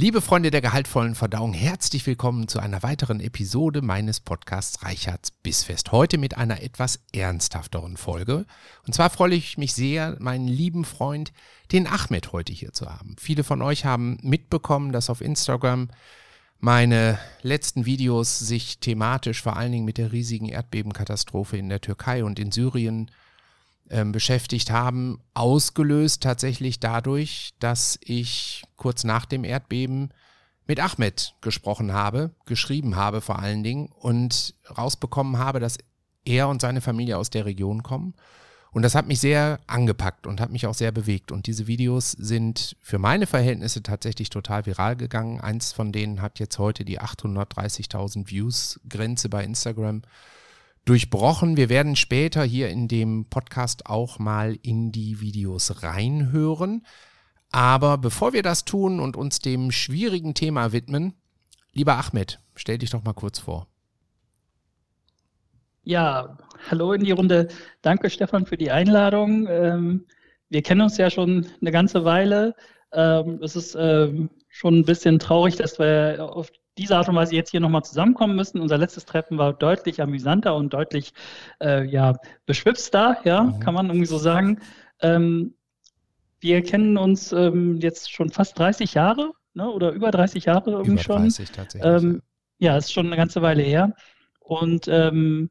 Liebe Freunde der gehaltvollen Verdauung, herzlich willkommen zu einer weiteren Episode meines Podcasts Reichards Bissfest. Heute mit einer etwas ernsthafteren Folge. Und zwar freue ich mich sehr, meinen lieben Freund, den Ahmed, heute hier zu haben. Viele von euch haben mitbekommen, dass auf Instagram meine letzten Videos sich thematisch vor allen Dingen mit der riesigen Erdbebenkatastrophe in der Türkei und in Syrien ähm, beschäftigt haben, ausgelöst tatsächlich dadurch, dass ich kurz nach dem Erdbeben mit Ahmed gesprochen habe, geschrieben habe vor allen Dingen und rausbekommen habe, dass er und seine Familie aus der Region kommen. Und das hat mich sehr angepackt und hat mich auch sehr bewegt. Und diese Videos sind für meine Verhältnisse tatsächlich total viral gegangen. Eins von denen hat jetzt heute die 830.000 Views Grenze bei Instagram durchbrochen. Wir werden später hier in dem Podcast auch mal in die Videos reinhören. Aber bevor wir das tun und uns dem schwierigen Thema widmen, lieber Ahmed, stell dich doch mal kurz vor. Ja, hallo in die Runde. Danke, Stefan, für die Einladung. Ähm, wir kennen uns ja schon eine ganze Weile. Ähm, es ist ähm, schon ein bisschen traurig, dass wir auf diese Art und Weise jetzt hier nochmal zusammenkommen müssen. Unser letztes Treffen war deutlich amüsanter und deutlich äh, ja, beschwipster, ja, mhm. kann man irgendwie so sagen. Ähm, wir kennen uns ähm, jetzt schon fast 30 Jahre, ne, oder über 30 Jahre irgendwie über schon. 30 tatsächlich. Ähm, ja, ist schon eine ganze Weile her. Und ähm,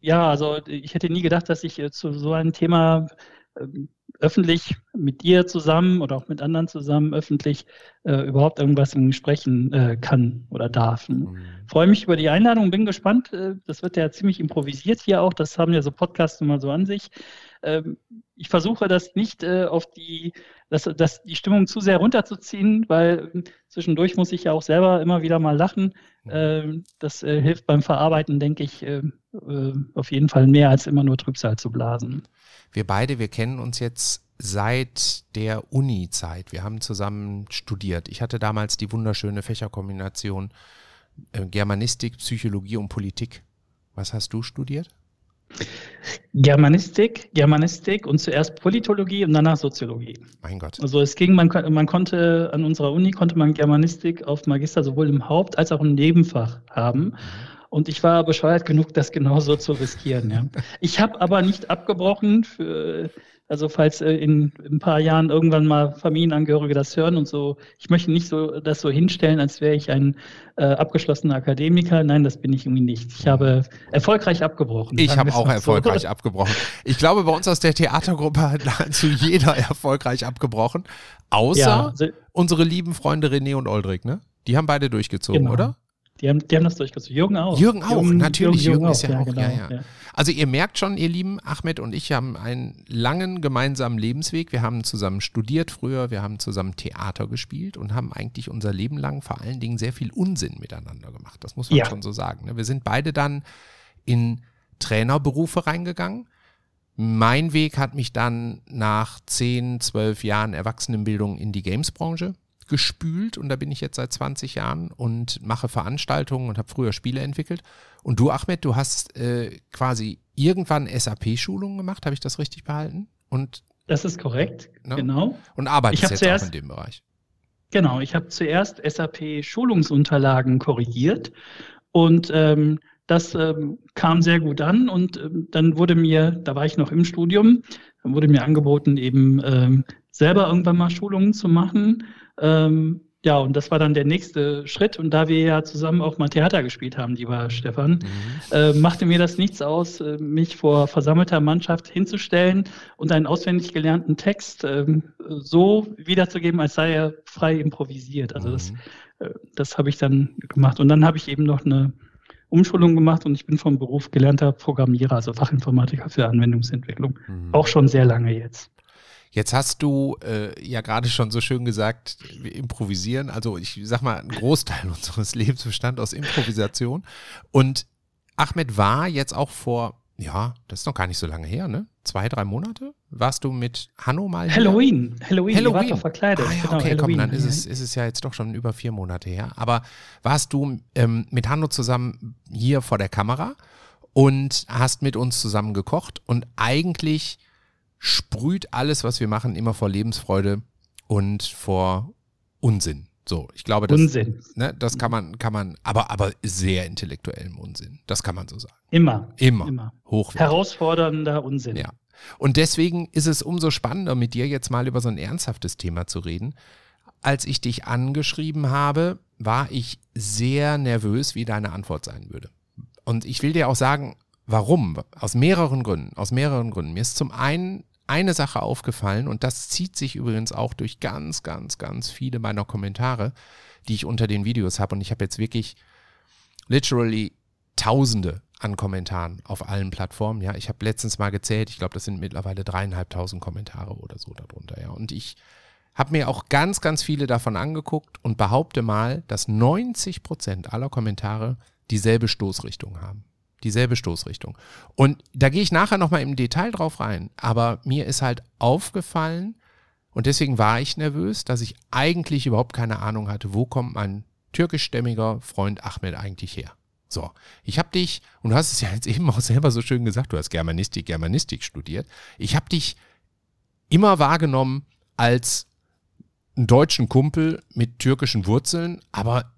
ja, also ich hätte nie gedacht, dass ich äh, zu so einem Thema ähm, öffentlich mit dir zusammen oder auch mit anderen zusammen öffentlich äh, überhaupt irgendwas sprechen äh, kann oder darf. Mhm. Freue mich über die Einladung, bin gespannt. Äh, das wird ja ziemlich improvisiert hier auch. Das haben ja so Podcasts immer so an sich. Ähm, ich versuche das nicht äh, auf die, das, das, die Stimmung zu sehr runterzuziehen, weil äh, zwischendurch muss ich ja auch selber immer wieder mal lachen. Mhm. Ähm, das äh, hilft beim Verarbeiten, denke ich, auf jeden Fall mehr als immer nur Trübsal zu blasen wir beide, wir kennen uns jetzt seit der Uni-Zeit. Wir haben zusammen studiert. Ich hatte damals die wunderschöne Fächerkombination äh, Germanistik, Psychologie und Politik. Was hast du studiert? Germanistik, Germanistik und zuerst Politologie und danach Soziologie. Mein Gott. Also es ging, man, man konnte an unserer Uni konnte man Germanistik auf Magister sowohl im Haupt- als auch im Nebenfach haben. Mhm. Und ich war bescheuert genug, das genauso zu riskieren. Ja. Ich habe aber nicht abgebrochen, für, also falls äh, in, in, ein paar Jahren irgendwann mal Familienangehörige das hören und so. Ich möchte nicht so das so hinstellen, als wäre ich ein äh, abgeschlossener Akademiker. Nein, das bin ich irgendwie nicht. Ich habe erfolgreich abgebrochen. Ich habe auch erfolgreich so. abgebrochen. Ich glaube, bei uns aus der Theatergruppe hat nahezu jeder erfolgreich abgebrochen. Außer ja, so unsere lieben Freunde René und Oldrich, ne? Die haben beide durchgezogen, genau. oder? Die haben, die haben das durchgezogen. Jürgen auch. Jürgen auch, Jürgen, natürlich. Jürgen, Jürgen ist ja, ja auch, genau, ja, ja. Also ihr merkt schon, ihr Lieben, Ahmed und ich haben einen langen gemeinsamen Lebensweg. Wir haben zusammen studiert früher, wir haben zusammen Theater gespielt und haben eigentlich unser Leben lang vor allen Dingen sehr viel Unsinn miteinander gemacht. Das muss man schon so sagen. Ne? Wir sind beide dann in Trainerberufe reingegangen. Mein Weg hat mich dann nach 10, 12 Jahren Erwachsenenbildung in die Gamesbranche gespült und da bin ich jetzt seit 20 Jahren und mache Veranstaltungen und habe früher Spiele entwickelt. Und du, Ahmed, du hast äh, quasi irgendwann SAP-Schulungen gemacht, habe ich das richtig behalten? Und das ist korrekt, ne? genau. Und arbeitest jetzt zuerst, auch in dem Bereich. Genau, ich habe zuerst SAP-Schulungsunterlagen korrigiert und ähm, das ähm, kam sehr gut an und ähm, dann wurde mir, da war ich noch im Studium, dann wurde mir angeboten, eben ähm, selber irgendwann mal Schulungen zu machen ähm, ja, und das war dann der nächste Schritt. Und da wir ja zusammen auch mal Theater gespielt haben, lieber Stefan, mhm. äh, machte mir das nichts aus, äh, mich vor versammelter Mannschaft hinzustellen und einen auswendig gelernten Text äh, so wiederzugeben, als sei er frei improvisiert. Also mhm. das, äh, das habe ich dann gemacht. Und dann habe ich eben noch eine Umschulung gemacht und ich bin vom Beruf gelernter Programmierer, also Fachinformatiker für Anwendungsentwicklung. Mhm. Auch schon sehr lange jetzt. Jetzt hast du äh, ja gerade schon so schön gesagt, wir improvisieren. Also ich sag mal, ein Großteil unseres Lebens bestand aus Improvisation. Und Ahmed war jetzt auch vor, ja, das ist noch gar nicht so lange her, ne? Zwei, drei Monate? Warst du mit Hanno mal Halloween. Hier? Halloween. Halloween. Halloween. verkleidet. Ah, ja, genau, okay, Halloween. komm, dann ist, es, ist es ja jetzt doch schon über vier Monate her. Aber warst du ähm, mit Hanno zusammen hier vor der Kamera und hast mit uns zusammen gekocht und eigentlich sprüht alles, was wir machen, immer vor Lebensfreude und vor Unsinn. So, ich glaube, das, Unsinn. Ne, das kann man, kann man, aber, aber sehr intellektuellem Unsinn. Das kann man so sagen. Immer. Immer. Immer. Hochwertig. Herausfordernder Unsinn. Ja. Und deswegen ist es umso spannender, mit dir jetzt mal über so ein ernsthaftes Thema zu reden. Als ich dich angeschrieben habe, war ich sehr nervös, wie deine Antwort sein würde. Und ich will dir auch sagen, warum. Aus mehreren Gründen. Aus mehreren Gründen. Mir ist zum einen eine Sache aufgefallen und das zieht sich übrigens auch durch ganz, ganz, ganz viele meiner Kommentare, die ich unter den Videos habe. Und ich habe jetzt wirklich literally Tausende an Kommentaren auf allen Plattformen. Ja, ich habe letztens mal gezählt, ich glaube, das sind mittlerweile dreieinhalbtausend Kommentare oder so darunter. Ja, und ich habe mir auch ganz, ganz viele davon angeguckt und behaupte mal, dass 90 Prozent aller Kommentare dieselbe Stoßrichtung haben. Dieselbe Stoßrichtung. Und da gehe ich nachher nochmal im Detail drauf rein. Aber mir ist halt aufgefallen, und deswegen war ich nervös, dass ich eigentlich überhaupt keine Ahnung hatte, wo kommt mein türkischstämmiger Freund Ahmed eigentlich her. So, ich habe dich, und du hast es ja jetzt eben auch selber so schön gesagt, du hast Germanistik, Germanistik studiert. Ich habe dich immer wahrgenommen als einen deutschen Kumpel mit türkischen Wurzeln, aber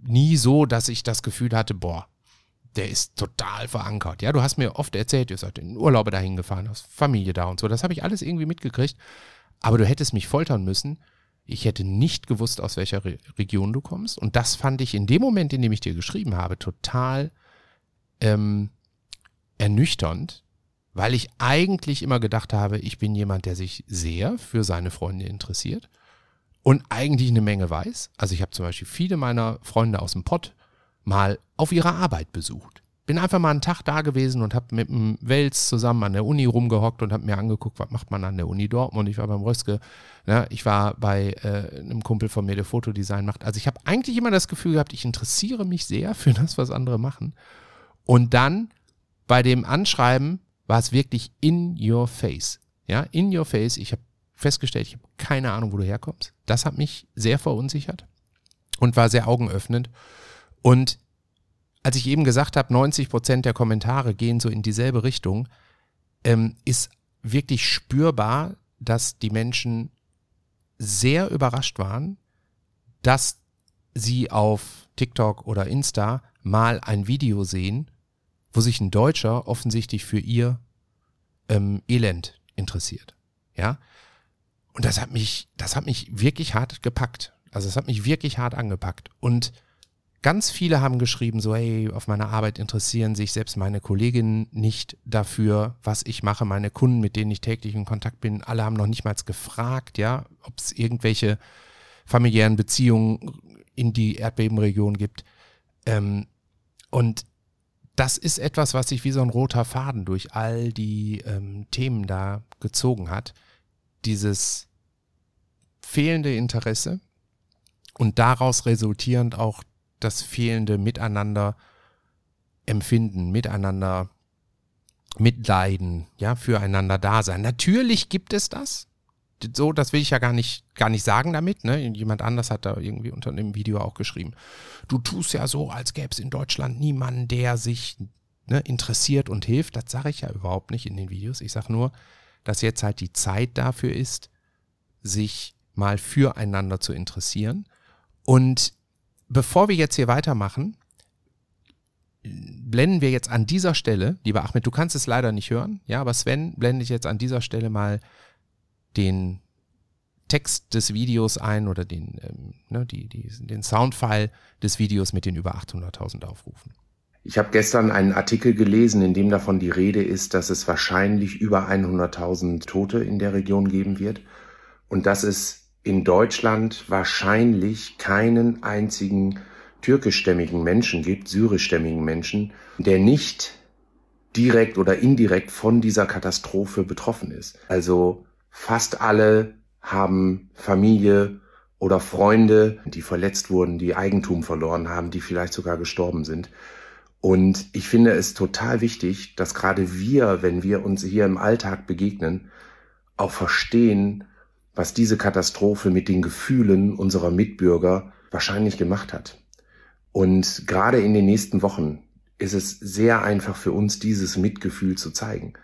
nie so, dass ich das Gefühl hatte, boah, der ist total verankert. Ja, du hast mir oft erzählt, ihr seid in Urlaube dahin gefahren, hast Familie da und so. Das habe ich alles irgendwie mitgekriegt. Aber du hättest mich foltern müssen. Ich hätte nicht gewusst, aus welcher Re Region du kommst. Und das fand ich in dem Moment, in dem ich dir geschrieben habe, total ähm, ernüchternd, weil ich eigentlich immer gedacht habe, ich bin jemand, der sich sehr für seine Freunde interessiert und eigentlich eine Menge weiß. Also ich habe zum Beispiel viele meiner Freunde aus dem Pott mal auf ihrer Arbeit besucht. Bin einfach mal einen Tag da gewesen und habe mit dem Wels zusammen an der Uni rumgehockt und habe mir angeguckt, was macht man an der Uni Dortmund. Ich war beim Röske, ne? ich war bei äh, einem Kumpel von mir, der Fotodesign macht. Also ich habe eigentlich immer das Gefühl gehabt, ich interessiere mich sehr für das, was andere machen. Und dann bei dem Anschreiben war es wirklich in your face. Ja, in your face. Ich habe festgestellt, ich habe keine Ahnung, wo du herkommst. Das hat mich sehr verunsichert und war sehr augenöffnend. Und als ich eben gesagt habe, 90 Prozent der Kommentare gehen so in dieselbe Richtung, ähm, ist wirklich spürbar, dass die Menschen sehr überrascht waren, dass sie auf TikTok oder Insta mal ein Video sehen, wo sich ein Deutscher offensichtlich für ihr ähm, Elend interessiert. Ja. Und das hat mich, das hat mich wirklich hart gepackt. Also es hat mich wirklich hart angepackt. Und ganz viele haben geschrieben, so, hey, auf meiner Arbeit interessieren sich selbst meine Kolleginnen nicht dafür, was ich mache. Meine Kunden, mit denen ich täglich in Kontakt bin, alle haben noch nicht mal gefragt, ja, ob es irgendwelche familiären Beziehungen in die Erdbebenregion gibt. Ähm, und das ist etwas, was sich wie so ein roter Faden durch all die ähm, Themen da gezogen hat. Dieses fehlende Interesse und daraus resultierend auch das fehlende Miteinander empfinden, miteinander mitleiden, ja, füreinander da sein. Natürlich gibt es das. So, das will ich ja gar nicht, gar nicht sagen damit. Ne? Jemand anders hat da irgendwie unter dem Video auch geschrieben. Du tust ja so, als gäbe es in Deutschland niemanden, der sich ne, interessiert und hilft. Das sage ich ja überhaupt nicht in den Videos. Ich sage nur, dass jetzt halt die Zeit dafür ist, sich mal füreinander zu interessieren. Und bevor wir jetzt hier weitermachen, blenden wir jetzt an dieser Stelle, lieber Ahmed, du kannst es leider nicht hören, ja, aber Sven blendet jetzt an dieser Stelle mal den Text des Videos ein oder den, ähm, ne, die, die, den Soundfile des Videos mit den über 800.000 Aufrufen. Ich habe gestern einen Artikel gelesen, in dem davon die Rede ist, dass es wahrscheinlich über 100.000 Tote in der Region geben wird und dass es in Deutschland wahrscheinlich keinen einzigen türkischstämmigen Menschen gibt, syrischstämmigen Menschen, der nicht direkt oder indirekt von dieser Katastrophe betroffen ist. Also fast alle haben Familie oder Freunde, die verletzt wurden, die Eigentum verloren haben, die vielleicht sogar gestorben sind. Und ich finde es total wichtig, dass gerade wir, wenn wir uns hier im Alltag begegnen, auch verstehen, was diese Katastrophe mit den Gefühlen unserer Mitbürger wahrscheinlich gemacht hat. Und gerade in den nächsten Wochen ist es sehr einfach für uns, dieses Mitgefühl zu zeigen.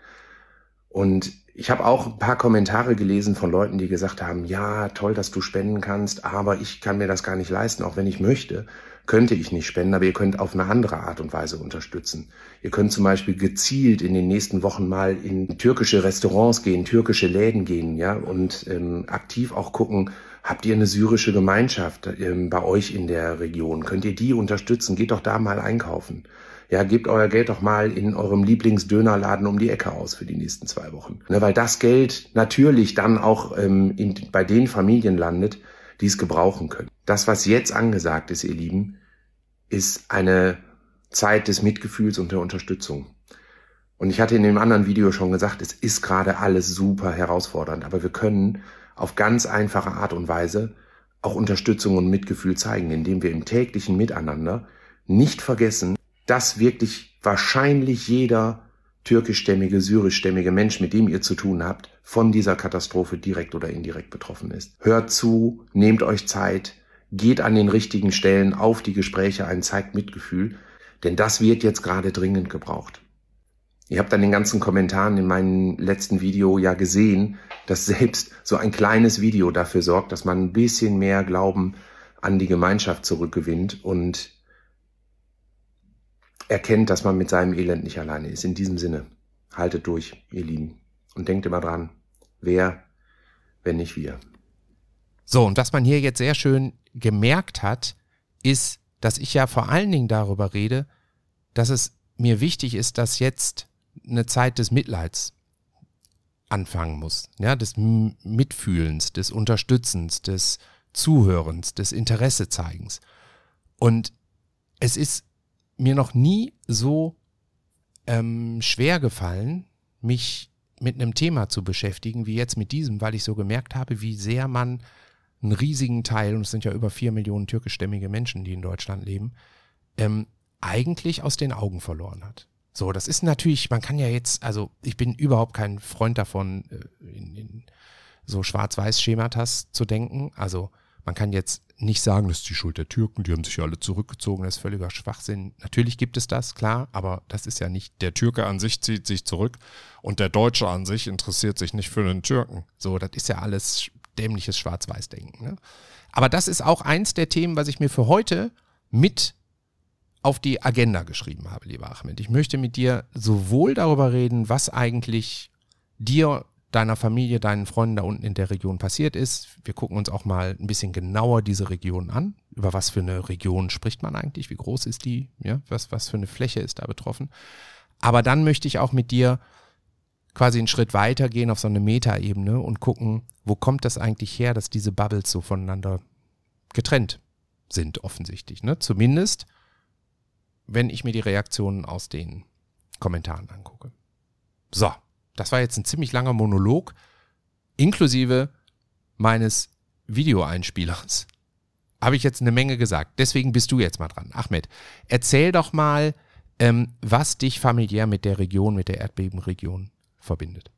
Und Ich habe auch ein paar Kommentare gelesen von Leuten, die gesagt haben, ja, toll, dass du spenden kannst, aber ich kann mir das gar nicht leisten, auch wenn ich möchte, könnte ich nicht spenden, aber ihr könnt auf eine andere Art und Weise unterstützen. Ihr könnt zum Beispiel gezielt in den nächsten Wochen mal in türkische Restaurants gehen, türkische Läden gehen, ja, und ähm, aktiv auch gucken, habt ihr eine syrische Gemeinschaft ähm, bei euch in der Region? Könnt ihr die unterstützen? Geht doch da mal einkaufen ja, gebt euer Geld doch mal in eurem Lieblingsdönerladen um die Ecke aus für die nächsten zwei Wochen. Ne, weil das Geld natürlich dann auch ähm, in, bei den Familien landet, die es gebrauchen können. Das, was jetzt angesagt ist, ihr Lieben, ist eine Zeit des Mitgefühls und der Unterstützung. Und ich hatte in dem anderen Video schon gesagt, es ist gerade alles super herausfordernd, aber wir können auf ganz einfache Art und Weise auch Unterstützung und Mitgefühl zeigen, indem wir im täglichen Miteinander nicht vergessen, dass wirklich wahrscheinlich jeder türkischstämmige, syrischstämmige Mensch, mit dem ihr zu tun habt, von dieser Katastrophe direkt oder indirekt betroffen ist. Hört zu, nehmt euch Zeit, geht an den richtigen Stellen auf die Gespräche ein, zeigt Mitgefühl, denn das wird jetzt gerade dringend gebraucht. Ihr habt an den ganzen Kommentaren in meinem letzten Video ja gesehen, dass selbst so ein kleines Video dafür sorgt, dass man ein bisschen mehr Glauben an die Gemeinschaft zurückgewinnt und erkennt, dass man mit seinem Elend nicht alleine ist. In diesem Sinne, haltet durch, ihr Lieben. Und denkt immer dran, wer, wenn nicht wir. So, und was man hier jetzt sehr schön gemerkt hat, ist, dass ich ja vor allen Dingen darüber rede, dass es mir wichtig ist, dass jetzt eine Zeit des Mitleids anfangen muss, ja, des Mitfühlens, des Unterstützens, des Zuhörens, des Interessezeigens. Und es ist mir noch nie so ähm, schwer gefallen, mich mit einem Thema zu beschäftigen, wie jetzt mit diesem, weil ich so gemerkt habe, wie sehr man einen riesigen Teil, und es sind ja über vier Millionen türkischstämmige Menschen, die in Deutschland leben, ähm, eigentlich aus den Augen verloren hat. So, das ist natürlich, man kann ja jetzt, also ich bin überhaupt kein Freund davon, äh, in, in so Schwarz-Weiß-Schematas zu denken. Also man kann jetzt nicht sagen, das ist die Schuld der Türken, die haben sich ja alle zurückgezogen, das ist völliger Schwachsinn. Natürlich gibt es das, klar, aber das ist ja nicht, der Türke an sich zieht sich zurück und der Deutsche an sich interessiert sich nicht für den Türken. So, das ist ja alles dämliches Schwarz-Weiß-Denken. Ne? Aber das ist auch eins der Themen, was ich mir für heute mit auf die Agenda geschrieben habe, lieber Ahmed. Ich möchte mit dir sowohl darüber reden, was eigentlich dir deiner Familie, deinen Freunden da unten in der Region passiert ist. Wir gucken uns auch mal ein bisschen genauer diese Region an. Über was für eine Region spricht man eigentlich? Wie groß ist die? Ja, was, was für eine Fläche ist da betroffen? Aber dann möchte ich auch mit dir quasi einen Schritt weiter gehen auf so eine Metaebene und gucken, wo kommt das eigentlich her, dass diese Bubbles so voneinander getrennt sind, offensichtlich. Ne? Zumindest, wenn ich mir die Reaktionen aus den Kommentaren angucke. So, das war jetzt ein ziemlich langer Monolog, inklusive meines Videoeinspielers. Habe ich jetzt eine Menge gesagt. Deswegen bist du jetzt mal dran. Ahmed, erzähl doch mal, ähm, was dich familiär mit der Region, mit der Erdbebenregion verbindet.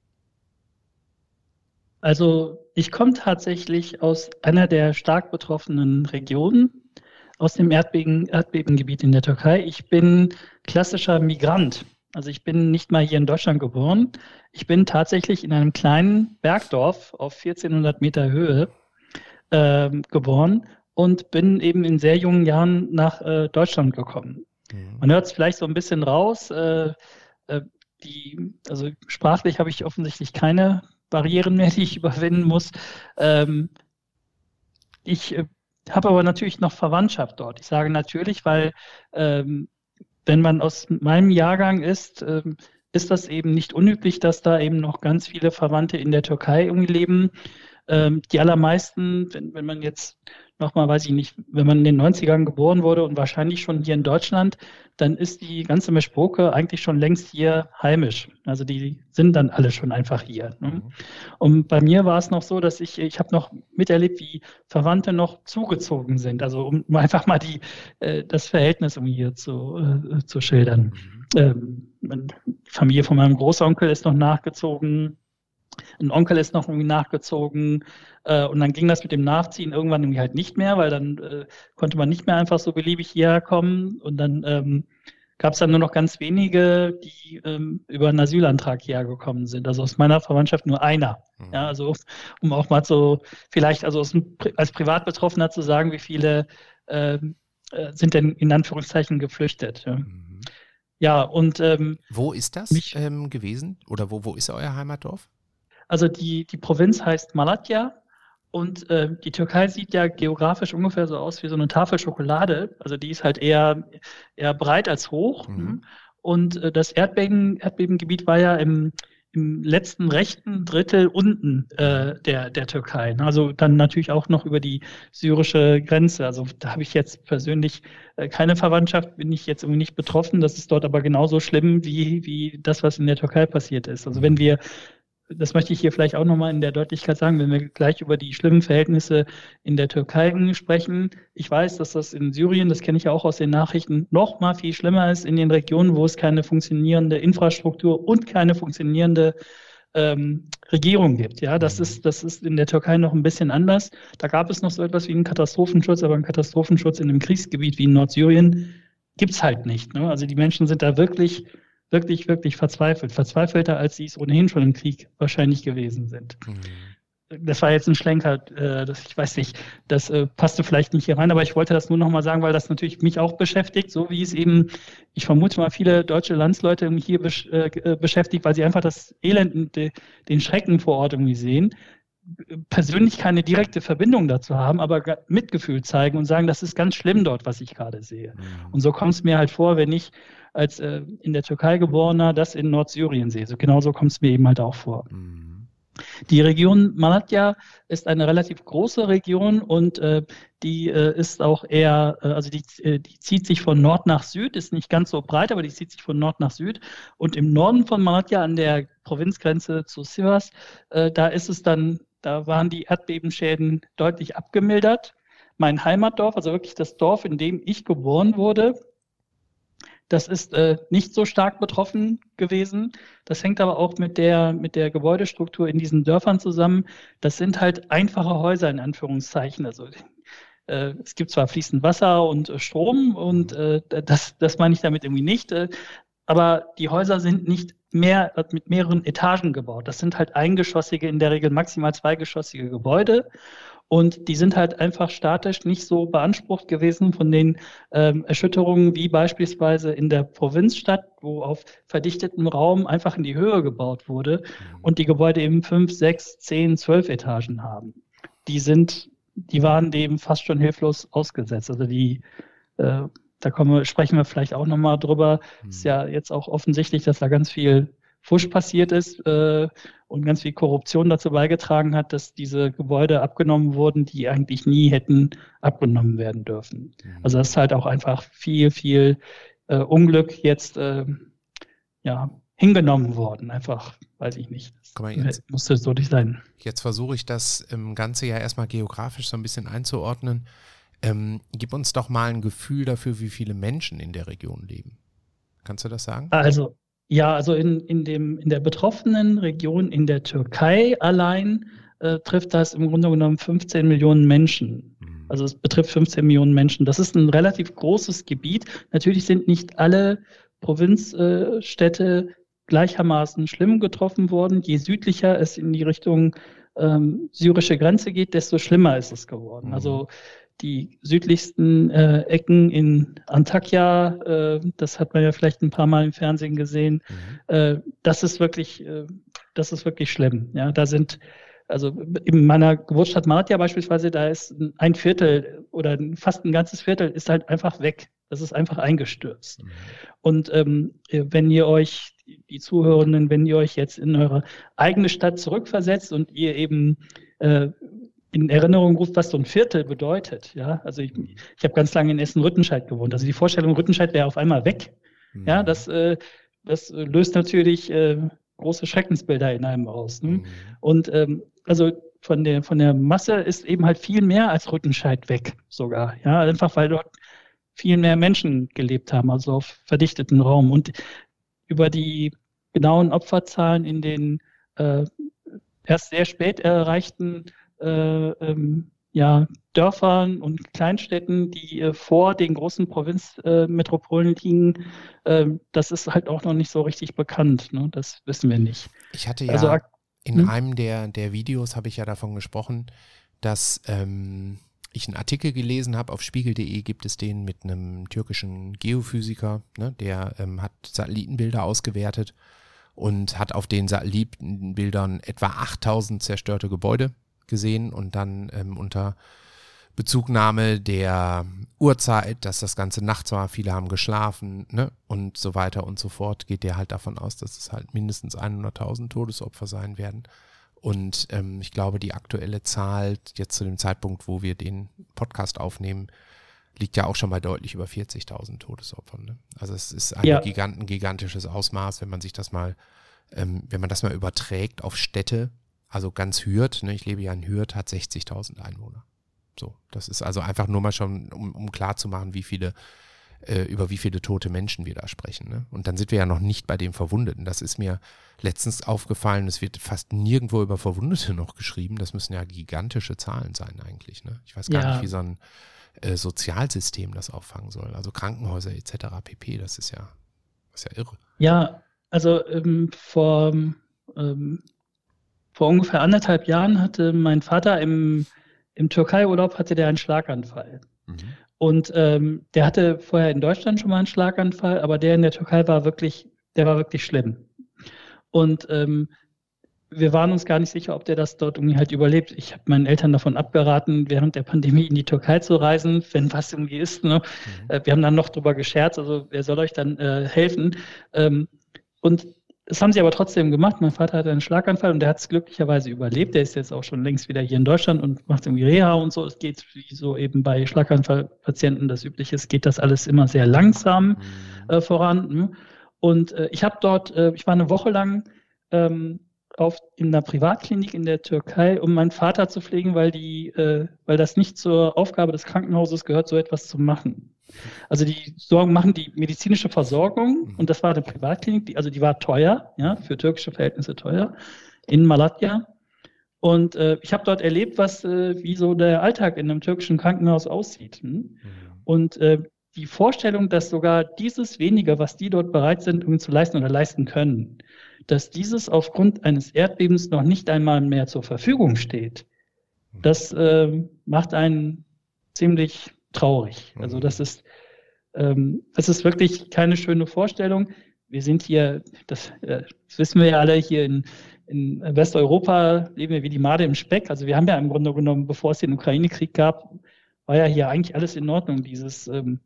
Also ich komme tatsächlich aus einer der stark betroffenen Regionen, aus dem Erdbeben, Erdbebengebiet in der Türkei. Ich bin klassischer Migrant. Also ich bin nicht mal hier in Deutschland geboren. Ich bin tatsächlich in einem kleinen Bergdorf auf 1400 Meter Höhe äh, geboren und bin eben in sehr jungen Jahren nach äh, Deutschland gekommen. Mhm. Man hört es vielleicht so ein bisschen raus. Äh, äh die, also sprachlich habe ich offensichtlich keine Barrieren mehr, die ich überwinden muss. Ähm, ich äh, habe aber natürlich noch Verwandtschaft dort. Ich sage natürlich, weil ähm, wenn man aus meinem Jahrgang ist, ähm, ist das eben nicht unüblich, dass da eben noch ganz viele Verwandte in der Türkei irgendwie leben. Ähm, die allermeisten, wenn, wenn man jetzt nochmal, weiß ich nicht, wenn man in den 90ern geboren wurde und wahrscheinlich schon hier in Deutschland, dann ist die ganze Meschbroke eigentlich schon längst hier heimisch. Also die sind dann alle schon einfach hier. Ne? Mhm. Und bei mir war es noch so, dass ich, ich habe noch miterlebt, wie Verwandte noch zugezogen sind. Also um einfach mal die, äh, das Verhältnis um hier zu, äh, zu schildern. Mhm. Ähm, die Familie von meinem Großonkel ist noch nachgezogen ein Onkel ist noch irgendwie nachgezogen äh, und dann ging das mit dem Nachziehen irgendwann irgendwie halt nicht mehr, weil dann äh, konnte man nicht mehr einfach so beliebig hierher kommen und dann ähm, gab es dann nur noch ganz wenige, die ähm, über einen Asylantrag hierher gekommen sind. Also aus meiner Verwandtschaft nur einer. Mhm. Ja, also um auch mal so vielleicht also aus, als Privatbetroffener zu sagen, wie viele ähm, äh, sind denn in Anführungszeichen geflüchtet. Ja, mhm. ja und ähm, wo ist das mich, ähm, gewesen? Oder wo, wo ist euer Heimatdorf? Also die, die Provinz heißt Malatya und äh, die Türkei sieht ja geografisch ungefähr so aus wie so eine Tafel Schokolade. Also die ist halt eher, eher breit als hoch. Mhm. Und äh, das Erdbeben, Erdbebengebiet war ja im, im letzten rechten Drittel unten äh, der, der Türkei. Also dann natürlich auch noch über die syrische Grenze. Also da habe ich jetzt persönlich äh, keine Verwandtschaft, bin ich jetzt irgendwie nicht betroffen. Das ist dort aber genauso schlimm wie, wie das, was in der Türkei passiert ist. Also wenn mhm. wir das möchte ich hier vielleicht auch nochmal in der Deutlichkeit sagen, wenn wir gleich über die schlimmen Verhältnisse in der Türkei sprechen. Ich weiß, dass das in Syrien, das kenne ich ja auch aus den Nachrichten, noch mal viel schlimmer ist in den Regionen, wo es keine funktionierende Infrastruktur und keine funktionierende ähm, Regierung gibt. Ja, das ist, das ist in der Türkei noch ein bisschen anders. Da gab es noch so etwas wie einen Katastrophenschutz, aber einen Katastrophenschutz in einem Kriegsgebiet wie in Nordsyrien gibt's halt nicht. Ne? Also die Menschen sind da wirklich wirklich, wirklich verzweifelt. Verzweifelter, als sie es ohnehin schon im Krieg wahrscheinlich gewesen sind. Mhm. Das war jetzt ein Schlenker, äh, das, ich weiß nicht, das äh, passte vielleicht nicht hier rein, aber ich wollte das nur nochmal sagen, weil das natürlich mich auch beschäftigt, so wie es eben, ich vermute mal, viele deutsche Landsleute hier besch äh, äh beschäftigt, weil sie einfach das Elend und de, den Schrecken vor Ort irgendwie sehen persönlich keine direkte Verbindung dazu haben, aber Mitgefühl zeigen und sagen, das ist ganz schlimm dort, was ich gerade sehe. Mhm. Und so kommt es mir halt vor, wenn ich als äh, in der Türkei geborener das in Nordsyrien sehe. So genauso kommt es mir eben halt auch vor. Mhm. Die Region Malatya ist eine relativ große Region und äh, die äh, ist auch eher, äh, also die, äh, die zieht sich von Nord nach Süd, ist nicht ganz so breit, aber die zieht sich von Nord nach Süd. Und im Norden von Malatya an der Provinzgrenze zu Sivas, äh, da ist es dann, da waren die Erdbebenschäden deutlich abgemildert. Mein Heimatdorf, also wirklich das Dorf, in dem ich geboren wurde, das ist äh, nicht so stark betroffen gewesen. Das hängt aber auch mit der, mit der Gebäudestruktur in diesen Dörfern zusammen. Das sind halt einfache Häuser in Anführungszeichen. Also äh, es gibt zwar fließend Wasser und äh, Strom und äh, das, das meine ich damit irgendwie nicht. Äh, aber die Häuser sind nicht mehr mit mehreren Etagen gebaut. Das sind halt eingeschossige, in der Regel maximal zweigeschossige Gebäude. Und die sind halt einfach statisch nicht so beansprucht gewesen von den ähm, Erschütterungen wie beispielsweise in der Provinzstadt, wo auf verdichtetem Raum einfach in die Höhe gebaut wurde mhm. und die Gebäude eben fünf, sechs, zehn, zwölf Etagen haben. Die sind, die waren dem fast schon hilflos ausgesetzt. Also die äh, da kommen sprechen wir vielleicht auch nochmal drüber. Mhm. Ist ja jetzt auch offensichtlich, dass da ganz viel Fusch passiert ist äh, und ganz viel Korruption dazu beigetragen hat, dass diese Gebäude abgenommen wurden, die eigentlich nie hätten abgenommen werden dürfen. Mhm. Also das ist halt auch einfach viel, viel äh, Unglück jetzt äh, ja, hingenommen worden. Einfach, weiß ich nicht. Guck mal, jetzt, musste so nicht sein. Jetzt versuche ich das im Ganze ja erstmal geografisch so ein bisschen einzuordnen. Ähm, gib uns doch mal ein Gefühl dafür, wie viele Menschen in der Region leben. Kannst du das sagen? Also ja, also in, in, dem, in der betroffenen Region in der Türkei allein äh, trifft das im Grunde genommen 15 Millionen Menschen. Mhm. Also es betrifft 15 Millionen Menschen. Das ist ein relativ großes Gebiet. Natürlich sind nicht alle Provinzstädte äh, gleichermaßen schlimm getroffen worden. Je südlicher es in die Richtung ähm, syrische Grenze geht, desto schlimmer ist es geworden. Also mhm die südlichsten äh, Ecken in Antakya, äh, das hat man ja vielleicht ein paar Mal im Fernsehen gesehen, mhm. äh, das ist wirklich, äh, das ist wirklich schlimm. Ja, da sind, also in meiner Geburtsstadt Martia beispielsweise, da ist ein Viertel oder fast ein ganzes Viertel ist halt einfach weg. Das ist einfach eingestürzt. Mhm. Und ähm, wenn ihr euch, die Zuhörenden, wenn ihr euch jetzt in eure eigene Stadt zurückversetzt und ihr eben äh, in Erinnerung ruft, was so ein Viertel bedeutet. Ja, also ich, ich habe ganz lange in Essen-Rüttenscheid gewohnt. Also die Vorstellung, Rüttenscheid wäre auf einmal weg. Mhm. Ja, das, äh, das löst natürlich äh, große Schreckensbilder in einem aus. Ne? Mhm. Und ähm, also von der, von der Masse ist eben halt viel mehr als Rüttenscheid weg sogar. Ja, einfach weil dort viel mehr Menschen gelebt haben, also auf verdichteten Raum. Und über die genauen Opferzahlen in den äh, erst sehr spät erreichten äh, ähm, ja, Dörfern und Kleinstädten, die äh, vor den großen Provinzmetropolen äh, liegen, äh, das ist halt auch noch nicht so richtig bekannt. Ne? Das wissen wir nicht. Ich hatte ja also, in hm? einem der, der Videos habe ich ja davon gesprochen, dass ähm, ich einen Artikel gelesen habe, auf spiegel.de gibt es den mit einem türkischen Geophysiker, ne, der ähm, hat Satellitenbilder ausgewertet und hat auf den Satellitenbildern etwa 8000 zerstörte Gebäude gesehen und dann ähm, unter Bezugnahme der Uhrzeit, dass das Ganze nachts war, viele haben geschlafen ne? und so weiter und so fort, geht der halt davon aus, dass es halt mindestens 100.000 Todesopfer sein werden. Und ähm, ich glaube, die aktuelle Zahl jetzt zu dem Zeitpunkt, wo wir den Podcast aufnehmen, liegt ja auch schon bei deutlich über 40.000 Todesopfern. Ne? Also es ist ein ja. giganten, gigantisches Ausmaß, wenn man sich das mal, ähm, wenn man das mal überträgt auf Städte, also ganz Hürth, ne, ich lebe ja in Hürth, hat 60.000 Einwohner. So, das ist also einfach nur mal schon, um, um klar zu machen, wie viele, äh, über wie viele tote Menschen wir da sprechen. Ne? Und dann sind wir ja noch nicht bei den Verwundeten. Das ist mir letztens aufgefallen, es wird fast nirgendwo über Verwundete noch geschrieben. Das müssen ja gigantische Zahlen sein eigentlich. Ne? Ich weiß gar ja. nicht, wie so ein äh, Sozialsystem das auffangen soll. Also Krankenhäuser etc. pp. Das ist ja, das ist ja irre. Ja, also ähm, vor ähm, vor ungefähr anderthalb Jahren hatte mein Vater im, im Türkei-Urlaub hatte der einen Schlaganfall. Mhm. Und ähm, der hatte vorher in Deutschland schon mal einen Schlaganfall, aber der in der Türkei war wirklich, der war wirklich schlimm. Und ähm, wir waren uns gar nicht sicher, ob der das dort irgendwie halt überlebt. Ich habe meinen Eltern davon abgeraten, während der Pandemie in die Türkei zu reisen, wenn was irgendwie ist. Ne? Mhm. Äh, wir haben dann noch drüber gescherzt, also wer soll euch dann äh, helfen? Ähm, und das haben sie aber trotzdem gemacht. Mein Vater hatte einen Schlaganfall und der hat es glücklicherweise überlebt. Der ist jetzt auch schon längst wieder hier in Deutschland und macht irgendwie Reha und so. Es geht wie so eben bei Schlaganfallpatienten das Übliche. Es geht das alles immer sehr langsam mhm. äh, voran. Ne? Und äh, ich habe dort, äh, ich war eine Woche lang ähm, auf, in einer Privatklinik in der Türkei, um meinen Vater zu pflegen, weil die, äh, weil das nicht zur Aufgabe des Krankenhauses gehört, so etwas zu machen. Also die Sorgen machen die medizinische Versorgung mhm. und das war eine Privatklinik, die, also die war teuer, ja, für türkische Verhältnisse teuer, in Malatya. Und äh, ich habe dort erlebt, was äh, wie so der Alltag in einem türkischen Krankenhaus aussieht. Hm? Mhm. Und äh, die Vorstellung, dass sogar dieses weniger, was die dort bereit sind, irgendwie zu leisten oder leisten können, dass dieses aufgrund eines Erdbebens noch nicht einmal mehr zur Verfügung steht, mhm. das äh, macht einen ziemlich traurig. Also das ist, ähm, das ist wirklich keine schöne Vorstellung. Wir sind hier, das, äh, das wissen wir ja alle, hier in, in Westeuropa leben wir wie die Made im Speck. Also wir haben ja im Grunde genommen, bevor es den Ukraine-Krieg gab, war ja hier eigentlich alles in Ordnung. Dieses, ähm,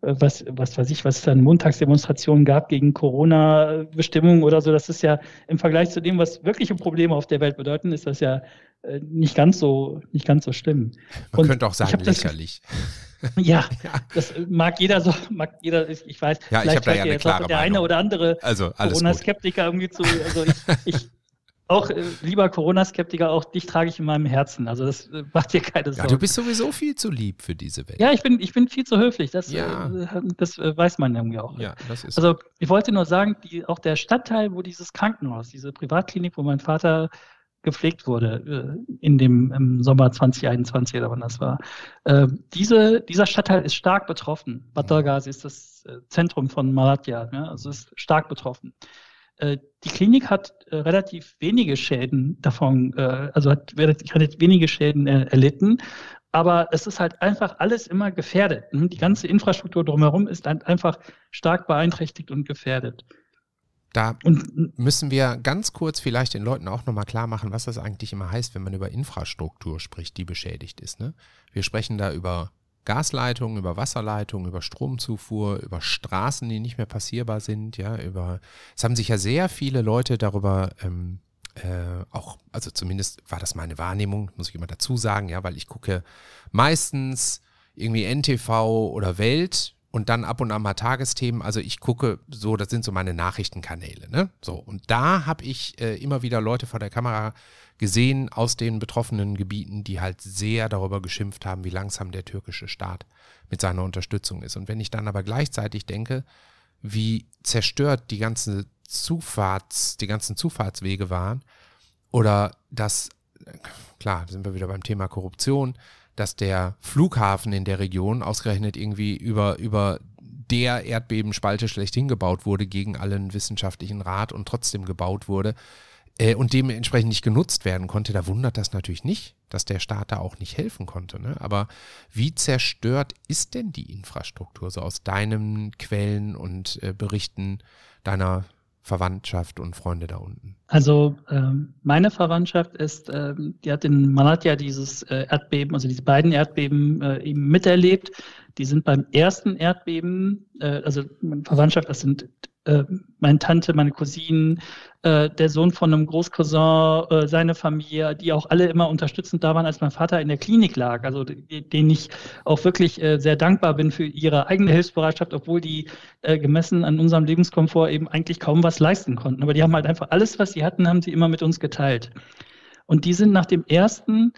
was, was weiß ich, was es dann Montagsdemonstrationen gab gegen Corona-Bestimmungen oder so, das ist ja im Vergleich zu dem, was wirkliche Probleme auf der Welt bedeuten, ist das ja äh, nicht ganz so, nicht ganz so schlimm. Man Und könnte auch sagen, lächerlich. Das, Ja, das mag jeder so, mag jeder, ich weiß, ja, vielleicht ich da ja eine klare der eine oder andere also, Corona-Skeptiker irgendwie zu, also ich, ich auch, äh, lieber Corona-Skeptiker, auch dich trage ich in meinem Herzen. Also das äh, macht dir keine Sorgen. Ja, du bist sowieso viel zu lieb für diese Welt. Ja, ich bin, ich bin viel zu höflich. Das, ja. äh, das weiß man irgendwie auch. Ja, das ist also ich wollte nur sagen, die, auch der Stadtteil, wo dieses Krankenhaus, diese Privatklinik, wo mein Vater gepflegt wurde in dem im Sommer 2021 oder wann das war. Diese, dieser Stadtteil ist stark betroffen. Batagasi ist das Zentrum von Malatya, ja, also ist stark betroffen. Äh, die Klinik hat äh, relativ wenige Schäden davon, äh, also hat relativ wenige Schäden erlitten, aber es ist halt einfach alles immer gefährdet. Die ganze Infrastruktur drumherum ist halt einfach stark beeinträchtigt und gefährdet. Da und, müssen wir ganz kurz vielleicht den Leuten auch nochmal klar machen, was das eigentlich immer heißt, wenn man über Infrastruktur spricht, die beschädigt ist. Ne? Wir sprechen da über Gasleitungen, über Wasserleitungen, über Stromzufuhr, über Straßen, die nicht mehr passierbar sind, ja, über es haben sich ja sehr viele Leute darüber ähm, äh, auch, also zumindest war das meine Wahrnehmung, muss ich immer dazu sagen, ja, weil ich gucke meistens irgendwie NTV oder Welt und dann ab und an mal Tagesthemen. Also ich gucke so, das sind so meine Nachrichtenkanäle. Ne? So, und da habe ich äh, immer wieder Leute vor der Kamera gesehen aus den betroffenen Gebieten, die halt sehr darüber geschimpft haben, wie langsam der türkische Staat mit seiner Unterstützung ist. Und wenn ich dann aber gleichzeitig denke, wie zerstört die ganzen Zufahrts, die ganzen Zufahrtswege waren, oder dass, äh, klar, sind wir wieder beim Thema Korruption, dass der Flughafen in der Region ausgerechnet irgendwie über, über der Erdbebenspalte schlechthin gebaut wurde gegen allen wissenschaftlichen Rat und trotzdem gebaut wurde äh, und dementsprechend nicht genutzt werden konnte, da wundert das natürlich nicht, dass der Staat da auch nicht helfen konnte. Ne? Aber wie zerstört ist denn die Infrastruktur so aus deinen Quellen und äh, Berichten deiner Verwandtschaft und Freunde da unten? Also ähm, meine Verwandtschaft ist, ähm, die hat in Malatya dieses äh, Erdbeben, also diese beiden Erdbeben äh, eben miterlebt. Die sind beim ersten Erdbeben, äh, also meine Verwandtschaft, das sind äh, meine Tante, meine Cousinen, äh, der Sohn von einem Großcousin, äh, seine Familie, die auch alle immer unterstützend da waren, als mein Vater in der Klinik lag. Also denen ich auch wirklich äh, sehr dankbar bin für ihre eigene Hilfsbereitschaft, obwohl die äh, gemessen an unserem Lebenskomfort eben eigentlich kaum was leisten konnten. Aber die haben halt einfach alles, was sie hatten, haben sie immer mit uns geteilt. Und die sind nach dem ersten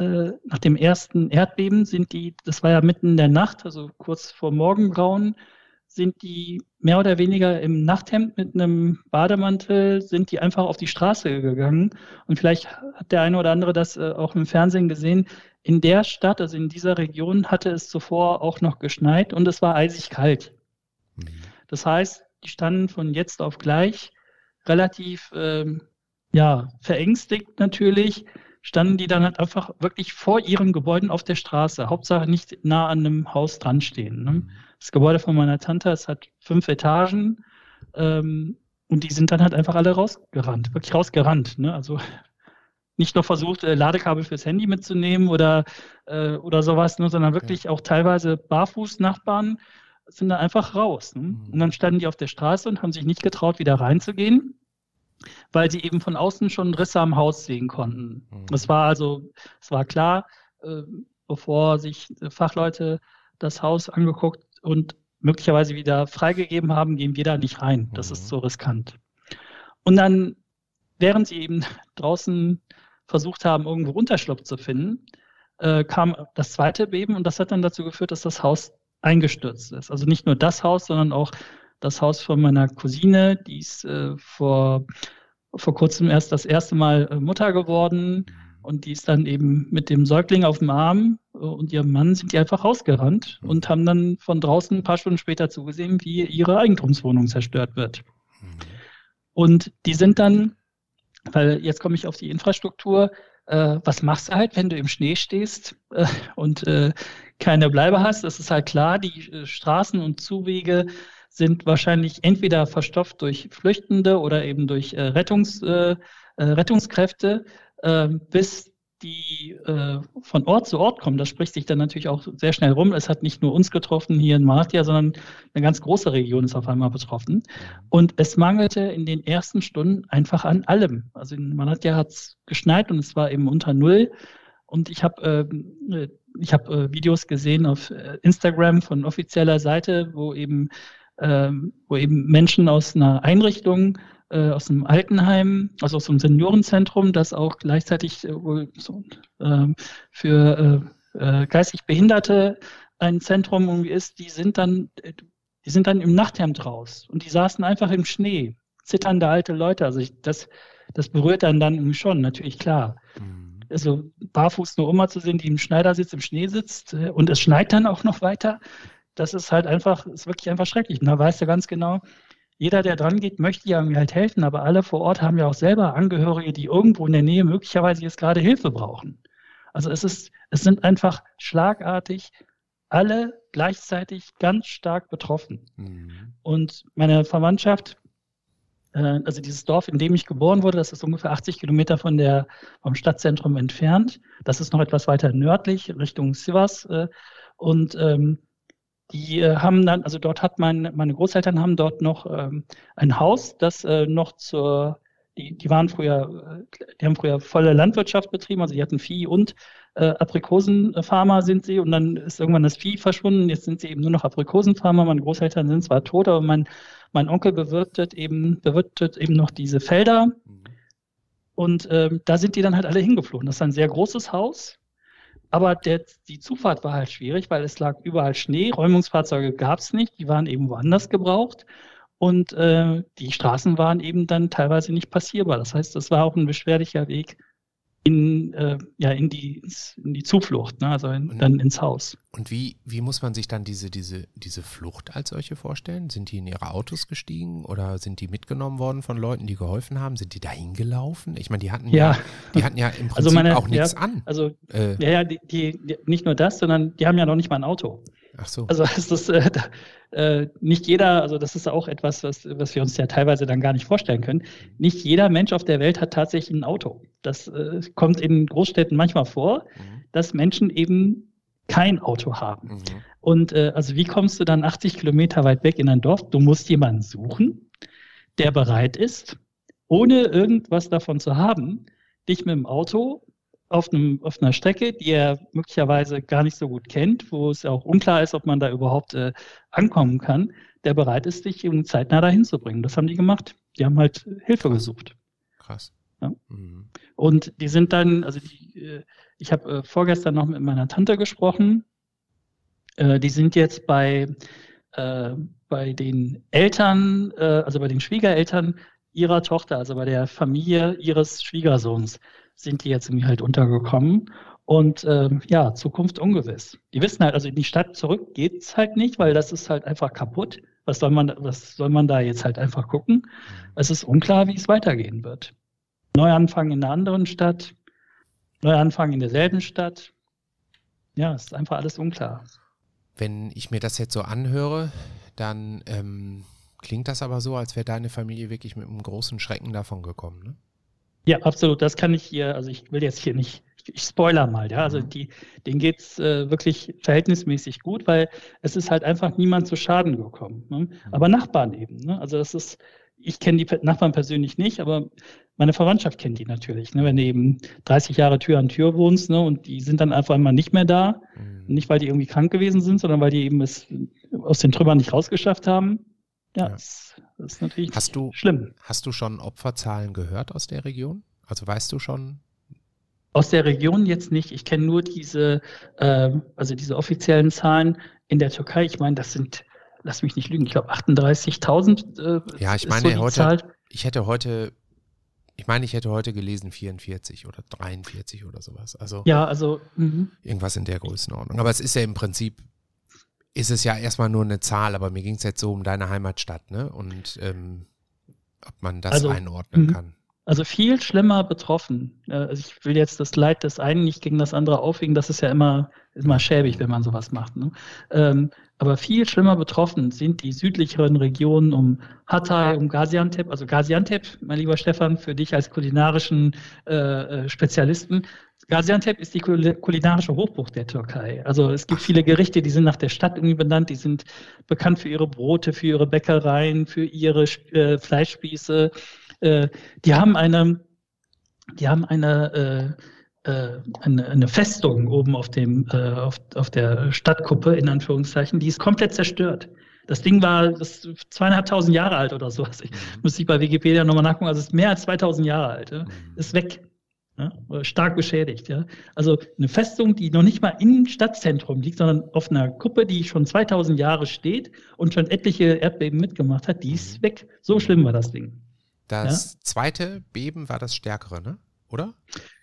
äh, nach dem ersten Erdbeben sind die, das war ja mitten in der Nacht, also kurz vor Morgengrauen, sind die mehr oder weniger im Nachthemd mit einem Bademantel, sind die einfach auf die Straße gegangen. Und vielleicht hat der eine oder andere das äh, auch im Fernsehen gesehen. In der Stadt, also in dieser Region, hatte es zuvor auch noch geschneit und es war eisig kalt. Mhm. Das heißt, die standen von jetzt auf gleich relativ ähm, ja, verängstigt natürlich, standen die dann halt einfach wirklich vor ihren Gebäuden auf der Straße. Hauptsache nicht nah an einem Haus dran stehen. Ne? Mhm. Das Gebäude von meiner Tante, es hat fünf Etagen ähm, und die sind dann halt einfach alle rausgerannt, wirklich rausgerannt. Ne? Also nicht nur versucht, äh, Ladekabel fürs Handy mitzunehmen oder, äh, oder sowas, ne? sondern wirklich ja. auch teilweise Barfuß-Nachbarn sind da einfach raus. Ne? Mhm. Und dann standen die auf der Straße und haben sich nicht getraut, wieder reinzugehen, weil sie eben von außen schon Risse am Haus sehen konnten. Mhm. Es war also, es war klar, äh, bevor sich Fachleute das Haus angeguckt und möglicherweise wieder freigegeben haben, gehen wir da nicht rein. Das mhm. ist so riskant. Und dann, während sie eben draußen versucht haben, irgendwo Unterschlupf zu finden, äh, kam das zweite Beben und das hat dann dazu geführt, dass das Haus eingestürzt ist. Also nicht nur das Haus, sondern auch das Haus von meiner Cousine, die ist äh, vor, vor kurzem erst das erste Mal äh, Mutter geworden. Mhm. Und die ist dann eben mit dem Säugling auf dem Arm äh, und ihrem Mann sind die einfach rausgerannt mhm. und haben dann von draußen ein paar Stunden später zugesehen, wie ihre Eigentumswohnung zerstört wird. Mhm. Und die sind dann, weil jetzt komme ich auf die Infrastruktur, äh, was machst du halt, wenn du im Schnee stehst äh, und äh, keine Bleibe hast? Das ist halt klar, die Straßen und Zuwege sind wahrscheinlich entweder verstopft durch Flüchtende oder eben durch äh, Rettungs, Rettungskräfte äh, bis die äh, von Ort zu Ort kommen. Das spricht sich dann natürlich auch sehr schnell rum. Es hat nicht nur uns getroffen hier in Malatya, sondern eine ganz große Region ist auf einmal betroffen. Und es mangelte in den ersten Stunden einfach an allem. Also in Malatya hat es geschneit und es war eben unter Null. Und ich habe äh, ich hab, äh, Videos gesehen auf äh, Instagram von offizieller Seite, wo eben, äh, wo eben Menschen aus einer Einrichtung äh, aus einem Altenheim, also aus einem Seniorenzentrum, das auch gleichzeitig äh, wohl so, äh, für äh, geistig Behinderte ein Zentrum irgendwie ist, die sind dann, die sind dann im Nachthemd raus und die saßen einfach im Schnee, zitternde alte Leute. Also ich, das, das berührt dann dann irgendwie schon, natürlich klar. Mhm. Also barfuß nur Oma zu sehen, die im Schneidersitz im Schnee sitzt und es schneit dann auch noch weiter, das ist halt einfach, ist wirklich einfach schrecklich. Und da weißt du ganz genau, jeder, der dran geht, möchte ja mir halt helfen, aber alle vor Ort haben ja auch selber Angehörige, die irgendwo in der Nähe möglicherweise jetzt gerade Hilfe brauchen. Also es ist, es sind einfach schlagartig alle gleichzeitig ganz stark betroffen. Mhm. Und meine Verwandtschaft, äh, also dieses Dorf, in dem ich geboren wurde, das ist ungefähr 80 Kilometer von der, vom Stadtzentrum entfernt. Das ist noch etwas weiter nördlich, Richtung Sivas. Äh, und ähm, die äh, haben dann, also dort hat mein, meine Großeltern haben dort noch ähm, ein Haus, das äh, noch zur, die, die waren früher, äh, die haben früher volle Landwirtschaft betrieben, also die hatten Vieh und äh, Aprikosenfarmer sind sie und dann ist irgendwann das Vieh verschwunden, jetzt sind sie eben nur noch Aprikosenfarmer, meine Großeltern sind zwar tot, aber mein, mein Onkel bewirtet eben, bewirtet eben noch diese Felder. Mhm. Und ähm, da sind die dann halt alle hingeflogen. Das ist ein sehr großes Haus, aber der, die Zufahrt war halt schwierig, weil es lag überall Schnee. Räumungsfahrzeuge gab es nicht, die waren eben woanders gebraucht. Und äh, die Straßen waren eben dann teilweise nicht passierbar. Das heißt, es war auch ein beschwerlicher Weg in, äh, ja, in, die, in die Zuflucht, ne? also in, dann ins Haus. Und wie, wie muss man sich dann diese, diese, diese Flucht als solche vorstellen? Sind die in ihre Autos gestiegen oder sind die mitgenommen worden von Leuten, die geholfen haben? Sind die dahin gelaufen? Ich meine, die hatten ja, ja die hatten ja im also Prinzip also meine, auch nichts ja, an. Also äh, ja, ja, die, die, nicht nur das, sondern die haben ja noch nicht mal ein Auto. Ach so. Also es ist äh, äh, nicht jeder, also das ist auch etwas, was, was wir uns ja teilweise dann gar nicht vorstellen können. Nicht jeder Mensch auf der Welt hat tatsächlich ein Auto. Das äh, kommt in Großstädten manchmal vor, mhm. dass Menschen eben kein Auto haben. Mhm. Und äh, also wie kommst du dann 80 Kilometer weit weg in ein Dorf? Du musst jemanden suchen, der bereit ist, ohne irgendwas davon zu haben, dich mit dem Auto auf, einem, auf einer Strecke, die er möglicherweise gar nicht so gut kennt, wo es auch unklar ist, ob man da überhaupt äh, ankommen kann, der bereit ist, dich um zeitnah dahin zu bringen. Das haben die gemacht. Die haben halt Hilfe gesucht. Krass. Ja. Mhm. Und die sind dann, also die, äh, ich habe äh, vorgestern noch mit meiner Tante gesprochen. Äh, die sind jetzt bei, äh, bei den Eltern, äh, also bei den Schwiegereltern ihrer Tochter, also bei der Familie ihres Schwiegersohns sind die jetzt irgendwie halt untergekommen. Und ähm, ja, Zukunft ungewiss. Die wissen halt, also in die Stadt zurück geht es halt nicht, weil das ist halt einfach kaputt. Was soll man, was soll man da jetzt halt einfach gucken? Es ist unklar, wie es weitergehen wird. Neuanfang in einer anderen Stadt, Neuanfang in derselben Stadt. Ja, es ist einfach alles unklar. Wenn ich mir das jetzt so anhöre, dann ähm, klingt das aber so, als wäre deine Familie wirklich mit einem großen Schrecken davon gekommen. Ne? Ja, absolut. Das kann ich hier, also ich will jetzt hier nicht, ich spoiler mal, ja. Also mhm. die, denen geht's äh, wirklich verhältnismäßig gut, weil es ist halt einfach niemand zu Schaden gekommen. Ne? Mhm. Aber Nachbarn eben. Ne? Also das ist, ich kenne die Nachbarn persönlich nicht, aber meine Verwandtschaft kennt die natürlich. Ne? Wenn du eben 30 Jahre Tür an Tür wohnst, ne? und die sind dann einfach einmal nicht mehr da. Mhm. Nicht, weil die irgendwie krank gewesen sind, sondern weil die eben es aus den Trümmern nicht rausgeschafft haben. Ja, ja. Das, das, ist natürlich hast du, schlimm. Hast du schon Opferzahlen gehört aus der Region? Also weißt du schon? Aus der Region jetzt nicht. Ich kenne nur diese, äh, also diese offiziellen Zahlen in der Türkei. Ich meine, das sind, lass mich nicht lügen, ich glaube 38.000. Äh, ja, ich meine, so heute, Zahl. ich hätte heute ich meine, ich hätte heute gelesen 44 oder 43 oder sowas. Also ja, also mh. irgendwas in der Größenordnung. Aber es ist ja im Prinzip ist es ja erstmal nur eine Zahl, aber mir ging es jetzt so um deine Heimatstadt, ne? Und ähm, ob man das also, einordnen mh. kann. Also viel schlimmer betroffen. Also ich will jetzt das Leid des einen nicht gegen das andere aufwiegen, das ist ja immer, immer schäbig, wenn man sowas macht. Ne? Ähm, aber viel schlimmer betroffen sind die südlicheren Regionen um Hatay, um Gaziantep. Also Gaziantep, mein lieber Stefan, für dich als kulinarischen äh, äh Spezialisten, Gaziantep ist die kulinarische Hochburg der Türkei. Also es gibt viele Gerichte, die sind nach der Stadt irgendwie benannt, die sind bekannt für ihre Brote, für ihre Bäckereien, für ihre äh, Fleischspieße. Äh, die haben eine, die haben eine, äh, eine, eine, Festung oben auf, dem, äh, auf, auf der Stadtkuppe, in Anführungszeichen, die ist komplett zerstört. Das Ding war das zweieinhalbtausend Jahre alt oder so. Also ich, mhm. muss ich bei Wikipedia nochmal nachgucken. Also es ist mehr als 2000 Jahre alt. Ja? Mhm. Ist weg ja, stark beschädigt. Ja. Also eine Festung, die noch nicht mal im Stadtzentrum liegt, sondern auf einer Kuppe, die schon 2000 Jahre steht und schon etliche Erdbeben mitgemacht hat, die ist mhm. weg. So schlimm war das Ding. Das zweite Beben war das stärkere, ne? Oder?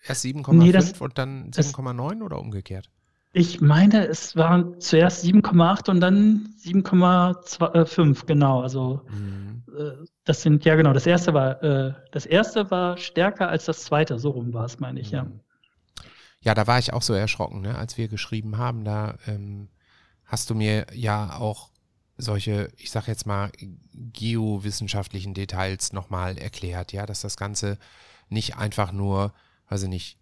Erst 7,5 nee, und dann 7,9 oder umgekehrt? Ich meine, es waren zuerst 7,8 und dann 7,5, genau. Also mhm. äh, das sind, ja genau, das erste war, äh, das erste war stärker als das zweite, so rum war es, meine ich, mhm. ja. Ja, da war ich auch so erschrocken, ne? als wir geschrieben haben. Da ähm, hast du mir ja auch solche, ich sag jetzt mal, geowissenschaftlichen Details nochmal erklärt, ja, dass das Ganze nicht einfach nur, weiß ich nicht,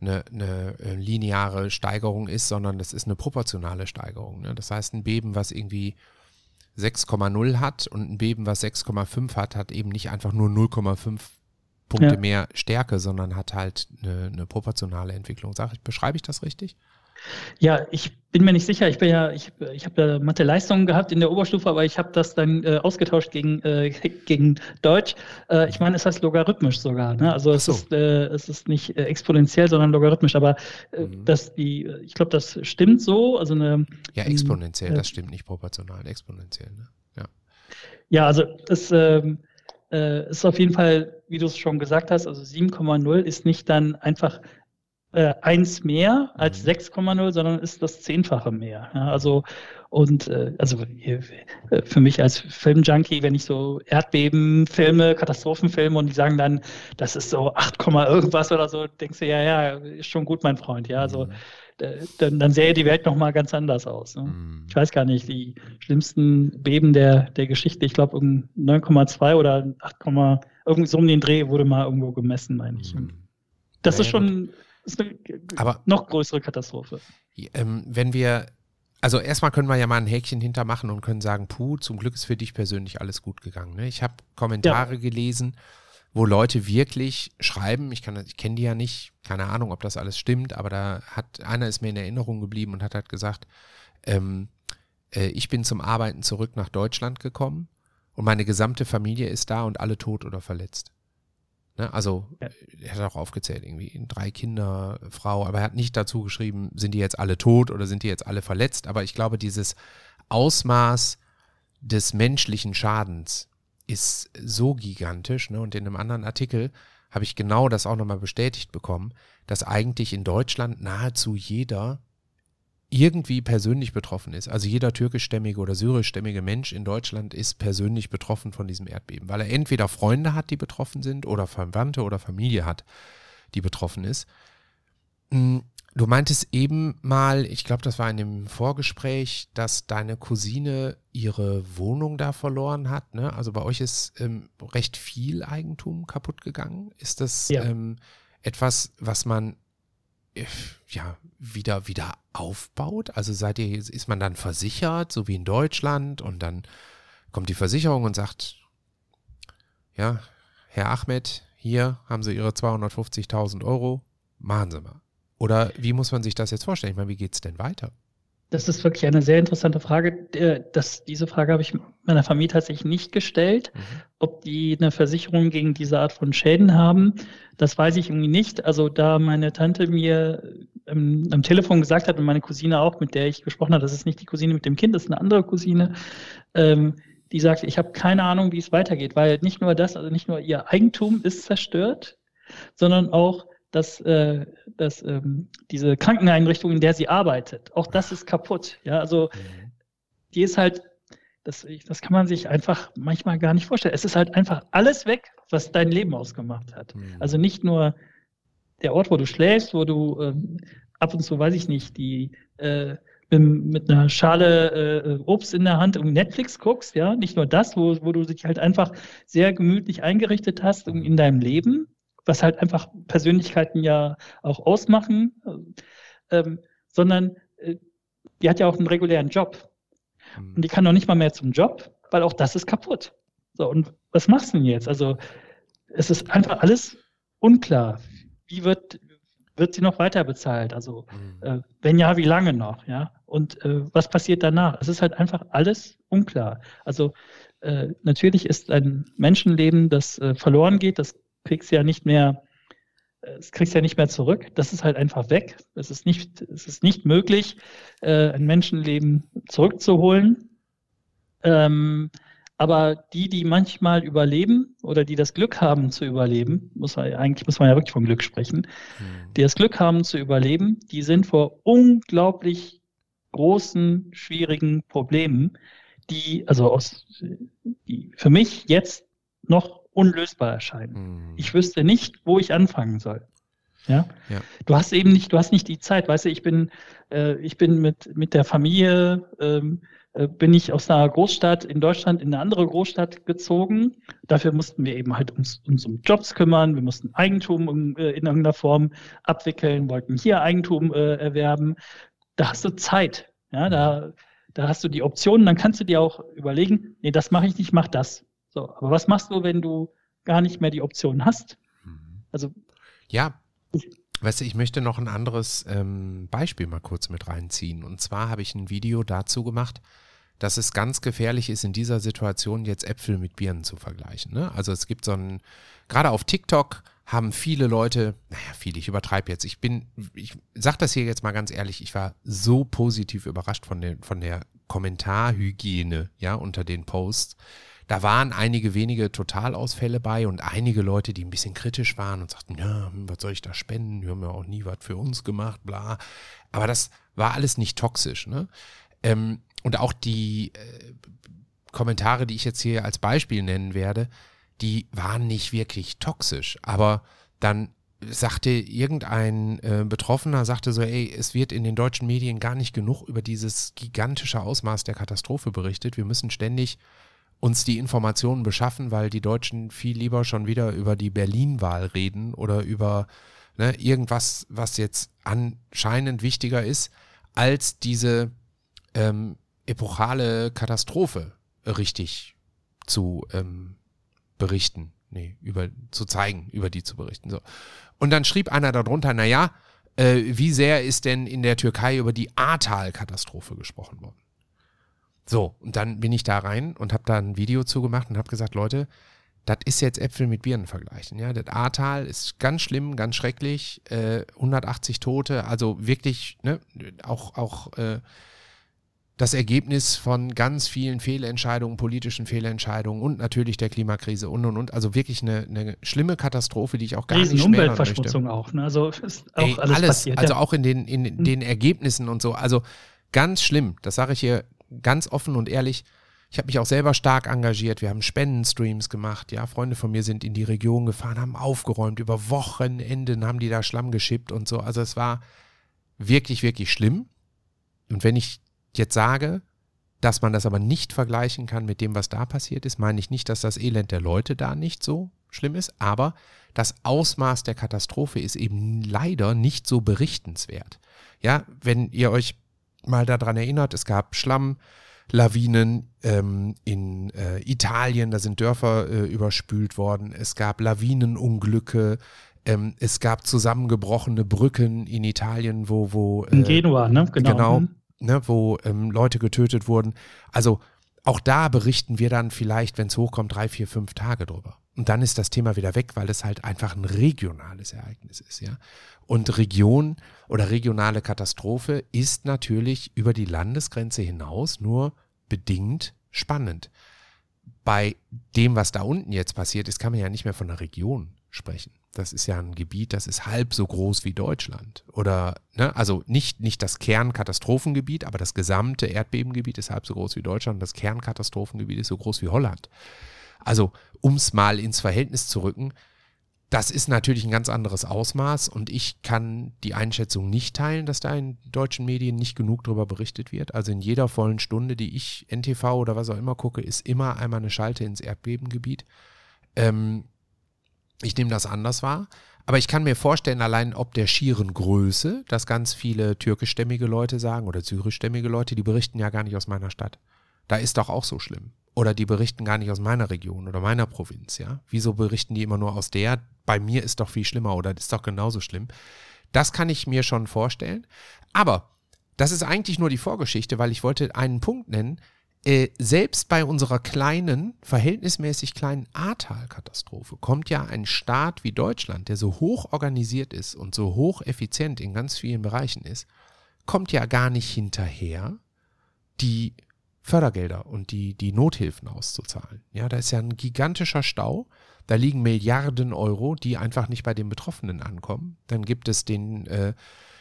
eine, eine äh, lineare Steigerung ist, sondern das ist eine proportionale Steigerung. Ne? Das heißt, ein Beben, was irgendwie 6,0 hat und ein Beben, was 6,5 hat, hat eben nicht einfach nur 0,5 Punkte ja. mehr Stärke, sondern hat halt eine, eine proportionale Entwicklung. Sag ich, beschreibe ich das richtig? Ja, ich bin mir nicht sicher. Ich bin ja, ich, ich habe ja Mathe-Leistungen gehabt in der Oberstufe, aber ich habe das dann äh, ausgetauscht gegen, äh, gegen Deutsch. Äh, ich meine, es heißt logarithmisch sogar. Ne? Also es, so. ist, äh, es ist nicht äh, exponentiell, sondern logarithmisch. Aber äh, mhm. dass die, ich glaube, das stimmt so. Also eine, ja, exponentiell, das stimmt nicht proportional, exponentiell. Ne? Ja. ja, also es ähm, ist auf jeden Fall, wie du es schon gesagt hast, also 7,0 ist nicht dann einfach äh, eins mehr als 6,0, mhm. sondern ist das Zehnfache mehr. Ja, also und äh, also äh, für mich als Filmjunkie, wenn ich so Erdbebenfilme, Katastrophenfilme und die sagen dann, das ist so 8, irgendwas oder so, denkst du, ja, ja, ist schon gut, mein Freund. Ja, also mhm. dann, dann sähe die Welt nochmal ganz anders aus. Ne? Mhm. Ich weiß gar nicht, die schlimmsten Beben der, der Geschichte, ich glaube 9,2 oder 8, irgendwie so um den Dreh wurde mal irgendwo gemessen, meine ich. Mhm. Das ja, ist schon gut. Ist eine Aber, noch größere Katastrophe. Ähm, wenn wir also erstmal können wir ja mal ein Häkchen hintermachen und können sagen, puh, zum Glück ist für dich persönlich alles gut gegangen. Ne? Ich habe Kommentare ja. gelesen, wo Leute wirklich schreiben, ich, ich kenne die ja nicht, keine Ahnung, ob das alles stimmt, aber da hat einer ist mir in Erinnerung geblieben und hat halt gesagt, ähm, äh, ich bin zum Arbeiten zurück nach Deutschland gekommen und meine gesamte Familie ist da und alle tot oder verletzt. Ne? Also ja. er hat auch aufgezählt, irgendwie drei Kinder, Frau, aber er hat nicht dazu geschrieben, sind die jetzt alle tot oder sind die jetzt alle verletzt. Aber ich glaube, dieses Ausmaß des menschlichen Schadens ist so gigantisch. Ne? Und in einem anderen Artikel habe ich genau das auch nochmal bestätigt bekommen, dass eigentlich in Deutschland nahezu jeder irgendwie persönlich betroffen ist. Also jeder türkischstämmige oder syrischstämmige Mensch in Deutschland ist persönlich betroffen von diesem Erdbeben, weil er entweder Freunde hat, die betroffen sind, oder Verwandte oder Familie hat, die betroffen ist. Hm, du meintest eben mal, ich glaube, das war in dem Vorgespräch, dass deine Cousine ihre Wohnung da verloren hat. Ne? Also bei euch ist ähm, recht viel Eigentum kaputt gegangen. Ist das ja. ähm, etwas, was man ja, wieder, wieder aufbaut? Also seid ihr, ist man dann versichert, so wie in Deutschland, und dann kommt die Versicherung und sagt, ja, Herr Ahmed, hier haben Sie Ihre 250.000 Euro, machen Sie mal. Oder wie muss man sich das jetzt vorstellen? Ich meine, wie geht es denn weiter? Das ist wirklich eine sehr interessante Frage. Äh, das, diese Frage habe ich meiner Familie tatsächlich nicht gestellt. Mhm. Ob die eine Versicherung gegen diese Art von Schäden haben, das weiß ich irgendwie nicht. Also da meine Tante mir ähm, am Telefon gesagt hat und meine Cousine auch, mit der ich gesprochen habe, das ist nicht die Cousine mit dem Kind, das ist eine andere Cousine, ähm, die sagt, ich habe keine Ahnung, wie es weitergeht, weil nicht nur das, also nicht nur ihr Eigentum ist zerstört, sondern auch dass, äh, dass ähm, diese Krankeneinrichtung, in der sie arbeitet, auch das ist kaputt. Ja, also mhm. die ist halt, das, das kann man sich einfach manchmal gar nicht vorstellen. Es ist halt einfach alles weg, was dein Leben ausgemacht hat. Mhm. Also nicht nur der Ort, wo du schläfst, wo du ähm, ab und zu, weiß ich nicht, die äh, mit einer Schale äh, Obst in der Hand um Netflix guckst, ja, nicht nur das, wo, wo du dich halt einfach sehr gemütlich eingerichtet hast in deinem Leben, was halt einfach Persönlichkeiten ja auch ausmachen, ähm, sondern äh, die hat ja auch einen regulären Job. Mhm. Und die kann noch nicht mal mehr zum Job, weil auch das ist kaputt. So, und was machst du denn jetzt? Also, es ist einfach alles unklar. Wie wird, wird sie noch weiter bezahlt? Also, mhm. äh, wenn ja, wie lange noch? Ja, und äh, was passiert danach? Es ist halt einfach alles unklar. Also, äh, natürlich ist ein Menschenleben, das äh, verloren geht, das kriegst ja nicht mehr, es äh, kriegst ja nicht mehr zurück. Das ist halt einfach weg. Es ist nicht, es ist nicht möglich, äh, ein Menschenleben zurückzuholen. Ähm, aber die, die manchmal überleben oder die das Glück haben zu überleben, muss man, eigentlich muss man ja wirklich vom Glück sprechen, mhm. die das Glück haben zu überleben, die sind vor unglaublich großen, schwierigen Problemen, die, also aus, die für mich jetzt noch unlösbar erscheinen. Hm. Ich wüsste nicht, wo ich anfangen soll. Ja? ja? Du hast eben nicht, du hast nicht die Zeit, weißt du, ich bin, äh, ich bin mit, mit der Familie, ähm, äh, bin ich aus einer Großstadt in Deutschland in eine andere Großstadt gezogen. Dafür mussten wir eben halt uns, uns um Jobs kümmern, wir mussten Eigentum in, äh, in irgendeiner Form abwickeln, wollten hier Eigentum äh, erwerben. Da hast du Zeit, ja, da, da hast du die Optionen, dann kannst du dir auch überlegen, nee, das mache ich nicht, mach das. So, aber was machst du, wenn du gar nicht mehr die Option hast? Mhm. Also ja, Weißt du, ich möchte noch ein anderes ähm, Beispiel mal kurz mit reinziehen. Und zwar habe ich ein Video dazu gemacht, dass es ganz gefährlich ist, in dieser Situation jetzt Äpfel mit Birnen zu vergleichen. Ne? Also es gibt so ein, gerade auf TikTok haben viele Leute, naja, viele, ich übertreibe jetzt. Ich bin, ich sage das hier jetzt mal ganz ehrlich, ich war so positiv überrascht von der, von der Kommentarhygiene, ja, unter den Posts da waren einige wenige Totalausfälle bei und einige Leute, die ein bisschen kritisch waren und sagten, ja, hm, was soll ich da spenden? Die haben ja auch nie was für uns gemacht, bla. Aber das war alles nicht toxisch. Ne? Ähm, und auch die äh, Kommentare, die ich jetzt hier als Beispiel nennen werde, die waren nicht wirklich toxisch. Aber dann sagte irgendein äh, Betroffener, sagte so, ey, es wird in den deutschen Medien gar nicht genug über dieses gigantische Ausmaß der Katastrophe berichtet. Wir müssen ständig uns die Informationen beschaffen, weil die Deutschen viel lieber schon wieder über die Berlin-Wahl reden oder über ne, irgendwas, was jetzt anscheinend wichtiger ist, als diese ähm, epochale Katastrophe richtig zu ähm, berichten. Nee, über, zu zeigen, über die zu berichten. So. Und dann schrieb einer darunter, naja, äh, wie sehr ist denn in der Türkei über die Ahrtal-Katastrophe gesprochen worden? So, und dann bin ich da rein und habe da ein Video zugemacht und habe gesagt, Leute, das ist jetzt Äpfel mit Birnen vergleichen. Ja, das Ahrtal ist ganz schlimm, ganz schrecklich, äh, 180 Tote, also wirklich, ne, auch, auch äh, das Ergebnis von ganz vielen Fehlentscheidungen, politischen Fehlentscheidungen und natürlich der Klimakrise und und und. Also wirklich eine, eine schlimme Katastrophe, die ich auch gar Riesen nicht Umweltverschmutzung möchte. auch. Ne? Also ist auch Ey, alles, alles passiert. Also ja. auch in den, in mhm. den Ergebnissen und so. Also ganz schlimm. Das sage ich hier ganz offen und ehrlich. Ich habe mich auch selber stark engagiert. Wir haben Spendenstreams gemacht. Ja, Freunde von mir sind in die Region gefahren, haben aufgeräumt. Über Wochenenden haben die da Schlamm geschippt und so. Also es war wirklich, wirklich schlimm. Und wenn ich jetzt sage, dass man das aber nicht vergleichen kann mit dem, was da passiert ist, meine ich nicht, dass das Elend der Leute da nicht so schlimm ist, aber das Ausmaß der Katastrophe ist eben leider nicht so berichtenswert. Ja, wenn ihr euch mal daran erinnert, es gab Schlammlawinen ähm, in äh, Italien, da sind Dörfer äh, überspült worden, es gab Lawinenunglücke, ähm, es gab zusammengebrochene Brücken in Italien, wo, wo äh, in Genua, ne? Genau. genau ne, wo ähm, Leute getötet wurden. Also auch da berichten wir dann vielleicht, wenn es hochkommt, drei, vier, fünf Tage drüber. Und dann ist das Thema wieder weg, weil es halt einfach ein regionales Ereignis ist, ja. Und Region oder regionale Katastrophe ist natürlich über die Landesgrenze hinaus nur bedingt spannend. Bei dem, was da unten jetzt passiert ist, kann man ja nicht mehr von einer Region sprechen. Das ist ja ein Gebiet, das ist halb so groß wie Deutschland. Oder, ne, also nicht, nicht das Kernkatastrophengebiet, aber das gesamte Erdbebengebiet ist halb so groß wie Deutschland. Das Kernkatastrophengebiet ist so groß wie Holland. Also, um es mal ins Verhältnis zu rücken, das ist natürlich ein ganz anderes Ausmaß und ich kann die Einschätzung nicht teilen, dass da in deutschen Medien nicht genug darüber berichtet wird. Also in jeder vollen Stunde, die ich NTV oder was auch immer gucke, ist immer einmal eine Schalte ins Erdbebengebiet. Ähm, ich nehme das anders wahr. Aber ich kann mir vorstellen, allein ob der schieren Größe, dass ganz viele türkischstämmige Leute sagen oder syrischstämmige Leute, die berichten ja gar nicht aus meiner Stadt. Da ist doch auch so schlimm. Oder die berichten gar nicht aus meiner Region oder meiner Provinz, ja. Wieso berichten die immer nur aus der? Bei mir ist doch viel schlimmer oder ist doch genauso schlimm. Das kann ich mir schon vorstellen. Aber das ist eigentlich nur die Vorgeschichte, weil ich wollte einen Punkt nennen, äh, selbst bei unserer kleinen, verhältnismäßig kleinen Ahrtal-Katastrophe kommt ja ein Staat wie Deutschland, der so hoch organisiert ist und so hoch effizient in ganz vielen Bereichen ist, kommt ja gar nicht hinterher, die Fördergelder und die, die Nothilfen auszuzahlen. Ja, da ist ja ein gigantischer Stau. Da liegen Milliarden Euro, die einfach nicht bei den Betroffenen ankommen. Dann gibt es den äh,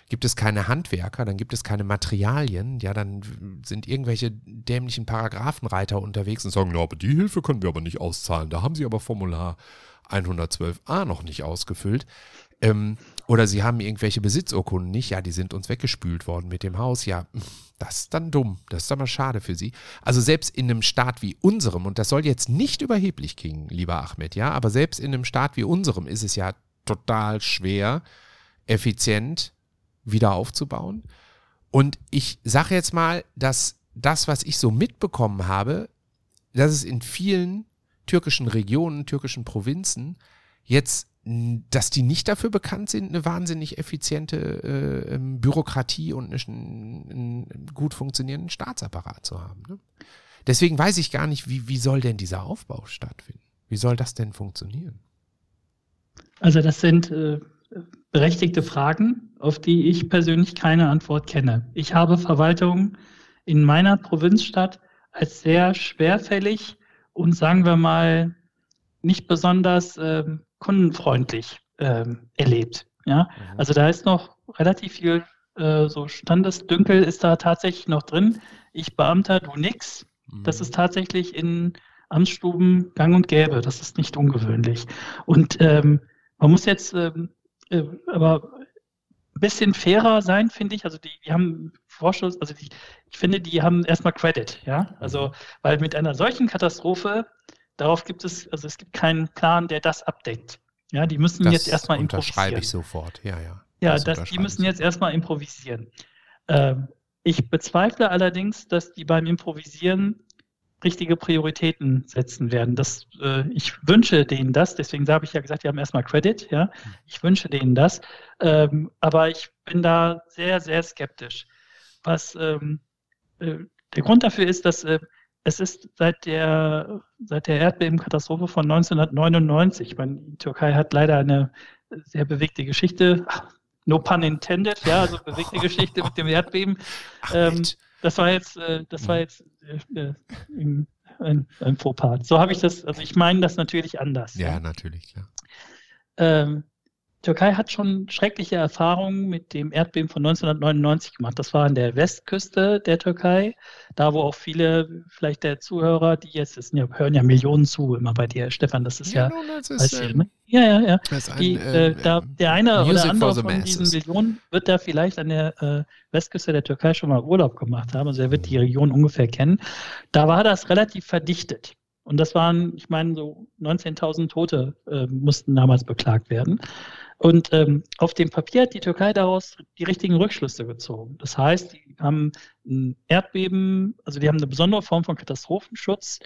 gibt es keine Handwerker, dann gibt es keine Materialien, ja, dann sind irgendwelche dämlichen Paragraphenreiter unterwegs und sagen, ja, aber die Hilfe können wir aber nicht auszahlen. Da haben sie aber Formular 112a noch nicht ausgefüllt. Ähm, oder sie haben irgendwelche Besitzurkunden nicht, ja, die sind uns weggespült worden mit dem Haus, ja, das ist dann dumm, das ist aber schade für sie. Also selbst in einem Staat wie unserem, und das soll jetzt nicht überheblich klingen, lieber Ahmed, ja, aber selbst in einem Staat wie unserem ist es ja total schwer, effizient wieder aufzubauen. Und ich sage jetzt mal, dass das, was ich so mitbekommen habe, dass es in vielen türkischen Regionen, türkischen Provinzen jetzt, dass die nicht dafür bekannt sind, eine wahnsinnig effiziente äh, ähm, Bürokratie und einen, einen, gut funktionierenden Staatsapparat zu haben. Ne? Deswegen weiß ich gar nicht, wie, wie soll denn dieser Aufbau stattfinden? Wie soll das denn funktionieren? Also das sind äh, berechtigte Fragen, auf die ich persönlich keine Antwort kenne. Ich habe Verwaltung in meiner Provinzstadt als sehr schwerfällig und sagen wir mal nicht besonders äh, kundenfreundlich äh, erlebt. Ja, mhm. also da ist noch relativ viel äh, so Standesdünkel ist da tatsächlich noch drin. Ich Beamter, du nix. Mhm. Das ist tatsächlich in Amtsstuben gang und gäbe. Das ist nicht ungewöhnlich. Und ähm, man muss jetzt ähm, äh, aber ein bisschen fairer sein, finde ich. Also die, die haben Vorschuss, also die, ich finde, die haben erstmal Credit, ja. Also, mhm. weil mit einer solchen Katastrophe, darauf gibt es, also es gibt keinen Plan, der das abdeckt. Ja, die müssen das jetzt erstmal improvisieren. Das unterschreibe ich sofort, ja, ja. Ja, das, das die müssen jetzt erstmal improvisieren. Ähm, ich bezweifle allerdings, dass die beim Improvisieren richtige Prioritäten setzen werden. Das, äh, ich wünsche denen das, deswegen habe ich ja gesagt, die haben erstmal Credit, ja. Ich wünsche denen das. Ähm, aber ich bin da sehr, sehr skeptisch. Was ähm, äh, der Grund dafür ist, dass äh, es ist seit der, seit der Erdbebenkatastrophe von 1999, ich meine, die Türkei hat leider eine sehr bewegte Geschichte, no pun intended, ja, also bewegte Geschichte mit dem Erdbeben. Ach, ähm, das war jetzt, äh, das war hm. jetzt äh, ein, ein Fauxpas. So habe ich das, also ich meine das natürlich anders. Ja, ja. natürlich, klar. Ähm, Türkei hat schon schreckliche Erfahrungen mit dem Erdbeben von 1999 gemacht. Das war an der Westküste der Türkei, da wo auch viele, vielleicht der Zuhörer, die jetzt, es hören ja Millionen zu immer bei dir, Stefan, das ist ja, ja, das ist, äh, ne? ja, ja, ja. Die, ein, äh, da, der eine Music oder andere von diesen Millionen wird da vielleicht an der äh, Westküste der Türkei schon mal Urlaub gemacht haben, also er wird die. Region ungefähr kennen. Da war das relativ verdichtet. Und das waren, ich meine, so 19.000 Tote äh, mussten damals beklagt werden. Und ähm, auf dem Papier hat die Türkei daraus die richtigen Rückschlüsse gezogen. Das heißt, die haben ein Erdbeben, also die haben eine besondere Form von Katastrophenschutz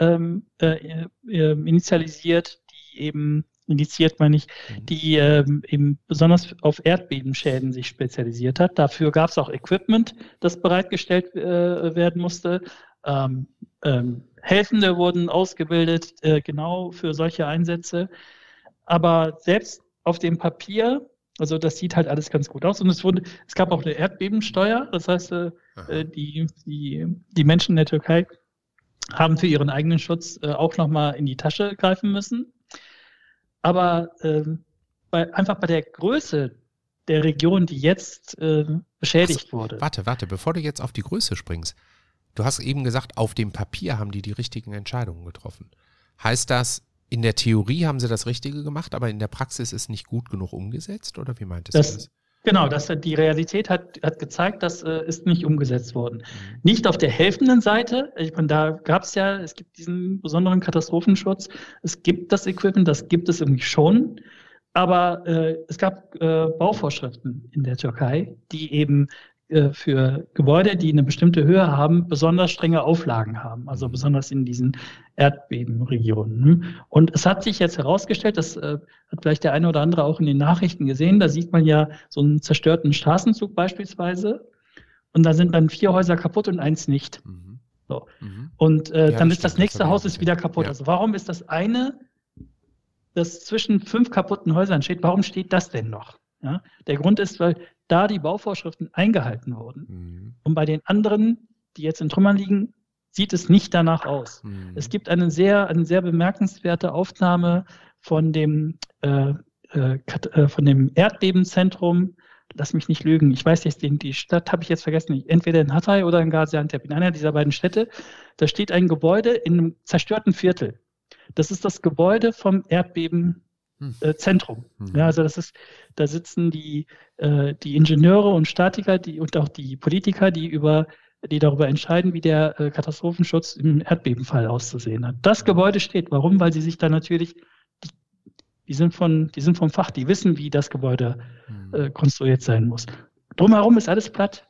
ähm, äh, äh, initialisiert, die eben initiiert meine ich, mhm. die ähm, eben besonders auf Erdbebenschäden sich spezialisiert hat. Dafür gab es auch Equipment, das bereitgestellt äh, werden musste. Ähm, ähm, Helfende wurden ausgebildet, äh, genau für solche Einsätze. Aber selbst auf dem Papier, also das sieht halt alles ganz gut aus. Und es wurde, es gab auch eine Erdbebensteuer, das heißt, äh, äh die, die, die Menschen in der Türkei haben für ihren eigenen Schutz äh, auch nochmal in die Tasche greifen müssen. Aber äh, bei, einfach bei der Größe der Region, die jetzt äh, beschädigt also, wurde. Warte, warte, bevor du jetzt auf die Größe springst. Du hast eben gesagt, auf dem Papier haben die die richtigen Entscheidungen getroffen. Heißt das, in der Theorie haben sie das Richtige gemacht, aber in der Praxis ist nicht gut genug umgesetzt? Oder wie meintest das, du das? Genau, das, die Realität hat, hat gezeigt, das äh, ist nicht umgesetzt worden. Mhm. Nicht auf der helfenden Seite, ich meine, da gab es ja, es gibt diesen besonderen Katastrophenschutz, es gibt das Equipment, das gibt es irgendwie schon, aber äh, es gab äh, Bauvorschriften in der Türkei, die eben für Gebäude, die eine bestimmte Höhe haben, besonders strenge Auflagen haben, also mhm. besonders in diesen Erdbebenregionen. Und es hat sich jetzt herausgestellt, das äh, hat vielleicht der eine oder andere auch in den Nachrichten gesehen, da sieht man ja so einen zerstörten Straßenzug beispielsweise und da sind dann vier Häuser kaputt und eins nicht. Mhm. So. Mhm. Und äh, ja, dann ist das nächste Haus ist wieder kaputt. Ja. Also warum ist das eine, das zwischen fünf kaputten Häusern steht, warum steht das denn noch? Ja? Der Grund ist, weil da die Bauvorschriften eingehalten wurden. Mhm. Und bei den anderen, die jetzt in Trümmern liegen, sieht es nicht danach aus. Mhm. Es gibt eine sehr, eine sehr bemerkenswerte Aufnahme von dem, äh, äh, äh von dem Erdbebenzentrum. Lass mich nicht lügen. Ich weiß jetzt, die Stadt habe ich jetzt vergessen. Entweder in Hatay oder in Gaziantep. In einer dieser beiden Städte. Da steht ein Gebäude in einem zerstörten Viertel. Das ist das Gebäude vom Erdbeben. Äh, Zentrum. Mhm. Ja, also das ist, da sitzen die, äh, die Ingenieure und Statiker die, und auch die Politiker, die über die darüber entscheiden, wie der äh, Katastrophenschutz im Erdbebenfall auszusehen hat. Das Gebäude steht. Warum? Weil sie sich da natürlich, die, die sind von, die sind vom Fach, die wissen, wie das Gebäude mhm. äh, konstruiert sein muss. Drumherum ist alles platt.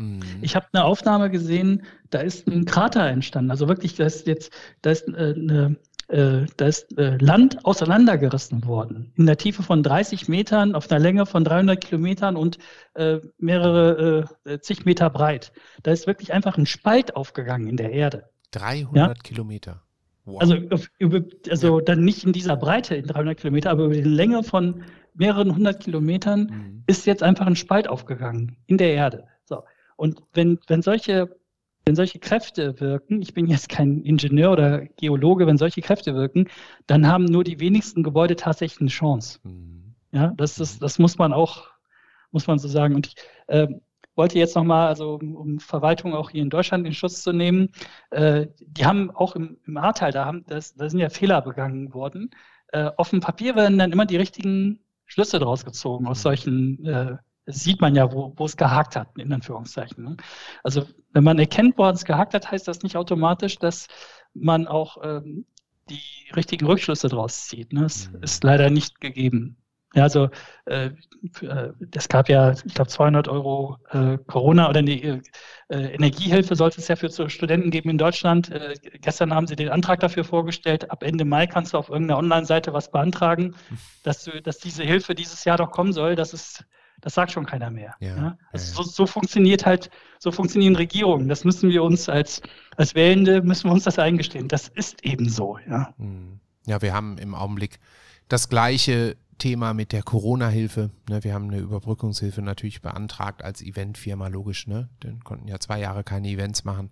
Mhm. Ich habe eine Aufnahme gesehen, da ist ein Krater entstanden. Also wirklich, da ist jetzt, da ist äh, eine, äh, da ist äh, Land auseinandergerissen worden. In der Tiefe von 30 Metern, auf einer Länge von 300 Kilometern und äh, mehrere zig Meter breit. Da ist wirklich einfach ein Spalt aufgegangen in der Erde. 300 ja? Kilometer. Wow. Also, über, also ja. dann nicht in dieser Breite in 300 Kilometer, aber über die Länge von mehreren hundert Kilometern mhm. ist jetzt einfach ein Spalt aufgegangen in der Erde. So. Und wenn, wenn solche wenn solche Kräfte wirken, ich bin jetzt kein Ingenieur oder Geologe, wenn solche Kräfte wirken, dann haben nur die wenigsten Gebäude tatsächlich eine Chance. Mhm. Ja, das ist, mhm. das muss man auch, muss man so sagen. Und ich äh, wollte jetzt nochmal, also um, um, Verwaltung auch hier in Deutschland in Schutz zu nehmen, äh, die haben auch im, im Ahrtal, da, haben, das, da sind ja Fehler begangen worden. Äh, auf dem Papier werden dann immer die richtigen Schlüsse draus gezogen aus solchen äh, sieht man ja, wo, wo es gehakt hat, in Anführungszeichen. Ne? Also wenn man erkennt, wo es gehakt hat, heißt das nicht automatisch, dass man auch ähm, die richtigen Rückschlüsse draus zieht. Ne? Das mhm. ist leider nicht gegeben. Ja, also äh, äh, es gab ja, ich glaube, 200 Euro äh, Corona oder die äh, Energiehilfe sollte es ja für Studenten geben in Deutschland. Äh, gestern haben sie den Antrag dafür vorgestellt. Ab Ende Mai kannst du auf irgendeiner Online-Seite was beantragen, hm. dass, du, dass diese Hilfe dieses Jahr doch kommen soll. Das ist das sagt schon keiner mehr. Ja, ja? Also so, so, funktioniert halt, so funktionieren Regierungen. Das müssen wir uns als, als Wählende, müssen wir uns das eingestehen. Das ist eben so, ja. Hm. Ja, wir haben im Augenblick das gleiche Thema mit der Corona-Hilfe. Ne, wir haben eine Überbrückungshilfe natürlich beantragt als Eventfirma, logisch. Ne? Denn konnten ja zwei Jahre keine Events machen.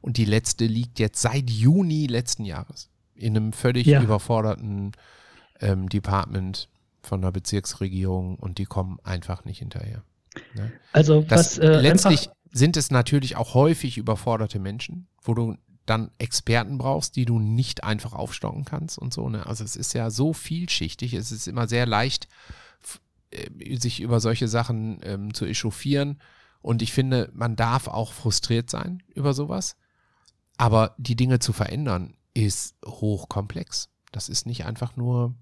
Und die letzte liegt jetzt seit Juni letzten Jahres in einem völlig ja. überforderten ähm, Department von der Bezirksregierung und die kommen einfach nicht hinterher. Ne? Also das, was äh, letztlich sind es natürlich auch häufig überforderte Menschen, wo du dann Experten brauchst, die du nicht einfach aufstocken kannst und so. Ne? Also es ist ja so vielschichtig, es ist immer sehr leicht, äh, sich über solche Sachen ähm, zu echauffieren. Und ich finde, man darf auch frustriert sein über sowas. Aber die Dinge zu verändern ist hochkomplex. Das ist nicht einfach nur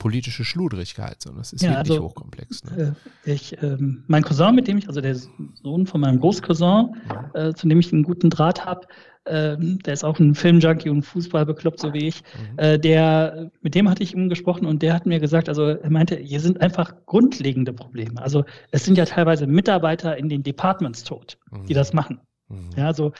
politische Schludrigkeit, sondern es ist ja, wirklich also, hochkomplex. Ne? Äh, ich, ähm, mein Cousin, mit dem ich, also der Sohn von meinem Großcousin, ja. äh, zu dem ich einen guten Draht habe, äh, der ist auch ein Filmjunkie und Fußball bekloppt, so wie ich, mhm. äh, der, mit dem hatte ich ihm gesprochen und der hat mir gesagt, also er meinte, hier sind einfach grundlegende Probleme. Also es sind ja teilweise Mitarbeiter in den Departments tot, mhm. die das machen. Mhm. Ja, also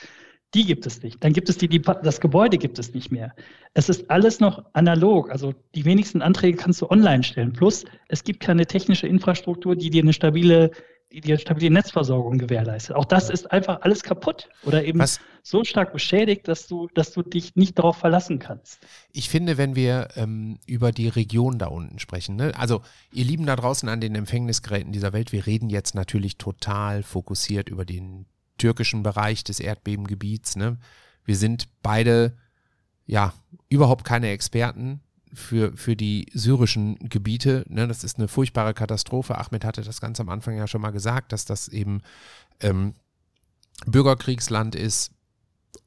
die gibt es nicht. Dann gibt es die, die, das Gebäude gibt es nicht mehr. Es ist alles noch analog. Also die wenigsten Anträge kannst du online stellen. Plus es gibt keine technische Infrastruktur, die dir eine stabile, die dir stabile Netzversorgung gewährleistet. Auch das ist einfach alles kaputt oder eben Was? so stark beschädigt, dass du, dass du dich nicht darauf verlassen kannst. Ich finde, wenn wir ähm, über die Region da unten sprechen, ne? also ihr Lieben da draußen an den Empfängnisgeräten dieser Welt, wir reden jetzt natürlich total fokussiert über den türkischen Bereich des Erdbebengebiets. Ne? Wir sind beide ja überhaupt keine Experten für, für die syrischen Gebiete. Ne? Das ist eine furchtbare Katastrophe. Ahmed hatte das ganz am Anfang ja schon mal gesagt, dass das eben ähm, Bürgerkriegsland ist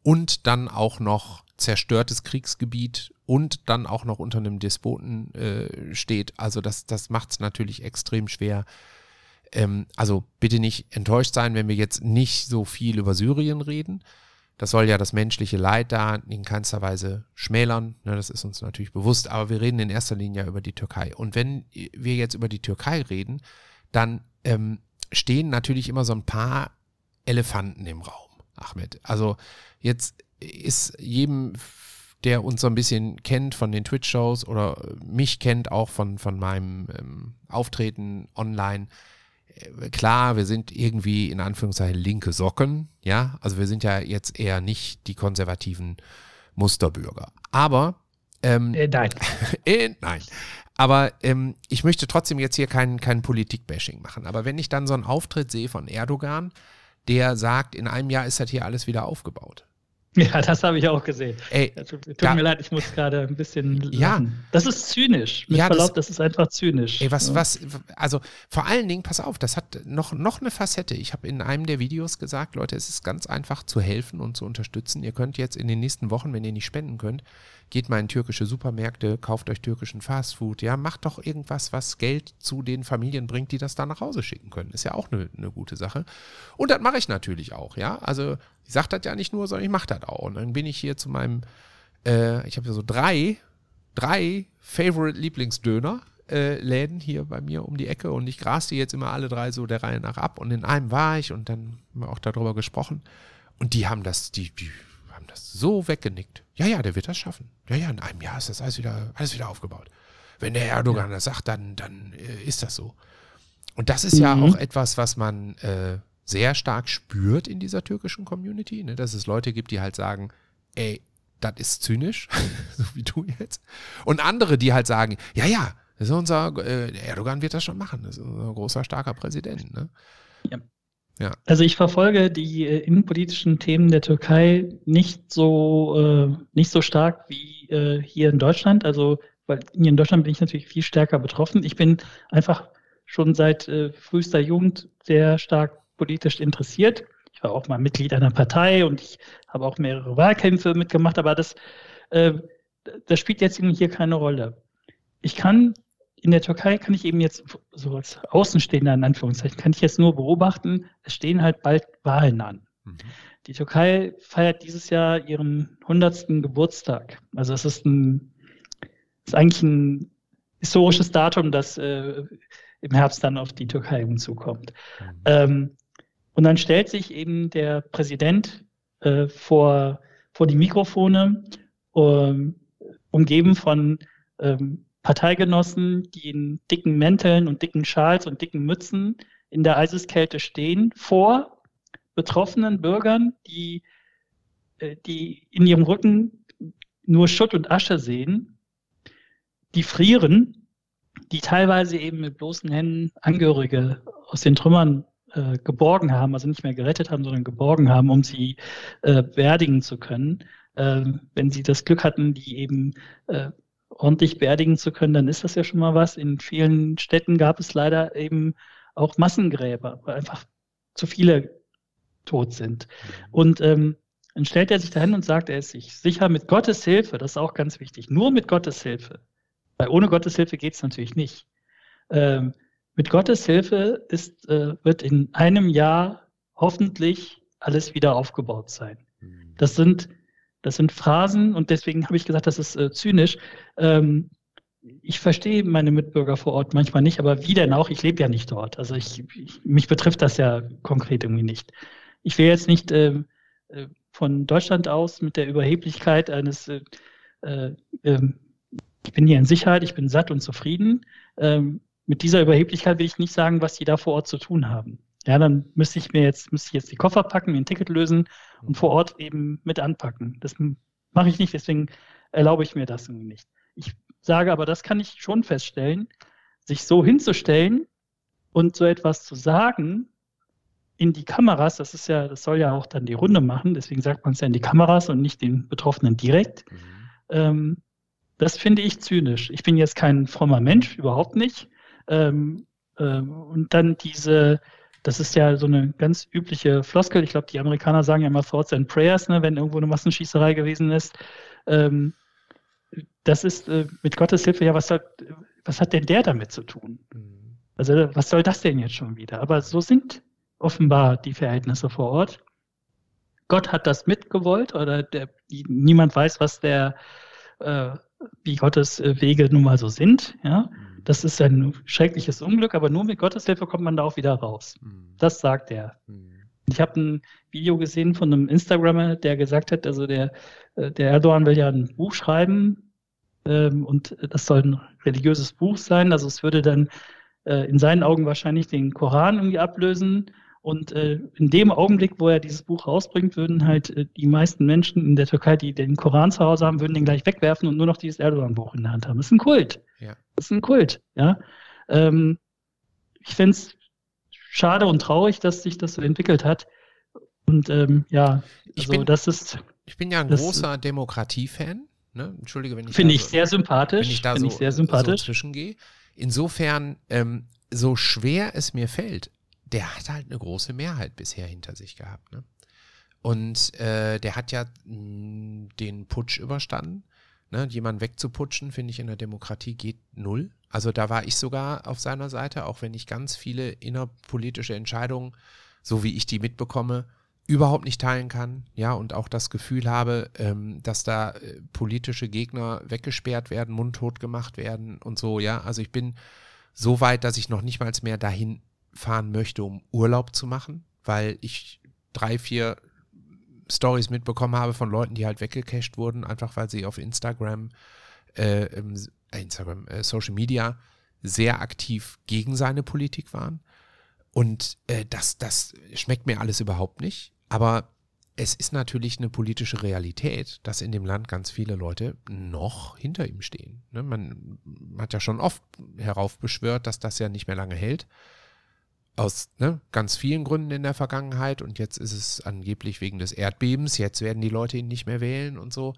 und dann auch noch zerstörtes Kriegsgebiet und dann auch noch unter einem Despoten äh, steht. Also das, das macht es natürlich extrem schwer, ähm, also bitte nicht enttäuscht sein, wenn wir jetzt nicht so viel über Syrien reden. Das soll ja das menschliche Leid da in keinster Weise schmälern. Ne, das ist uns natürlich bewusst. Aber wir reden in erster Linie über die Türkei. Und wenn wir jetzt über die Türkei reden, dann ähm, stehen natürlich immer so ein paar Elefanten im Raum, Ahmed. Also jetzt ist jedem, der uns so ein bisschen kennt von den Twitch-Shows oder mich kennt auch von, von meinem ähm, Auftreten online, klar, wir sind irgendwie in Anführungszeichen linke Socken, ja, also wir sind ja jetzt eher nicht die konservativen Musterbürger. Aber ähm, äh, nein. äh, nein. Aber ähm, ich möchte trotzdem jetzt hier kein, kein Politik-Bashing machen. Aber wenn ich dann so einen Auftritt sehe von Erdogan, der sagt, in einem Jahr ist das hier alles wieder aufgebaut. Ja, das habe ich auch gesehen. Ey, tut, mir leid, ich muss gerade ein bisschen lachen. Ja, das ist zynisch. Mit ja, Verlaub, das, das, ist einfach zynisch. Ey, was, ja. was, also vor allen Dingen, pass auf, das hat noch, noch eine Facette. Ich habe in einem der Videos gesagt, Leute, es ist ganz einfach zu helfen und zu unterstützen. Ihr könnt jetzt in den nächsten Wochen, wenn ihr nicht spenden könnt, geht mal in türkische Supermärkte, kauft euch türkischen Fastfood, ja, macht doch irgendwas, was Geld zu den Familien bringt, die das da nach Hause schicken können. Ist ja auch eine, eine gute Sache. Und das mache ich natürlich auch, ja. Also ich sage das ja nicht nur, sondern ich mache das auch. Und dann bin ich hier zu meinem, äh, ich habe ja so drei, drei Favorite Lieblingsdöner. Äh, Läden hier bei mir um die Ecke und ich gras die jetzt immer alle drei so der Reihe nach ab und in einem war ich und dann haben wir auch darüber gesprochen und die haben das, die, die haben das so weggenickt. Ja, ja, der wird das schaffen. Ja, ja, in einem Jahr ist das alles wieder, alles wieder aufgebaut. Wenn der Erdogan das sagt, dann, dann äh, ist das so. Und das ist mhm. ja auch etwas, was man äh, sehr stark spürt in dieser türkischen Community, ne, dass es Leute gibt, die halt sagen, ey, das ist zynisch, so wie du jetzt. Und andere, die halt sagen, ja, ja, das ist unser, äh, Erdogan wird das schon machen, das ist unser großer, starker Präsident. Ne? Ja. Ja. Also ich verfolge die äh, innenpolitischen Themen der Türkei nicht so, äh, nicht so stark wie äh, hier in Deutschland. Also, weil hier in Deutschland bin ich natürlich viel stärker betroffen. Ich bin einfach schon seit äh, frühester Jugend sehr stark politisch interessiert war auch mal Mitglied einer Partei und ich habe auch mehrere Wahlkämpfe mitgemacht, aber das, äh, das spielt jetzt hier keine Rolle. Ich kann in der Türkei kann ich eben jetzt so als Außenstehender in Anführungszeichen, kann ich jetzt nur beobachten, es stehen halt bald Wahlen an. Mhm. Die Türkei feiert dieses Jahr ihren 100. Geburtstag. Also es ist ein, ist eigentlich ein historisches Datum, das äh, im Herbst dann auf die Türkei hinzukommt. Mhm. Ähm, und dann stellt sich eben der Präsident äh, vor, vor die Mikrofone, um, umgeben von ähm, Parteigenossen, die in dicken Mänteln und dicken Schals und dicken Mützen in der Eiseskälte stehen, vor betroffenen Bürgern, die, äh, die in ihrem Rücken nur Schutt und Asche sehen, die frieren, die teilweise eben mit bloßen Händen Angehörige aus den Trümmern äh, geborgen haben, also nicht mehr gerettet haben, sondern geborgen haben, um sie äh, beerdigen zu können. Äh, wenn sie das Glück hatten, die eben äh, ordentlich beerdigen zu können, dann ist das ja schon mal was. In vielen Städten gab es leider eben auch Massengräber, weil einfach zu viele tot sind. Und ähm, dann stellt er sich dahin und sagt, er ist sich sicher mit Gottes Hilfe, das ist auch ganz wichtig, nur mit Gottes Hilfe. Weil ohne Gottes Hilfe geht es natürlich nicht. Ähm, mit Gottes Hilfe ist, äh, wird in einem Jahr hoffentlich alles wieder aufgebaut sein. Mhm. Das sind, das sind Phrasen und deswegen habe ich gesagt, das ist äh, zynisch. Ähm, ich verstehe meine Mitbürger vor Ort manchmal nicht, aber wie denn auch? Ich lebe ja nicht dort. Also ich, ich, mich betrifft das ja konkret irgendwie nicht. Ich will jetzt nicht äh, äh von Deutschland aus mit der Überheblichkeit eines, äh, äh, ähm, ich bin hier in Sicherheit, ich bin satt und zufrieden. Ähm, mit dieser Überheblichkeit will ich nicht sagen, was die da vor Ort zu tun haben. Ja, dann müsste ich mir jetzt, müsste ich jetzt die Koffer packen, mir ein Ticket lösen und vor Ort eben mit anpacken. Das mache ich nicht, deswegen erlaube ich mir das irgendwie nicht. Ich sage aber, das kann ich schon feststellen, sich so hinzustellen und so etwas zu sagen in die Kameras, das ist ja, das soll ja auch dann die Runde machen, deswegen sagt man es ja in die Kameras und nicht den Betroffenen direkt. Mhm. Ähm, das finde ich zynisch. Ich bin jetzt kein frommer Mensch, überhaupt nicht. Ähm, ähm, und dann diese, das ist ja so eine ganz übliche Floskel. Ich glaube, die Amerikaner sagen ja immer Thoughts and Prayers, ne, wenn irgendwo eine Massenschießerei gewesen ist. Ähm, das ist äh, mit Gottes Hilfe, ja, was hat, was hat denn der damit zu tun? Mhm. Also, was soll das denn jetzt schon wieder? Aber so sind offenbar die Verhältnisse vor Ort. Gott hat das mitgewollt oder der, niemand weiß, was der, äh, wie Gottes äh, Wege nun mal so sind. Ja? Das ist ein schreckliches Unglück, aber nur mit Gottes Hilfe kommt man da auch wieder raus. Mhm. Das sagt er. Mhm. Ich habe ein Video gesehen von einem Instagrammer, der gesagt hat, also der, äh, der Erdogan will ja ein Buch schreiben ähm, und das soll ein religiöses Buch sein. Also es würde dann äh, in seinen Augen wahrscheinlich den Koran irgendwie ablösen und äh, in dem Augenblick, wo er dieses Buch rausbringt, würden halt äh, die meisten Menschen in der Türkei, die den Koran zu Hause haben, würden den gleich wegwerfen und nur noch dieses Erdogan-Buch in der Hand haben. Das ist ein Kult. Ja. Das ist ein Kult. Ja. Ähm, ich finde es schade und traurig, dass sich das so entwickelt hat. Und ähm, ja, also bin, das ist. Ich bin ja ein das, großer Demokratie-Fan. Ne? Entschuldige, wenn ich. Finde ich so, sehr sympathisch. Wenn ich da so, ich sehr sympathisch. so zwischengehe. Insofern, ähm, so schwer es mir fällt, der hat halt eine große Mehrheit bisher hinter sich gehabt. Ne? Und äh, der hat ja mh, hm, den Putsch überstanden. Ne? Jemanden wegzuputschen, finde ich, in der Demokratie geht null. Also da war ich sogar auf seiner Seite, auch wenn ich ganz viele innerpolitische Entscheidungen, so wie ich die mitbekomme, überhaupt nicht teilen kann. Ja, und auch das Gefühl habe, ähm, dass da äh, politische Gegner weggesperrt werden, mundtot gemacht werden und so. Ja, also ich bin so weit, dass ich noch nicht mal mehr dahin fahren möchte, um Urlaub zu machen, weil ich drei, vier Stories mitbekommen habe von Leuten, die halt weggecached wurden, einfach weil sie auf Instagram, äh, Instagram, äh, Social Media sehr aktiv gegen seine Politik waren. Und äh, das, das schmeckt mir alles überhaupt nicht. Aber es ist natürlich eine politische Realität, dass in dem Land ganz viele Leute noch hinter ihm stehen. Ne? Man hat ja schon oft heraufbeschwört, dass das ja nicht mehr lange hält. Aus ne, ganz vielen Gründen in der Vergangenheit. Und jetzt ist es angeblich wegen des Erdbebens. Jetzt werden die Leute ihn nicht mehr wählen und so.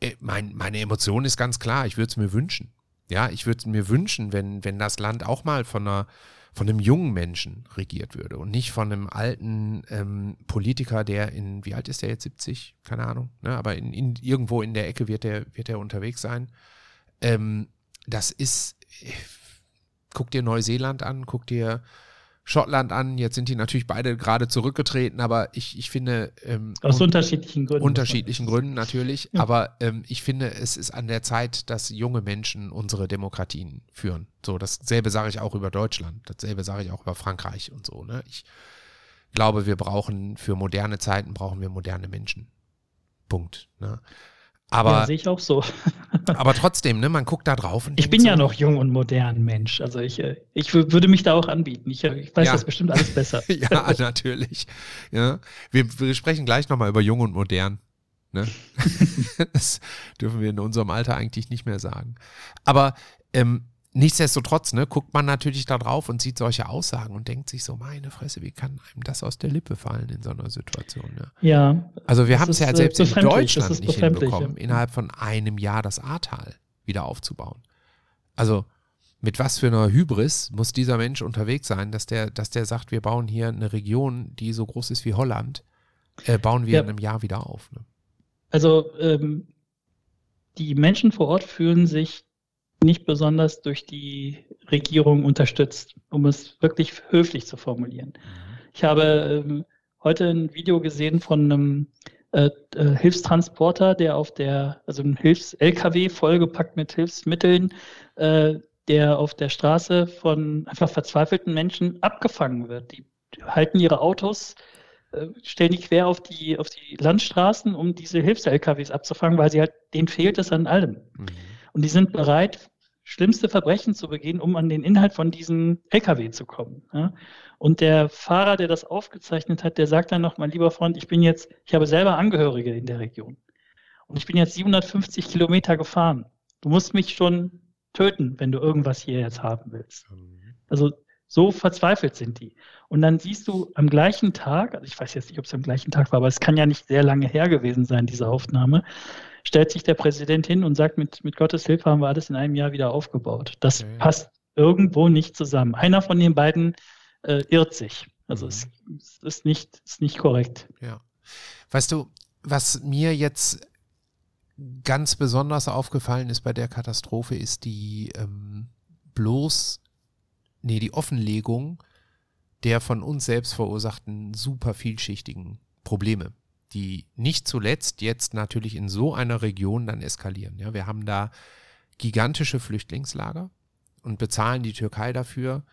Äh, mein, meine Emotion ist ganz klar. Ich würde es mir wünschen. Ja, ich würde es mir wünschen, wenn, wenn das Land auch mal von einer von einem jungen Menschen regiert würde und nicht von einem alten ähm, Politiker, der in, wie alt ist der jetzt, 70? Keine Ahnung, ne? aber in, in, irgendwo in der Ecke wird der, wird der unterwegs sein. Ähm, das ist, guck dir Neuseeland an, guck dir Schottland an. Jetzt sind die natürlich beide gerade zurückgetreten, aber ich, ich finde. Ähm, Aus un unterschiedlichen Gründen. Unterschiedlichen Gründen natürlich. Ja. Aber ähm, ich finde, es ist an der Zeit, dass junge Menschen unsere Demokratien führen. So, dasselbe sage ich auch über Deutschland. Dasselbe sage ich auch über Frankreich und so. Ne? Ich glaube, wir brauchen für moderne Zeiten brauchen wir moderne Menschen. Punkt. Ne? Aber, ja, sehe ich auch so. aber trotzdem, ne, man guckt da drauf. Und ich bin so, ja noch jung und modern Mensch. Also ich, äh, ich würde mich da auch anbieten. Ich, äh, ich weiß ja. das bestimmt alles besser. ja, natürlich. Ja. Wir, wir sprechen gleich nochmal über jung und modern. Ne? das dürfen wir in unserem Alter eigentlich nicht mehr sagen. Aber ähm, Nichtsdestotrotz, ne, guckt man natürlich da drauf und sieht solche Aussagen und denkt sich so, meine Fresse, wie kann einem das aus der Lippe fallen in so einer Situation? Ne? Ja. Also wir haben es ja äh, selbst in Deutschland nicht hinbekommen, ja. innerhalb von einem Jahr das Ahrtal wieder aufzubauen. Also mit was für einer Hybris muss dieser Mensch unterwegs sein, dass der, dass der sagt, wir bauen hier eine Region, die so groß ist wie Holland, äh, bauen wir ja. in einem Jahr wieder auf. Ne? Also ähm, die Menschen vor Ort fühlen sich nicht besonders durch die Regierung unterstützt, um es wirklich höflich zu formulieren. Mhm. Ich habe ähm, heute ein Video gesehen von einem äh, äh, Hilfstransporter, der auf der, also ein Hilfs-LKW vollgepackt mit Hilfsmitteln, äh, der auf der Straße von einfach verzweifelten Menschen abgefangen wird. Die halten ihre Autos, äh, stellen die quer auf die, auf die Landstraßen, um diese Hilfs-LKWs abzufangen, weil sie halt, denen fehlt es an allem. Mhm. Und die sind bereit, schlimmste Verbrechen zu begehen, um an den Inhalt von diesem LKW zu kommen. Ja? Und der Fahrer, der das aufgezeichnet hat, der sagt dann noch, mein lieber Freund, ich bin jetzt, ich habe selber Angehörige in der Region. Und ich bin jetzt 750 Kilometer gefahren. Du musst mich schon töten, wenn du irgendwas hier jetzt haben willst. Also so verzweifelt sind die. Und dann siehst du am gleichen Tag, also ich weiß jetzt nicht, ob es am gleichen Tag war, aber es kann ja nicht sehr lange her gewesen sein, diese Aufnahme, stellt sich der Präsident hin und sagt, mit, mit Gottes Hilfe haben wir alles in einem Jahr wieder aufgebaut. Das okay. passt irgendwo nicht zusammen. Einer von den beiden äh, irrt sich. Also mhm. es, es, ist, nicht, ist nicht korrekt. Ja. Weißt du, was mir jetzt ganz besonders aufgefallen ist bei der Katastrophe, ist die ähm, bloß, nee, die Offenlegung der von uns selbst verursachten super vielschichtigen Probleme die nicht zuletzt jetzt natürlich in so einer Region dann eskalieren. Ja, wir haben da gigantische Flüchtlingslager und bezahlen die Türkei dafür,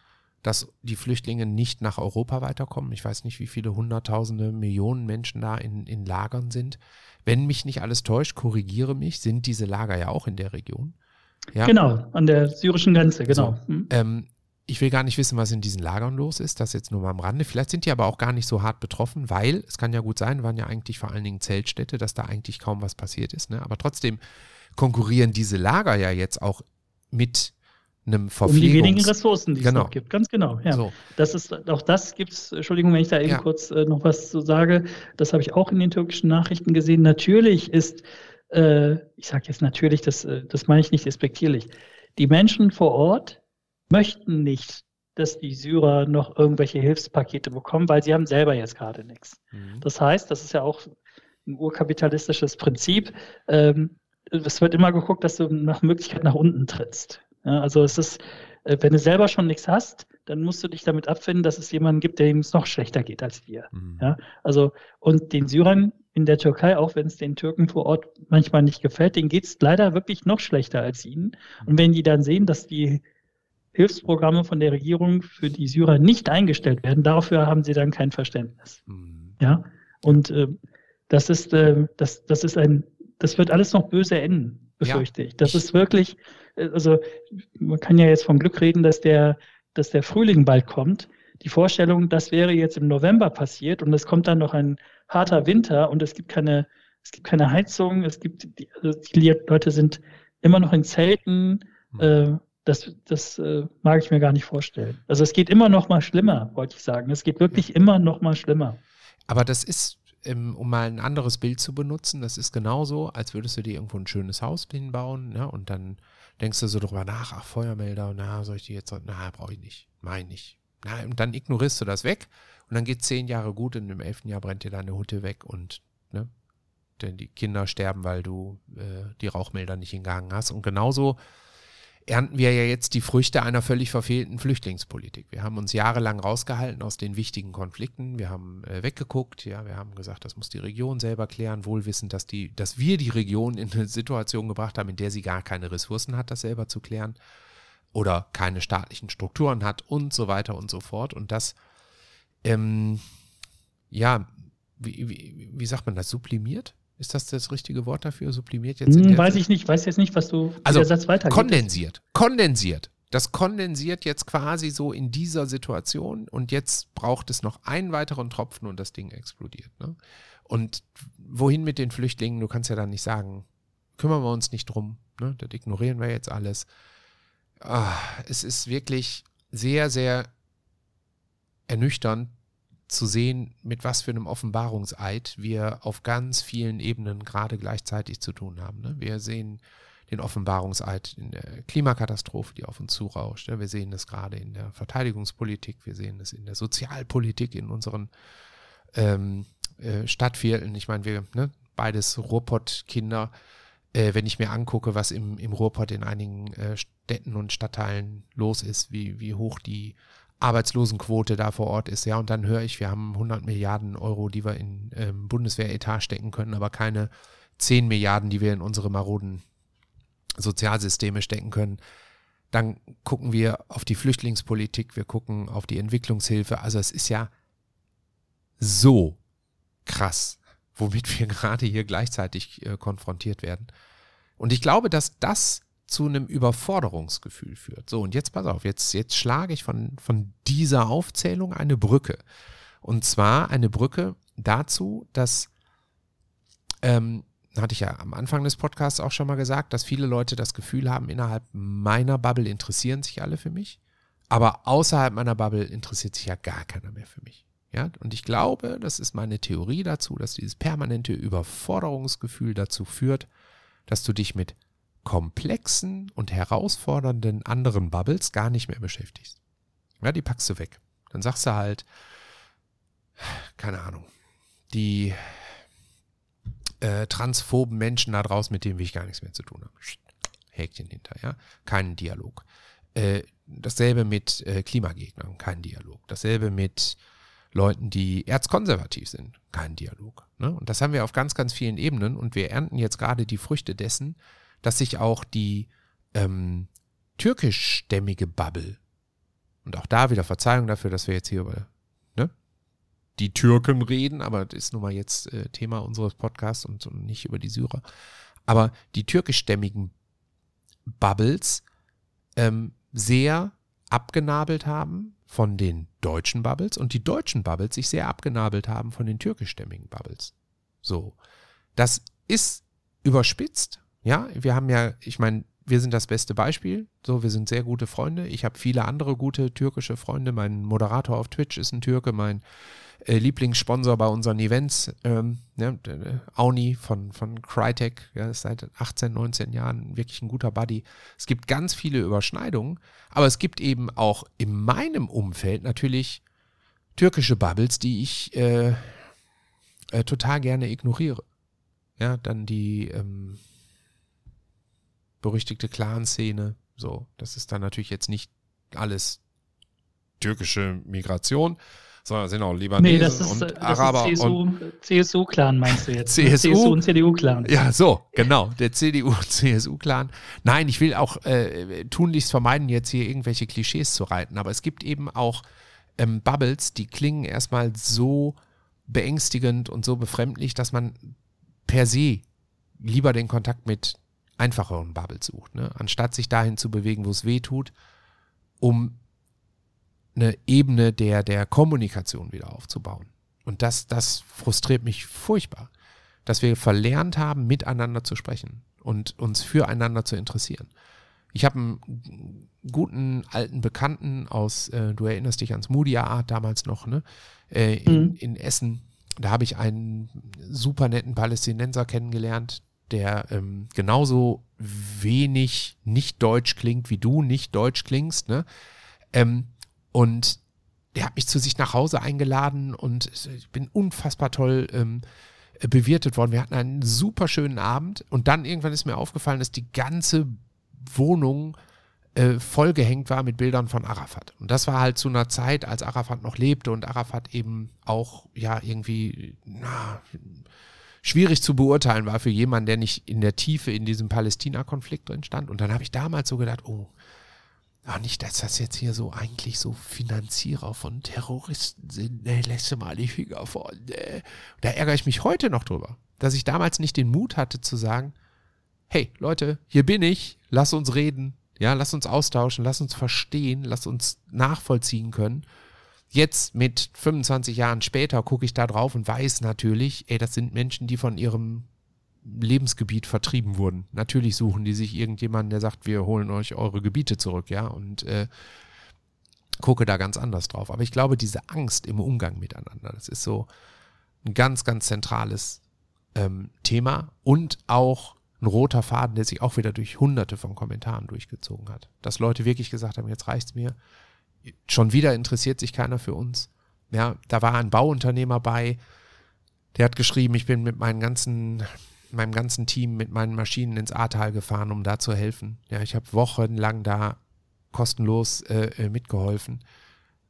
dass die Flüchtlinge nicht nach Europa weiterkommen. Ich weiß nicht, wie viele Hunderttausende, Millionen Menschen da in, in Lagern sind. Wenn mich nicht alles täuscht, korrigiere mich, sind diese Lager ja auch in der Region. Ja. Genau, an der syrischen Grenze, genau. So, hm. ähm, ich will gar nicht wissen, was in diesen Lagern los ist, das jetzt nur mal am Rande. Vielleicht sind die aber auch gar nicht so hart betroffen, weil es kann ja gut sein, waren ja eigentlich vor allen Dingen Zeltstädte, dass da eigentlich kaum was passiert ist. Ne? Aber trotzdem konkurrieren diese Lager ja jetzt auch mit einem Verpflegungs... Um die wenigen Ressourcen, die genau. es noch gibt. Ganz genau, ja. So. Das ist, auch das gibt es, Entschuldigung, wenn ich da eben ja. kurz äh, noch was zu sage, das habe ich auch in den türkischen Nachrichten gesehen. Natürlich ist, äh, ich sage jetzt natürlich, das, äh, das meine ich nicht respektierlich, die Menschen vor Ort möchten nicht, dass die Syrer noch irgendwelche Hilfspakete bekommen, weil sie haben selber jetzt gerade nichts. Mhm. Das heißt, das ist ja auch ein urkapitalistisches Prinzip. Ähm, es wird immer geguckt, dass du nach Möglichkeit nach unten trittst. Ja, also es ist, äh, wenn du selber schon nichts hast, dann musst du dich damit abfinden, dass es jemanden gibt, der ihm es noch schlechter geht als wir. Mhm. Ja, also und den Syrern in der Türkei, auch wenn es den Türken vor Ort manchmal nicht gefällt, denen geht es leider wirklich noch schlechter als ihnen. Und wenn die dann sehen, dass die Hilfsprogramme von der Regierung für die Syrer nicht eingestellt werden. Dafür haben sie dann kein Verständnis. Mhm. Ja, und äh, das ist, äh, das, das ist ein, das wird alles noch böse enden, befürchte ja. ich. Das ist wirklich, äh, also man kann ja jetzt vom Glück reden, dass der, dass der Frühling bald kommt. die Vorstellung, das wäre jetzt im November passiert und es kommt dann noch ein harter Winter und es gibt keine, es gibt keine Heizung, es gibt, die, also die Leute sind immer noch in Zelten. Mhm. Äh, das, das äh, mag ich mir gar nicht vorstellen. Also es geht immer noch mal schlimmer, wollte ich sagen. Es geht wirklich immer noch mal schlimmer. Aber das ist, ähm, um mal ein anderes Bild zu benutzen, das ist genauso, als würdest du dir irgendwo ein schönes Haus hinbauen ne? und dann denkst du so drüber nach, ach, Feuermelder, na, soll ich die jetzt, na, brauche ich nicht, mein nicht. Na, und dann ignorierst du das weg und dann geht zehn Jahre gut und im elften Jahr brennt dir deine Hütte weg und ne, denn die Kinder sterben, weil du äh, die Rauchmelder nicht hingehangen hast. Und genauso ernten wir ja jetzt die Früchte einer völlig verfehlten Flüchtlingspolitik. Wir haben uns jahrelang rausgehalten aus den wichtigen Konflikten. Wir haben äh, weggeguckt, ja, wir haben gesagt, das muss die Region selber klären, wohlwissend, dass die, dass wir die Region in eine Situation gebracht haben, in der sie gar keine Ressourcen hat, das selber zu klären oder keine staatlichen Strukturen hat und so weiter und so fort. Und das, ähm, ja, wie, wie, wie sagt man das, sublimiert? Ist das das richtige Wort dafür? Sublimiert jetzt? Hm, weiß ich nicht, weiß jetzt nicht, was du also, der Satz weitergeht. Kondensiert. Kondensiert. Das kondensiert jetzt quasi so in dieser Situation und jetzt braucht es noch einen weiteren Tropfen und das Ding explodiert. Ne? Und wohin mit den Flüchtlingen? Du kannst ja dann nicht sagen, kümmern wir uns nicht drum, ne? das ignorieren wir jetzt alles. Ah, es ist wirklich sehr, sehr ernüchternd, zu sehen, mit was für einem Offenbarungseid wir auf ganz vielen Ebenen gerade gleichzeitig zu tun haben. Ne? Wir sehen den Offenbarungseid in der Klimakatastrophe, die auf uns zurauscht. Wir sehen es gerade in der Verteidigungspolitik, wir sehen es in der Sozialpolitik, in unseren ähm, äh, Stadtvierteln. Ich meine, wir, ne, beides Ruhrpott-Kinder. Äh, wenn ich mir angucke, was im, im Ruhrpott in einigen äh, Städten und Stadtteilen los ist, wie, wie hoch die Arbeitslosenquote da vor Ort ist. Ja, und dann höre ich, wir haben 100 Milliarden Euro, die wir in ähm, Bundeswehretat stecken können, aber keine 10 Milliarden, die wir in unsere maroden Sozialsysteme stecken können. Dann gucken wir auf die Flüchtlingspolitik, wir gucken auf die Entwicklungshilfe. Also es ist ja so krass, womit wir gerade hier gleichzeitig äh, konfrontiert werden. Und ich glaube, dass das zu einem Überforderungsgefühl führt. So, und jetzt pass auf, jetzt, jetzt schlage ich von, von dieser Aufzählung eine Brücke. Und zwar eine Brücke dazu, dass, ähm, hatte ich ja am Anfang des Podcasts auch schon mal gesagt, dass viele Leute das Gefühl haben, innerhalb meiner Bubble interessieren sich alle für mich, aber außerhalb meiner Bubble interessiert sich ja gar keiner mehr für mich. Ja, und ich glaube, das ist meine Theorie dazu, dass dieses permanente Überforderungsgefühl dazu führt, dass du dich mit komplexen und herausfordernden anderen Bubbles gar nicht mehr beschäftigst. Ja, die packst du weg. Dann sagst du halt, keine Ahnung, die äh, transphoben Menschen da draußen, mit denen will ich gar nichts mehr zu tun haben. Häkchen hinter, ja. Keinen Dialog. Äh, dasselbe mit äh, Klimagegnern, kein Dialog. Dasselbe mit Leuten, die erzkonservativ sind, kein Dialog. Ne? Und das haben wir auf ganz, ganz vielen Ebenen und wir ernten jetzt gerade die Früchte dessen, dass sich auch die ähm, türkischstämmige Bubble, und auch da wieder Verzeihung dafür, dass wir jetzt hier über ne, die Türken reden, aber das ist nun mal jetzt äh, Thema unseres Podcasts und, und nicht über die Syrer, aber die türkischstämmigen Bubbles ähm, sehr abgenabelt haben von den deutschen Bubbles und die deutschen Bubbles sich sehr abgenabelt haben von den türkischstämmigen Bubbles. So. Das ist überspitzt ja, wir haben ja, ich meine, wir sind das beste Beispiel. So, wir sind sehr gute Freunde. Ich habe viele andere gute türkische Freunde. Mein Moderator auf Twitch ist ein Türke. Mein äh, Lieblingssponsor bei unseren Events, ähm, ne, Auni von, von Crytek, ja, ist seit 18, 19 Jahren wirklich ein guter Buddy. Es gibt ganz viele Überschneidungen, aber es gibt eben auch in meinem Umfeld natürlich türkische Bubbles, die ich äh, äh, total gerne ignoriere. Ja, dann die, ähm, berüchtigte Clan-Szene. So, das ist dann natürlich jetzt nicht alles türkische Migration, sondern sind auch Libanesen nee, das ist, und das Araber. Ist CSU, CSU-Clan meinst du jetzt? CSU, CSU und CDU-Clan. Ja, so, genau, der CDU und CSU-Clan. Nein, ich will auch äh, tunlichst vermeiden, jetzt hier irgendwelche Klischees zu reiten, aber es gibt eben auch ähm, Bubbles, die klingen erstmal so beängstigend und so befremdlich, dass man per se lieber den Kontakt mit einfacheren Bubbles sucht, ne? anstatt sich dahin zu bewegen, wo es weh tut, um eine Ebene der, der Kommunikation wieder aufzubauen. Und das, das frustriert mich furchtbar, dass wir verlernt haben, miteinander zu sprechen und uns füreinander zu interessieren. Ich habe einen guten alten Bekannten aus, äh, du erinnerst dich ans Moody Art damals noch, ne? Äh, in, mhm. in Essen. Da habe ich einen super netten Palästinenser kennengelernt, der ähm, genauso wenig nicht deutsch klingt, wie du nicht deutsch klingst, ne? Ähm, und der hat mich zu sich nach Hause eingeladen und ich bin unfassbar toll ähm, bewirtet worden. Wir hatten einen super schönen Abend und dann irgendwann ist mir aufgefallen, dass die ganze Wohnung äh, vollgehängt war mit Bildern von Arafat. Und das war halt zu einer Zeit, als Arafat noch lebte und Arafat eben auch ja irgendwie na, schwierig zu beurteilen war für jemanden, der nicht in der Tiefe in diesem Palästina-Konflikt drin stand. Und dann habe ich damals so gedacht, oh, ach nicht, dass das jetzt hier so eigentlich so Finanzierer von Terroristen sind. Ne, lässt mal die Finger von. Ne. Da ärgere ich mich heute noch drüber, dass ich damals nicht den Mut hatte zu sagen, hey Leute, hier bin ich, lass uns reden, ja, lass uns austauschen, lass uns verstehen, lass uns nachvollziehen können. Jetzt mit 25 Jahren später gucke ich da drauf und weiß natürlich, ey, das sind Menschen, die von ihrem Lebensgebiet vertrieben wurden. Natürlich suchen die sich irgendjemanden, der sagt, wir holen euch eure Gebiete zurück, ja, und äh, gucke da ganz anders drauf. Aber ich glaube, diese Angst im Umgang miteinander, das ist so ein ganz, ganz zentrales ähm, Thema und auch ein roter Faden, der sich auch wieder durch hunderte von Kommentaren durchgezogen hat. Dass Leute wirklich gesagt haben, jetzt reicht's mir. Schon wieder interessiert sich keiner für uns. Ja, da war ein Bauunternehmer bei, der hat geschrieben, ich bin mit meinen ganzen, meinem ganzen Team, mit meinen Maschinen ins Ahrtal gefahren, um da zu helfen. Ja, ich habe wochenlang da kostenlos äh, äh, mitgeholfen.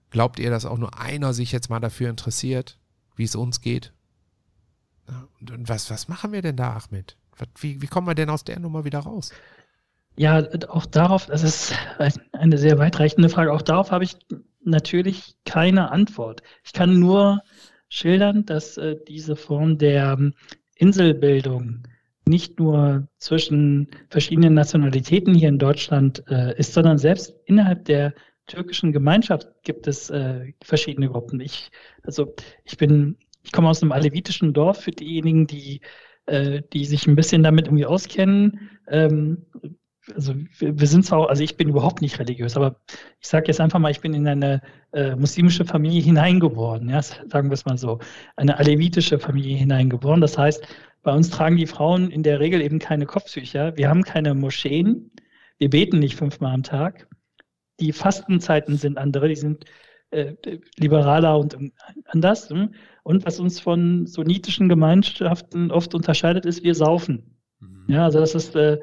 Glaubt ihr, dass auch nur einer sich jetzt mal dafür interessiert, wie es uns geht? Und, und was, was machen wir denn da, Ahmed? Wie, wie kommen wir denn aus der Nummer wieder raus? Ja, auch darauf, das ist eine sehr weitreichende Frage, auch darauf habe ich natürlich keine Antwort. Ich kann nur schildern, dass äh, diese Form der ähm, Inselbildung nicht nur zwischen verschiedenen Nationalitäten hier in Deutschland äh, ist, sondern selbst innerhalb der türkischen Gemeinschaft gibt es äh, verschiedene Gruppen. Ich, also ich bin, ich komme aus einem alevitischen Dorf für diejenigen, die äh, die sich ein bisschen damit irgendwie auskennen. Ähm, also wir, wir, sind zwar, also ich bin überhaupt nicht religiös, aber ich sage jetzt einfach mal, ich bin in eine äh, muslimische Familie hineingeboren, ja, sagen wir es mal so, eine alevitische Familie hineingeboren. Das heißt, bei uns tragen die Frauen in der Regel eben keine Kopftücher. Wir haben keine Moscheen. Wir beten nicht fünfmal am Tag. Die Fastenzeiten sind andere, die sind äh, liberaler und anders. Hm? Und was uns von sunnitischen Gemeinschaften oft unterscheidet, ist, wir saufen. Mhm. Ja, also das ist. Äh,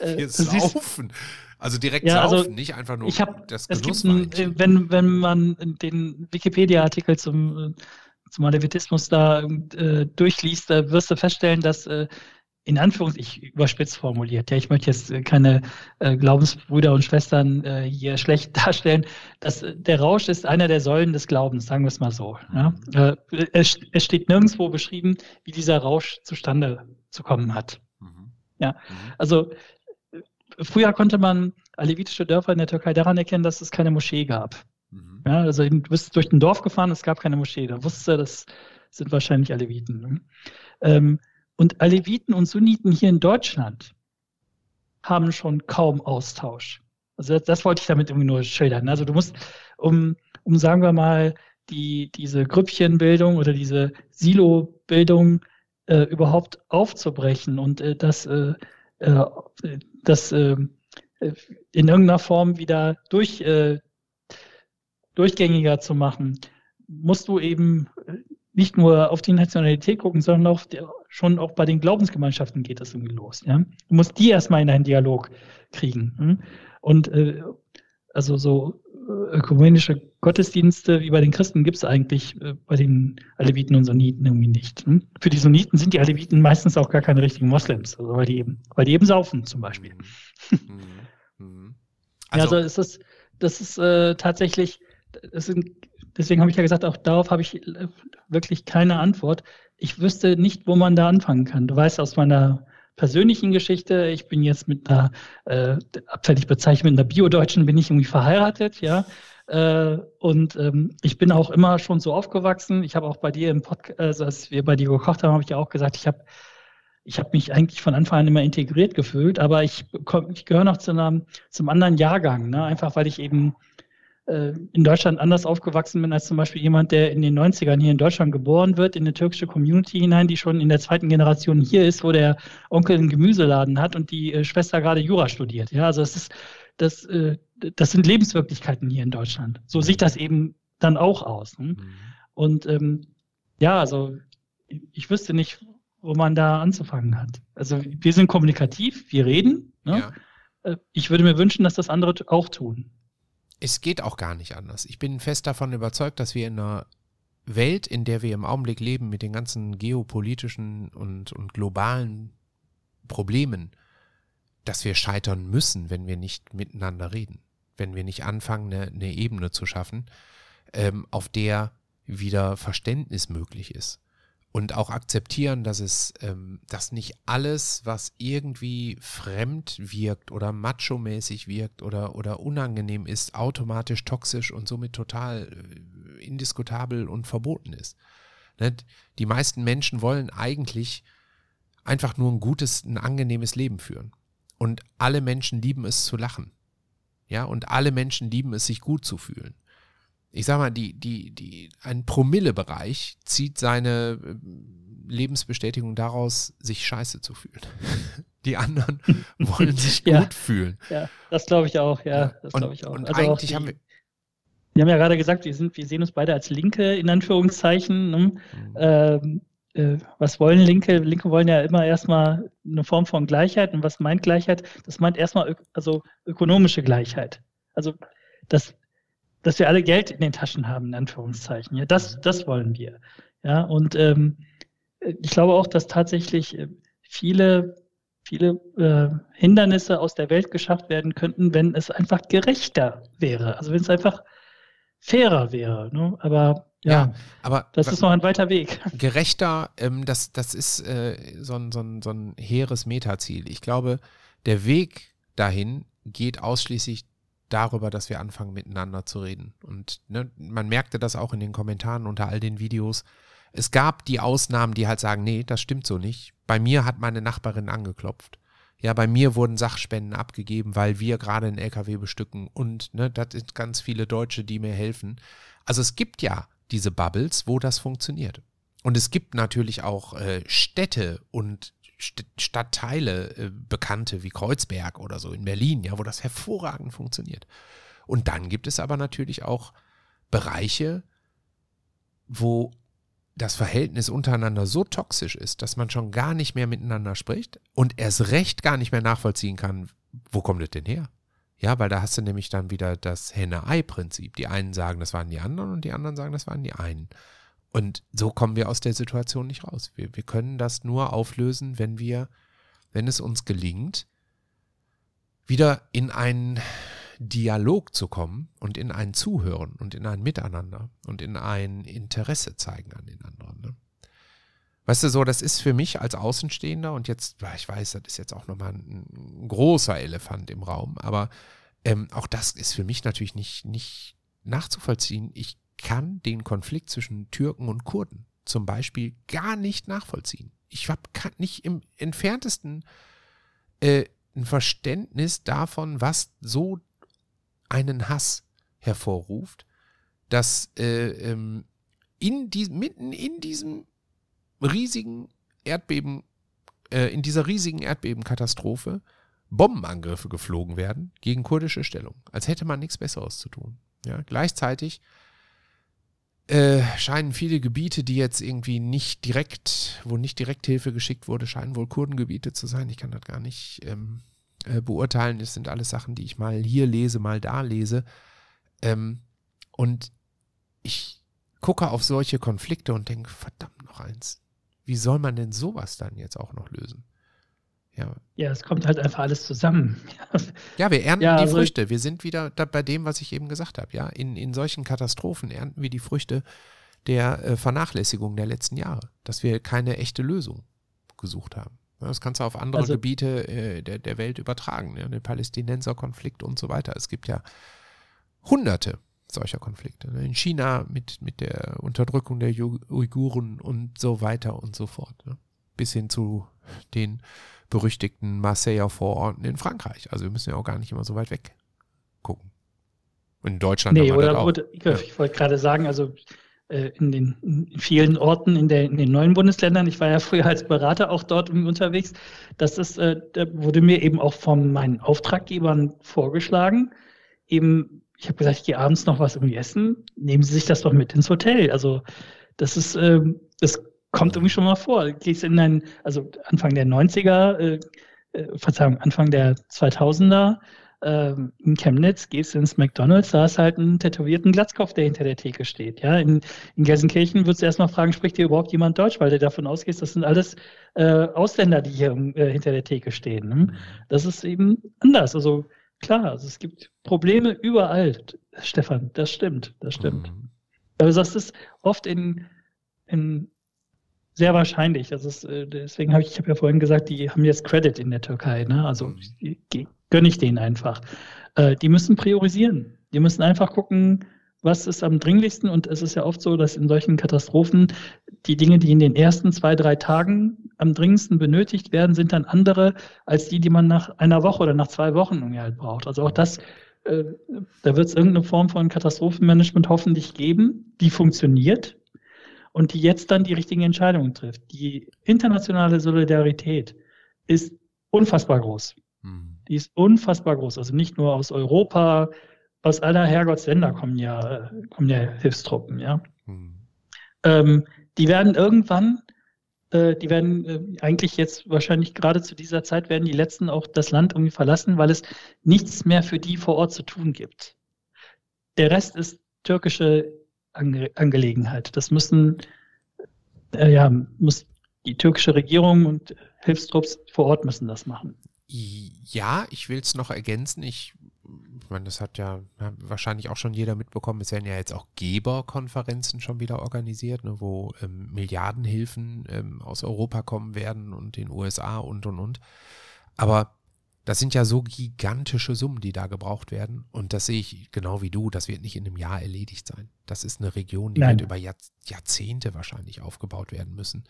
wir saufen. Also direkt ja, also saufen, nicht einfach nur ich hab, das ein, äh, wenn, wenn man den Wikipedia-Artikel zum, äh, zum Alevitismus da äh, durchliest, da wirst du feststellen, dass äh, in Anführungszeichen, ich überspitzt formuliert, ja, ich möchte jetzt äh, keine äh, Glaubensbrüder und Schwestern äh, hier schlecht darstellen, dass äh, der Rausch ist einer der Säulen des Glaubens, sagen wir es mal so. Ja. Äh, es, es, steht nirgendwo beschrieben, wie dieser Rausch zustande zu kommen hat. Mhm. Ja, mhm. also äh, früher konnte man alevitische Dörfer in der Türkei daran erkennen, dass es keine Moschee gab. Mhm. Ja, also du bist durch ein Dorf gefahren, es gab keine Moschee. Da wusste, das sind wahrscheinlich Aleviten. Ne? Ähm, und Aleviten und Sunniten hier in Deutschland haben schon kaum Austausch. Also das, das wollte ich damit irgendwie nur schildern. Also du musst, um, um sagen wir mal, die, diese Grüppchenbildung oder diese Silo-Bildung äh, überhaupt aufzubrechen und äh, das, äh, äh das äh, in irgendeiner Form wieder durch, äh, durchgängiger zu machen, musst du eben nicht nur auf die Nationalität gucken, sondern auch schon auch bei den Glaubensgemeinschaften geht das irgendwie los. Ja? Du musst die erstmal in einen Dialog kriegen. Hm? Und äh, also so äh, ökumenische Gottesdienste wie bei den Christen gibt es eigentlich äh, bei den Aleviten und Sunniten irgendwie nicht. Hm? Für die Sunniten sind die Aleviten meistens auch gar keine richtigen Moslems, also weil die eben, weil die eben saufen zum Beispiel. Mhm. Mhm. Also, ja, also ist das, das ist äh, tatsächlich, das sind deswegen habe ich ja gesagt, auch darauf habe ich äh, wirklich keine Antwort. Ich wüsste nicht, wo man da anfangen kann. Du weißt aus meiner persönlichen Geschichte, ich bin jetzt mit einer, äh, abfällig bezeichnet, mit einer Bio-Deutschen bin ich irgendwie verheiratet, ja. Äh, und ähm, ich bin auch immer schon so aufgewachsen. Ich habe auch bei dir im Podcast, also als wir bei dir gekocht haben, habe ich ja auch gesagt, ich habe ich habe mich eigentlich von Anfang an immer integriert gefühlt, aber ich, ich gehöre noch zu einem, zum anderen Jahrgang, ne? einfach weil ich eben in Deutschland anders aufgewachsen bin als zum Beispiel jemand, der in den 90ern hier in Deutschland geboren wird, in eine türkische Community hinein, die schon in der zweiten Generation hier ist, wo der Onkel einen Gemüseladen hat und die äh, Schwester gerade Jura studiert. Ja, also es ist, das, äh, das sind Lebenswirklichkeiten hier in Deutschland. So sieht das eben dann auch aus. Ne? Mhm. Und ähm, ja, also ich wüsste nicht, wo man da anzufangen hat. Also wir sind kommunikativ, wir reden. Ne? Ja. Äh, ich würde mir wünschen, dass das andere auch tun es geht auch gar nicht anders. Ich bin fest davon überzeugt, dass wir in einer Welt, in der wir im Augenblick leben, mit den ganzen geopolitischen und, und globalen Problemen, dass wir scheitern müssen, wenn wir nicht miteinander reden, wenn wir nicht anfangen, eine, eine Ebene zu schaffen, ähm, auf der wieder Verständnis möglich ist und auch akzeptieren, dass es, ähm, dass nicht alles, was irgendwie fremd wirkt oder macho-mäßig wirkt oder, oder unangenehm ist, automatisch toxisch und somit total äh, indiskutabel und verboten ist. Ne? Die meisten Menschen wollen eigentlich einfach nur ein gutes, ein angenehmes Leben führen. Und alle Menschen lieben es zu lachen. Ja, und alle Menschen lieben es, sich gut zu fühlen ich sag mal, die, die, die, ein Promillebereich zieht seine äh, Lebensbestätigung daraus, sich scheiße zu fühlen. Die anderen wollen sich ja, gut fühlen. Ja, das glaube ich auch, ja. Das glaube ich auch. Und also eigentlich auch die, haben wir. Wir haben ja gerade gesagt, wir, sind, wir sehen uns beide als Linke, in Anführungszeichen. Ne? Mhm. Ähm, äh, was wollen Linke? Linke wollen ja immer erstmal eine Form von Gleichheit. Und was meint Gleichheit? Das meint erstmal also ökonomische Gleichheit. Also das dass wir alle Geld in den Taschen haben, in Anführungszeichen. Ja, das, das wollen wir. Ja, und ähm, ich glaube auch, dass tatsächlich äh, viele, viele äh, Hindernisse aus der Welt geschafft werden könnten, wenn es einfach gerechter wäre. Also wenn es einfach fairer wäre. Ne? Aber ja, ja, aber das ist noch ein weiter Weg. Gerechter, ähm, das, das ist äh, so, ein, so, ein, so ein hehres Metaziel. Ich glaube, der Weg dahin geht ausschließlich darüber, dass wir anfangen miteinander zu reden. Und ne, man merkte das auch in den Kommentaren unter all den Videos. Es gab die Ausnahmen, die halt sagen, nee, das stimmt so nicht. Bei mir hat meine Nachbarin angeklopft. Ja, bei mir wurden Sachspenden abgegeben, weil wir gerade einen LKW bestücken und ne, das sind ganz viele Deutsche, die mir helfen. Also es gibt ja diese Bubbles, wo das funktioniert. Und es gibt natürlich auch äh, Städte und Stadtteile, äh, bekannte wie Kreuzberg oder so in Berlin, ja, wo das hervorragend funktioniert. Und dann gibt es aber natürlich auch Bereiche, wo das Verhältnis untereinander so toxisch ist, dass man schon gar nicht mehr miteinander spricht und erst recht gar nicht mehr nachvollziehen kann, wo kommt es denn her? Ja, weil da hast du nämlich dann wieder das Henne-Ei-Prinzip. Die einen sagen, das waren die anderen und die anderen sagen, das waren die einen. Und so kommen wir aus der Situation nicht raus. Wir, wir können das nur auflösen, wenn wir, wenn es uns gelingt, wieder in einen Dialog zu kommen und in ein Zuhören und in ein Miteinander und in ein Interesse zeigen an den anderen. Ne? Weißt du, so, das ist für mich als Außenstehender und jetzt, ich weiß, das ist jetzt auch nochmal ein, ein großer Elefant im Raum, aber ähm, auch das ist für mich natürlich nicht, nicht nachzuvollziehen. Ich kann den Konflikt zwischen Türken und Kurden zum Beispiel gar nicht nachvollziehen. Ich habe nicht im entferntesten äh, ein Verständnis davon, was so einen Hass hervorruft, dass äh, ähm, in die, mitten in diesem riesigen Erdbeben, äh, in dieser riesigen Erdbebenkatastrophe Bombenangriffe geflogen werden gegen kurdische Stellung, als hätte man nichts Besseres zu tun. Ja, gleichzeitig äh, scheinen viele Gebiete, die jetzt irgendwie nicht direkt, wo nicht direkt Hilfe geschickt wurde, scheinen wohl Kurdengebiete zu sein. Ich kann das gar nicht ähm, äh, beurteilen. Das sind alles Sachen, die ich mal hier lese, mal da lese. Ähm, und ich gucke auf solche Konflikte und denke, verdammt noch eins. Wie soll man denn sowas dann jetzt auch noch lösen? Ja. ja, es kommt halt einfach alles zusammen. ja, wir ernten ja, die also Früchte. Wir sind wieder bei dem, was ich eben gesagt habe. Ja, in, in solchen Katastrophen ernten wir die Früchte der äh, Vernachlässigung der letzten Jahre, dass wir keine echte Lösung gesucht haben. Ja, das kannst du auf andere also, Gebiete äh, der, der Welt übertragen, ja, den Palästinenserkonflikt und so weiter. Es gibt ja Hunderte solcher Konflikte. Ne? In China mit, mit der Unterdrückung der Uiguren und so weiter und so fort. Ne? Bis hin zu den berüchtigten Marseiller Vororten in Frankreich. Also wir müssen ja auch gar nicht immer so weit weg gucken. Und in Deutschland nee, oder, oder ich, ja. ich wollte gerade sagen, also äh, in den in vielen Orten in, der, in den neuen Bundesländern, ich war ja früher als Berater auch dort unterwegs, das ist, äh, da wurde mir eben auch von meinen Auftraggebern vorgeschlagen, eben, ich habe gesagt, ich gehe abends noch was irgendwie essen, nehmen Sie sich das doch mit ins Hotel. Also das ist, äh, das kommt irgendwie schon mal vor. Gehst in ein, also Anfang der 90er, äh, äh, Verzeihung, Anfang der 2000er, ähm, in Chemnitz gehst du ins McDonalds, da hast halt einen tätowierten Glatzkopf, der hinter der Theke steht. Ja, in, in Gelsenkirchen würdest du erstmal fragen, spricht hier überhaupt jemand Deutsch, weil du davon ausgehst, das sind alles äh, Ausländer, die hier äh, hinter der Theke stehen. Ne? Das ist eben anders. Also klar, also es gibt Probleme überall, Stefan, das stimmt, das stimmt. Mhm. Aber das ist oft in, in sehr wahrscheinlich. Das ist, äh, deswegen habe ich, ich habe ja vorhin gesagt, die haben jetzt Credit in der Türkei. Ne? Also mhm gönne ich denen einfach. Äh, die müssen priorisieren. Die müssen einfach gucken, was ist am dringlichsten. Und es ist ja oft so, dass in solchen Katastrophen die Dinge, die in den ersten zwei, drei Tagen am dringendsten benötigt werden, sind dann andere als die, die man nach einer Woche oder nach zwei Wochen irgendwie halt braucht. Also auch das, äh, da wird es irgendeine Form von Katastrophenmanagement hoffentlich geben, die funktioniert und die jetzt dann die richtigen Entscheidungen trifft. Die internationale Solidarität ist unfassbar groß. Mhm. Die ist unfassbar groß. Also nicht nur aus Europa, aus aller Herrgottsländer kommen ja, kommen ja Hilfstruppen, ja. Mhm. Ähm, die werden irgendwann, äh, die werden äh, eigentlich jetzt wahrscheinlich gerade zu dieser Zeit werden die letzten auch das Land irgendwie verlassen, weil es nichts mehr für die vor Ort zu tun gibt. Der Rest ist türkische Ange Angelegenheit. Das müssen, äh, ja, muss die türkische Regierung und Hilfstrupps vor Ort müssen das machen. Ja, ich will es noch ergänzen. Ich, ich meine, das hat ja, wahrscheinlich auch schon jeder mitbekommen. Es werden ja jetzt auch Geberkonferenzen schon wieder organisiert, ne, wo ähm, Milliardenhilfen ähm, aus Europa kommen werden und den USA und und und. Aber das sind ja so gigantische Summen, die da gebraucht werden. Und das sehe ich genau wie du. Das wird nicht in einem Jahr erledigt sein. Das ist eine Region, die Nein. wird über Jahr, Jahrzehnte wahrscheinlich aufgebaut werden müssen.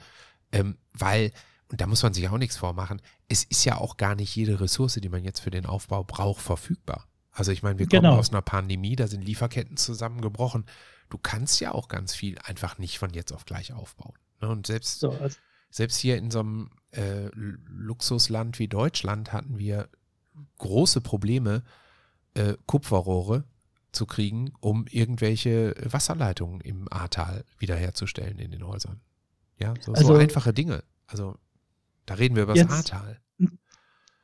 Ähm, weil und da muss man sich auch nichts vormachen, es ist ja auch gar nicht jede Ressource, die man jetzt für den Aufbau braucht, verfügbar. Also ich meine, wir kommen genau. aus einer Pandemie, da sind Lieferketten zusammengebrochen. Du kannst ja auch ganz viel einfach nicht von jetzt auf gleich aufbauen. Ne? Und selbst, so, also selbst hier in so einem äh, Luxusland wie Deutschland hatten wir große Probleme, äh, Kupferrohre zu kriegen, um irgendwelche Wasserleitungen im Ahrtal wiederherzustellen in den Häusern. Ja, so, also, so einfache Dinge. Also da reden wir über das Ahrtal.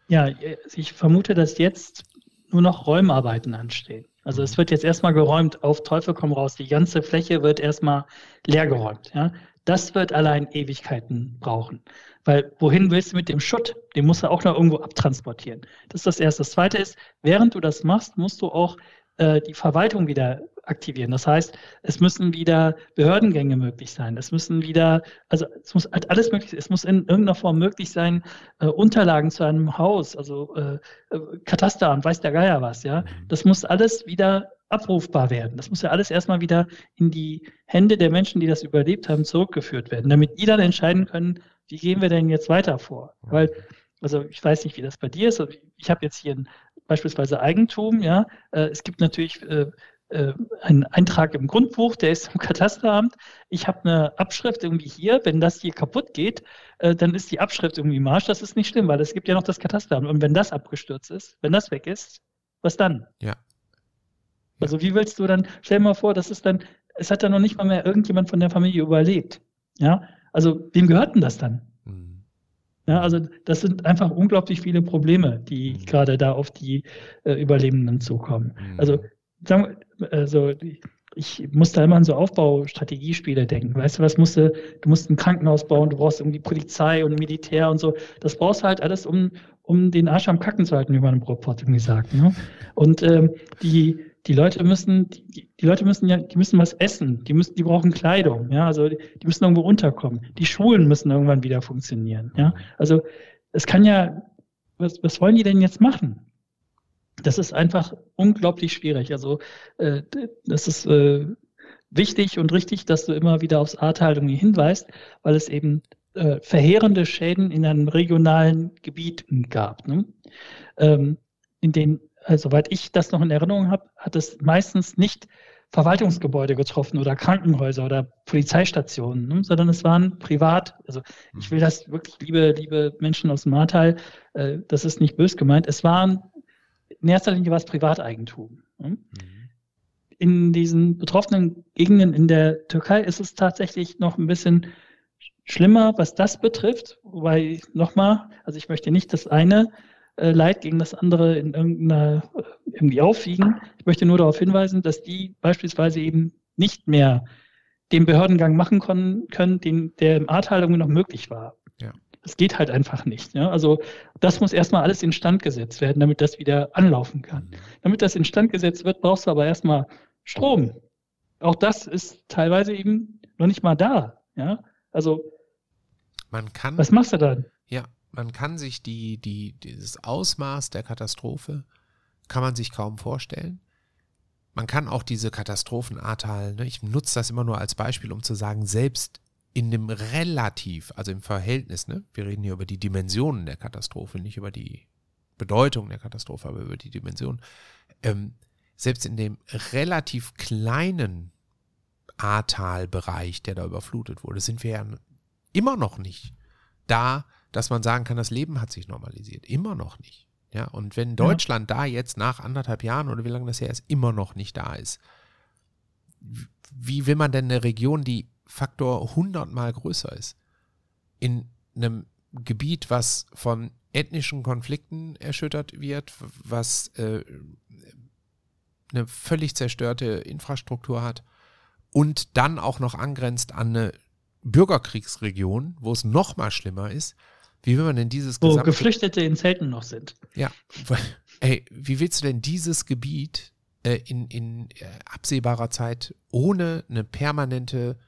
Ja, ich vermute, dass jetzt nur noch Räumarbeiten anstehen. Also es mhm. wird jetzt erstmal geräumt, auf Teufel komm raus. Die ganze Fläche wird erstmal leergeräumt. Ja? Das wird allein Ewigkeiten brauchen. Weil wohin willst du mit dem Schutt? Den musst du auch noch irgendwo abtransportieren. Das ist das Erste. Das Zweite ist, während du das machst, musst du auch äh, die Verwaltung wieder aktivieren. Das heißt, es müssen wieder Behördengänge möglich sein. Es müssen wieder, also es muss halt alles möglich sein. Es muss in irgendeiner Form möglich sein, äh, Unterlagen zu einem Haus, also äh, äh, Katasteramt, weiß der Geier was, ja. Mhm. Das muss alles wieder abrufbar werden. Das muss ja alles erstmal wieder in die Hände der Menschen, die das überlebt haben, zurückgeführt werden, damit die dann entscheiden können, wie gehen wir denn jetzt weiter vor? Weil, also ich weiß nicht, wie das bei dir ist. Ich habe jetzt hier ein, beispielsweise Eigentum, ja. Äh, es gibt natürlich äh, einen Eintrag im Grundbuch, der ist im Katasteramt. Ich habe eine Abschrift irgendwie hier. Wenn das hier kaputt geht, äh, dann ist die Abschrift irgendwie im Arsch. Das ist nicht schlimm, weil es gibt ja noch das Katasteramt. Und wenn das abgestürzt ist, wenn das weg ist, was dann? Ja. Also wie willst du dann, stell dir mal vor, das ist dann, es hat dann noch nicht mal mehr irgendjemand von der Familie überlebt. Ja, also wem gehört denn das dann? Mhm. Ja, also das sind einfach unglaublich viele Probleme, die mhm. gerade da auf die äh, Überlebenden zukommen. Mhm. Also sagen wir, also ich muss da immer an so Aufbaustrategiespiele denken. Weißt du, was musst du, musst ein Krankenhaus bauen, du brauchst irgendwie Polizei und Militär und so. Das brauchst halt alles, um, um den Arsch am Kacken zu halten, wie man im Ruhrpott irgendwie sagt. Ne? Und ähm, die, die Leute müssen, die, die Leute müssen ja, die müssen was essen, die müssen, die brauchen Kleidung, ja, also die, müssen irgendwo unterkommen. Die Schulen müssen irgendwann wieder funktionieren, ja. Also es kann ja, was, was wollen die denn jetzt machen? Das ist einfach unglaublich schwierig. Also äh, das ist äh, wichtig und richtig, dass du immer wieder aufs Ahrtal irgendwie hinweist, weil es eben äh, verheerende Schäden in einem regionalen Gebiet gab. Ne? Ähm, in den, also, soweit ich das noch in Erinnerung habe, hat es meistens nicht Verwaltungsgebäude getroffen oder Krankenhäuser oder Polizeistationen, ne? sondern es waren privat, also ich will mhm. das wirklich, liebe, liebe Menschen aus dem Martal, äh, das ist nicht bös gemeint, es waren in erster Linie was Privateigentum. Ne? Mhm. In diesen betroffenen Gegenden in der Türkei ist es tatsächlich noch ein bisschen schlimmer, was das betrifft. Wobei, nochmal, also ich möchte nicht das eine äh, Leid gegen das andere in irgendeiner äh, irgendwie aufwiegen. Ich möchte nur darauf hinweisen, dass die beispielsweise eben nicht mehr den Behördengang machen können, können den, der im Ahrtal irgendwie noch möglich war. Das geht halt einfach nicht. Ja? Also das muss erstmal alles instand gesetzt werden, damit das wieder anlaufen kann. Mhm. Damit das instand gesetzt wird, brauchst du aber erstmal Strom. Auch das ist teilweise eben noch nicht mal da. Ja? Also man kann. Was machst du dann? Ja, man kann sich die, die, dieses Ausmaß der Katastrophe, kann man sich kaum vorstellen. Man kann auch diese Katastrophen Ahrtal, ne, ich nutze das immer nur als Beispiel, um zu sagen, selbst in dem relativ, also im Verhältnis, ne, wir reden hier über die Dimensionen der Katastrophe, nicht über die Bedeutung der Katastrophe, aber über die Dimension, ähm, selbst in dem relativ kleinen Ahrtal-Bereich, der da überflutet wurde, sind wir ja immer noch nicht da, dass man sagen kann, das Leben hat sich normalisiert. Immer noch nicht. Ja, und wenn Deutschland ja. da jetzt nach anderthalb Jahren oder wie lange das her ist, immer noch nicht da ist, wie will man denn eine Region, die Faktor 100 mal größer ist, in einem Gebiet, was von ethnischen Konflikten erschüttert wird, was äh, eine völlig zerstörte Infrastruktur hat und dann auch noch angrenzt an eine Bürgerkriegsregion, wo es noch mal schlimmer ist, wie will man denn dieses Wo Geflüchtete in Zelten noch sind. Ja, ey, wie willst du denn dieses Gebiet äh, in, in äh, absehbarer Zeit ohne eine permanente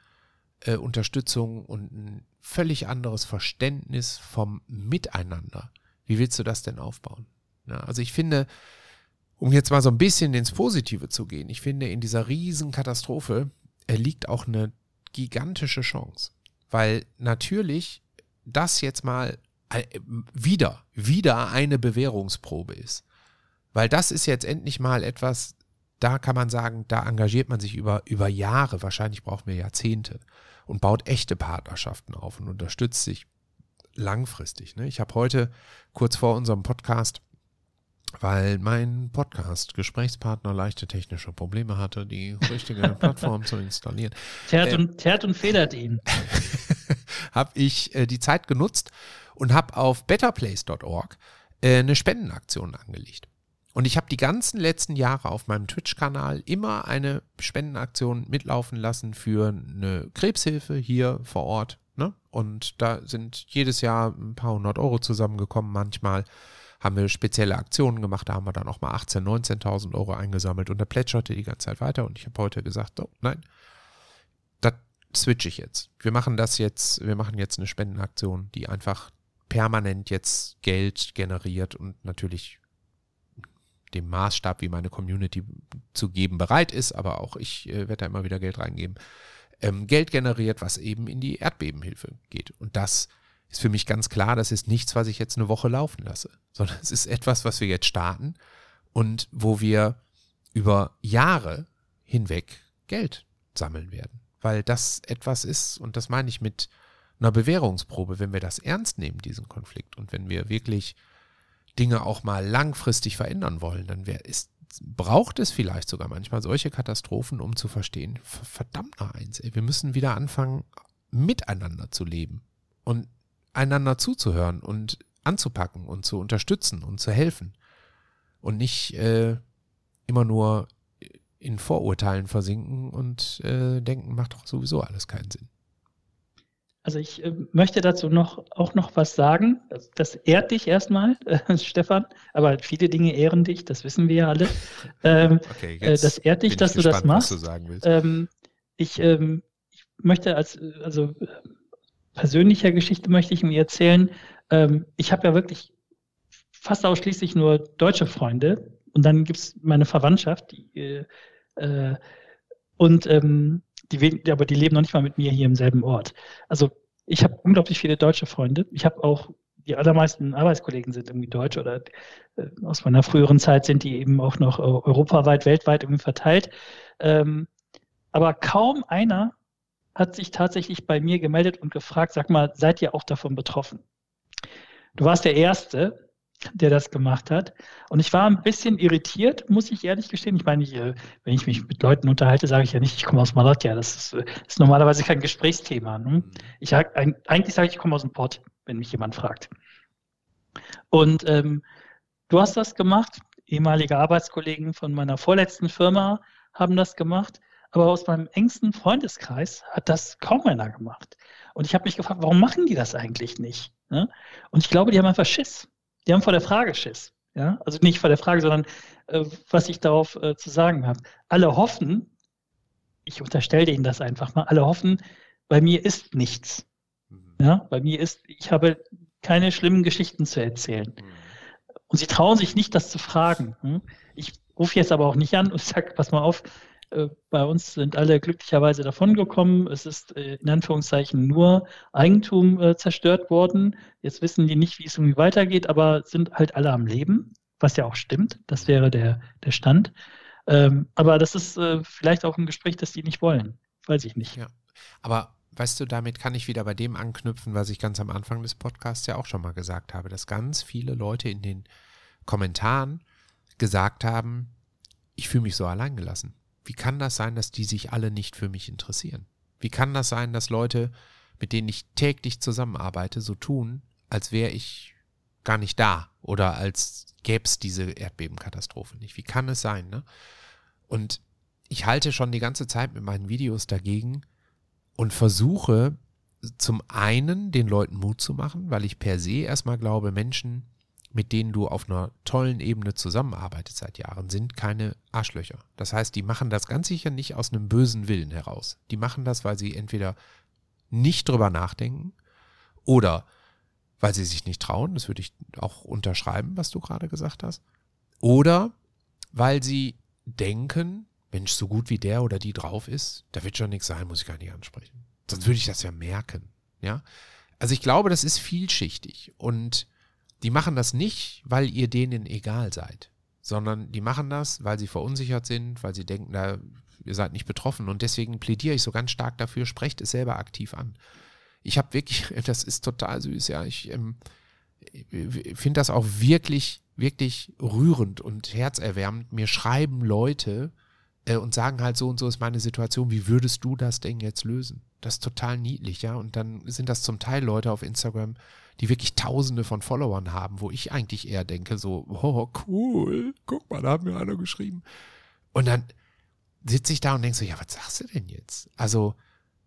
äh, Unterstützung und ein völlig anderes Verständnis vom Miteinander, wie willst du das denn aufbauen? Ja, also ich finde, um jetzt mal so ein bisschen ins Positive zu gehen, ich finde, in dieser riesen Katastrophe äh, liegt auch eine gigantische Chance, weil natürlich das jetzt mal äh, wieder, wieder eine Bewährungsprobe ist. Weil das ist jetzt endlich mal etwas, da kann man sagen, da engagiert man sich über, über Jahre, wahrscheinlich brauchen wir Jahrzehnte und baut echte Partnerschaften auf und unterstützt sich langfristig. Ne? Ich habe heute kurz vor unserem Podcast weil mein Podcast-Gesprächspartner leichte technische Probleme hatte, die richtige Plattform zu installieren. Tert und, ähm, und federt ihn. habe ich äh, die Zeit genutzt und habe auf betterplace.org äh, eine Spendenaktion angelegt. Und ich habe die ganzen letzten Jahre auf meinem Twitch-Kanal immer eine Spendenaktion mitlaufen lassen für eine Krebshilfe hier vor Ort. Ne? Und da sind jedes Jahr ein paar hundert Euro zusammengekommen manchmal haben wir spezielle Aktionen gemacht, da haben wir dann auch mal 18.000, 19.000 Euro eingesammelt und da plätscherte die ganze Zeit weiter und ich habe heute gesagt, oh, nein, das switche ich jetzt. Wir machen das jetzt, wir machen jetzt eine Spendenaktion, die einfach permanent jetzt Geld generiert und natürlich dem Maßstab, wie meine Community zu geben bereit ist, aber auch ich äh, werde da immer wieder Geld reingeben, ähm, Geld generiert, was eben in die Erdbebenhilfe geht. Und das ist für mich ganz klar, das ist nichts, was ich jetzt eine Woche laufen lasse, sondern es ist etwas, was wir jetzt starten und wo wir über Jahre hinweg Geld sammeln werden. Weil das etwas ist, und das meine ich mit einer Bewährungsprobe, wenn wir das ernst nehmen, diesen Konflikt, und wenn wir wirklich Dinge auch mal langfristig verändern wollen, dann wär, ist, braucht es vielleicht sogar manchmal solche Katastrophen, um zu verstehen, verdammt noch eins, ey, wir müssen wieder anfangen, miteinander zu leben. Und einander zuzuhören und anzupacken und zu unterstützen und zu helfen. Und nicht äh, immer nur in Vorurteilen versinken und äh, denken, macht doch sowieso alles keinen Sinn. Also ich äh, möchte dazu noch auch noch was sagen. Das, ehrt dich erstmal, äh, Stefan, aber viele Dinge ehren dich, das wissen wir ja alle. Ähm, okay, äh, das ehrt dich, dass gespannt, du das machst. Du ähm, ich, ähm, ich möchte als also persönlicher Geschichte möchte ich mir erzählen. Ähm, ich habe ja wirklich fast ausschließlich nur deutsche Freunde und dann gibt es meine Verwandtschaft, die, äh, äh, und ähm, die, aber die leben noch nicht mal mit mir hier im selben Ort. Also ich habe unglaublich viele deutsche Freunde. Ich habe auch die allermeisten Arbeitskollegen sind irgendwie deutsch oder äh, aus meiner früheren Zeit sind die eben auch noch europaweit, weltweit irgendwie verteilt. Ähm, aber kaum einer hat sich tatsächlich bei mir gemeldet und gefragt, sag mal, seid ihr auch davon betroffen? Du warst der Erste, der das gemacht hat. Und ich war ein bisschen irritiert, muss ich ehrlich gestehen. Ich meine, ich, äh, wenn ich mich mit Leuten unterhalte, sage ich ja nicht, ich komme aus Malatya. Das ist, äh, ist normalerweise kein Gesprächsthema. Ne? Mhm. Ich, eigentlich sage ich, ich komme aus dem Port, wenn mich jemand fragt. Und ähm, du hast das gemacht. Ehemalige Arbeitskollegen von meiner vorletzten Firma haben das gemacht. Aber aus meinem engsten Freundeskreis hat das kaum einer gemacht. Und ich habe mich gefragt, warum machen die das eigentlich nicht? Ne? Und ich glaube, die haben einfach Schiss. Die haben vor der Frage Schiss. Ja? Also nicht vor der Frage, sondern äh, was ich darauf äh, zu sagen habe. Alle hoffen, ich unterstelle Ihnen das einfach mal, alle hoffen, bei mir ist nichts. Mhm. Ja? Bei mir ist, ich habe keine schlimmen Geschichten zu erzählen. Mhm. Und sie trauen sich nicht, das zu fragen. Hm? Ich rufe jetzt aber auch nicht an und sage, pass mal auf, bei uns sind alle glücklicherweise davongekommen. Es ist äh, in Anführungszeichen nur Eigentum äh, zerstört worden. Jetzt wissen die nicht, wie es irgendwie weitergeht, aber sind halt alle am Leben, was ja auch stimmt. Das wäre der, der Stand. Ähm, aber das ist vielleicht auch ein Gespräch, das die nicht wollen. Weiß ich nicht. Ja. Aber weißt du, damit kann ich wieder bei dem anknüpfen, was ich ganz am Anfang des Podcasts ja auch schon mal gesagt habe, dass ganz viele Leute in den Kommentaren gesagt haben, ich fühle mich so alleingelassen. Wie kann das sein, dass die sich alle nicht für mich interessieren? Wie kann das sein, dass Leute, mit denen ich täglich zusammenarbeite, so tun, als wäre ich gar nicht da oder als gäbe es diese Erdbebenkatastrophe nicht? Wie kann es sein? Ne? Und ich halte schon die ganze Zeit mit meinen Videos dagegen und versuche zum einen den Leuten Mut zu machen, weil ich per se erstmal glaube, Menschen mit denen du auf einer tollen Ebene zusammenarbeitest seit Jahren, sind keine Arschlöcher. Das heißt, die machen das ganz sicher nicht aus einem bösen Willen heraus. Die machen das, weil sie entweder nicht drüber nachdenken oder weil sie sich nicht trauen, das würde ich auch unterschreiben, was du gerade gesagt hast, oder weil sie denken, Mensch, so gut wie der oder die drauf ist, da wird schon nichts sein, muss ich gar nicht ansprechen. Sonst würde ich das ja merken. Ja. Also ich glaube, das ist vielschichtig und die machen das nicht, weil ihr denen egal seid, sondern die machen das, weil sie verunsichert sind, weil sie denken, na, ihr seid nicht betroffen. Und deswegen plädiere ich so ganz stark dafür, sprecht es selber aktiv an. Ich habe wirklich, das ist total süß, ja. Ich ähm, finde das auch wirklich, wirklich rührend und herzerwärmend. Mir schreiben Leute äh, und sagen halt so und so ist meine Situation. Wie würdest du das denn jetzt lösen? Das ist total niedlich, ja. Und dann sind das zum Teil Leute auf Instagram, die wirklich tausende von Followern haben, wo ich eigentlich eher denke, so, oh, cool, guck mal, da haben mir einer geschrieben. Und dann sitze ich da und denke so, ja, was sagst du denn jetzt? Also,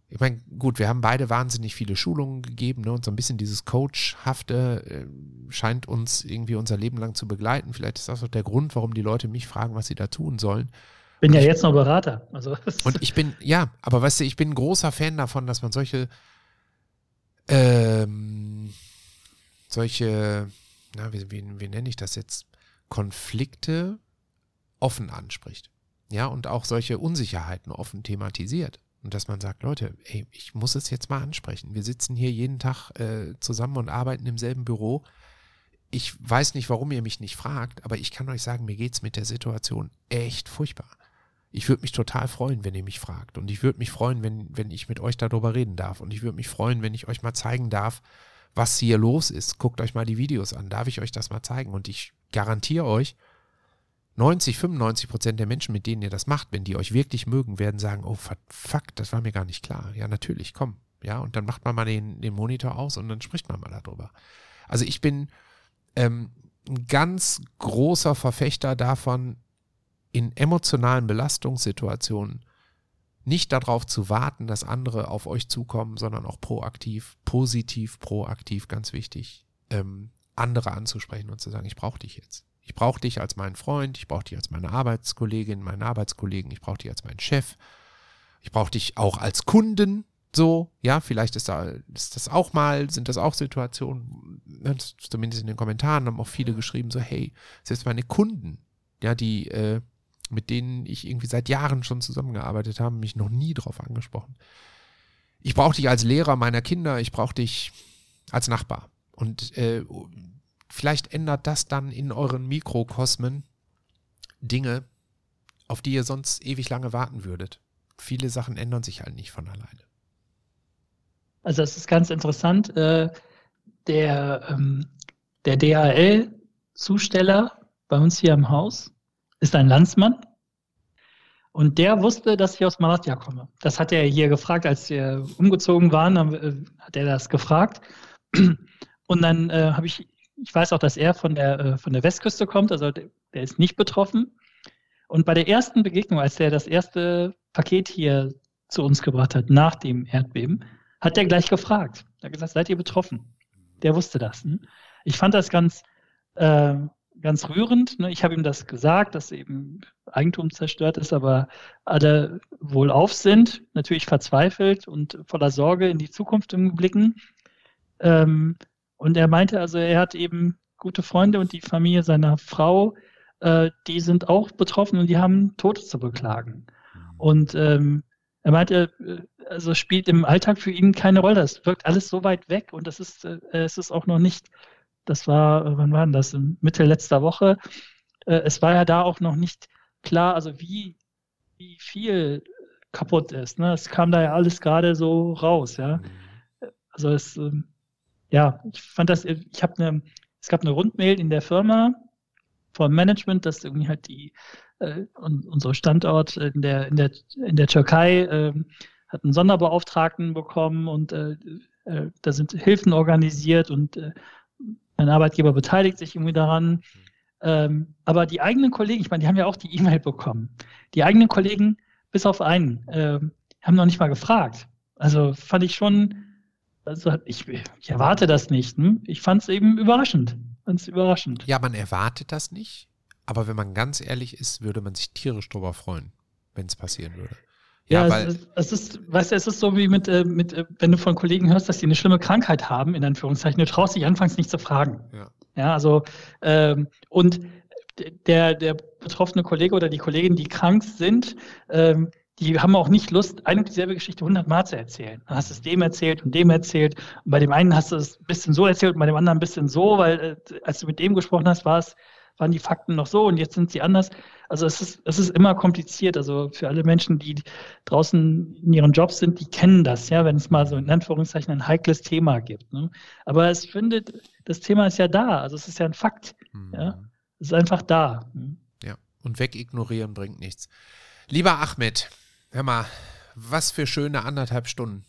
ich meine, gut, wir haben beide wahnsinnig viele Schulungen gegeben ne, und so ein bisschen dieses Coachhafte äh, scheint uns irgendwie unser Leben lang zu begleiten. Vielleicht ist das auch der Grund, warum die Leute mich fragen, was sie da tun sollen. Bin ja jetzt noch Berater. Also. Und ich bin, ja, aber weißt du, ich bin ein großer Fan davon, dass man solche ähm, solche, na, wie, wie, wie nenne ich das jetzt, Konflikte offen anspricht. Ja, und auch solche Unsicherheiten offen thematisiert. Und dass man sagt, Leute, ey, ich muss es jetzt mal ansprechen. Wir sitzen hier jeden Tag äh, zusammen und arbeiten im selben Büro. Ich weiß nicht, warum ihr mich nicht fragt, aber ich kann euch sagen, mir geht es mit der Situation echt furchtbar. Ich würde mich total freuen, wenn ihr mich fragt. Und ich würde mich freuen, wenn, wenn ich mit euch darüber reden darf. Und ich würde mich freuen, wenn ich euch mal zeigen darf, was hier los ist. Guckt euch mal die Videos an, darf ich euch das mal zeigen? Und ich garantiere euch, 90, 95 Prozent der Menschen, mit denen ihr das macht, wenn die euch wirklich mögen, werden sagen, oh fuck, das war mir gar nicht klar. Ja, natürlich, komm. Ja, und dann macht man mal den, den Monitor aus und dann spricht man mal darüber. Also ich bin ähm, ein ganz großer Verfechter davon, in emotionalen Belastungssituationen nicht darauf zu warten, dass andere auf euch zukommen, sondern auch proaktiv, positiv, proaktiv, ganz wichtig, ähm, andere anzusprechen und zu sagen, ich brauche dich jetzt. Ich brauche dich als meinen Freund, ich brauche dich als meine Arbeitskollegin, meinen Arbeitskollegen, ich brauche dich als meinen Chef, ich brauche dich auch als Kunden, so, ja, vielleicht ist, da, ist das auch mal, sind das auch Situationen, zumindest in den Kommentaren haben auch viele geschrieben, so, hey, selbst meine Kunden ja, die, äh, mit denen ich irgendwie seit Jahren schon zusammengearbeitet habe, mich noch nie drauf angesprochen. Ich brauche dich als Lehrer meiner Kinder, ich brauche dich als Nachbar. Und äh, vielleicht ändert das dann in euren Mikrokosmen Dinge, auf die ihr sonst ewig lange warten würdet. Viele Sachen ändern sich halt nicht von alleine. Also es ist ganz interessant. Äh, der, ähm, der DHL-Zusteller bei uns hier im Haus ist ein Landsmann. Und der wusste, dass ich aus Malatya komme. Das hat er hier gefragt, als wir umgezogen waren, äh, hat er das gefragt. Und dann äh, habe ich, ich weiß auch, dass er von der, äh, von der Westküste kommt, also der, der ist nicht betroffen. Und bei der ersten Begegnung, als er das erste Paket hier zu uns gebracht hat, nach dem Erdbeben, hat er gleich gefragt. Er hat gesagt, seid ihr betroffen? Der wusste das. Hm? Ich fand das ganz, äh, ganz rührend. Ne? Ich habe ihm das gesagt, dass eben Eigentum zerstört ist, aber alle wohlauf sind, natürlich verzweifelt und voller Sorge in die Zukunft blicken. Ähm, und er meinte also, er hat eben gute Freunde und die Familie seiner Frau, äh, die sind auch betroffen und die haben Tote zu beklagen. Und ähm, er meinte, äh, also spielt im Alltag für ihn keine Rolle. Es wirkt alles so weit weg und das ist, äh, es ist auch noch nicht, das war, wann war denn das? Mitte letzter Woche. Äh, es war ja da auch noch nicht klar, also wie, wie viel kaputt ist. Ne? Es kam da ja alles gerade so raus, ja. Also es, ähm, ja, ich fand das, ich habe eine, es gab eine Rundmail in der Firma vom Management, dass irgendwie halt die äh, unser Standort in der in der in der Türkei äh, hat einen Sonderbeauftragten bekommen und äh, äh, da sind Hilfen organisiert und äh, mein Arbeitgeber beteiligt sich irgendwie daran. Ähm, aber die eigenen Kollegen, ich meine, die haben ja auch die E-Mail bekommen. Die eigenen Kollegen, bis auf einen, äh, haben noch nicht mal gefragt. Also fand ich schon, also ich, ich erwarte das nicht. Hm? Ich fand es eben überraschend. Fand's überraschend. Ja, man erwartet das nicht. Aber wenn man ganz ehrlich ist, würde man sich tierisch drüber freuen, wenn es passieren würde. Ja, ja es, es, ist, weißt du, es ist so wie mit, äh, mit, äh, wenn du von Kollegen hörst, dass die eine schlimme Krankheit haben, in Anführungszeichen, du traust dich anfangs nicht zu fragen. Ja, ja also, ähm, und der, der betroffene Kollege oder die Kollegin, die krank sind, ähm, die haben auch nicht Lust, eine und dieselbe Geschichte hundertmal zu erzählen. Dann hast du es dem erzählt und dem erzählt. Und bei dem einen hast du es ein bisschen so erzählt und bei dem anderen ein bisschen so, weil äh, als du mit dem gesprochen hast, war es, waren die Fakten noch so und jetzt sind sie anders. Also es ist, es ist immer kompliziert. Also für alle Menschen, die draußen in ihren Jobs sind, die kennen das, ja, wenn es mal so in Anführungszeichen ein heikles Thema gibt. Ne? Aber es findet, das Thema ist ja da. Also es ist ja ein Fakt. Mhm. Ja? Es ist einfach da. Ne? Ja, und wegignorieren bringt nichts. Lieber Ahmed, hör mal, was für schöne anderthalb Stunden.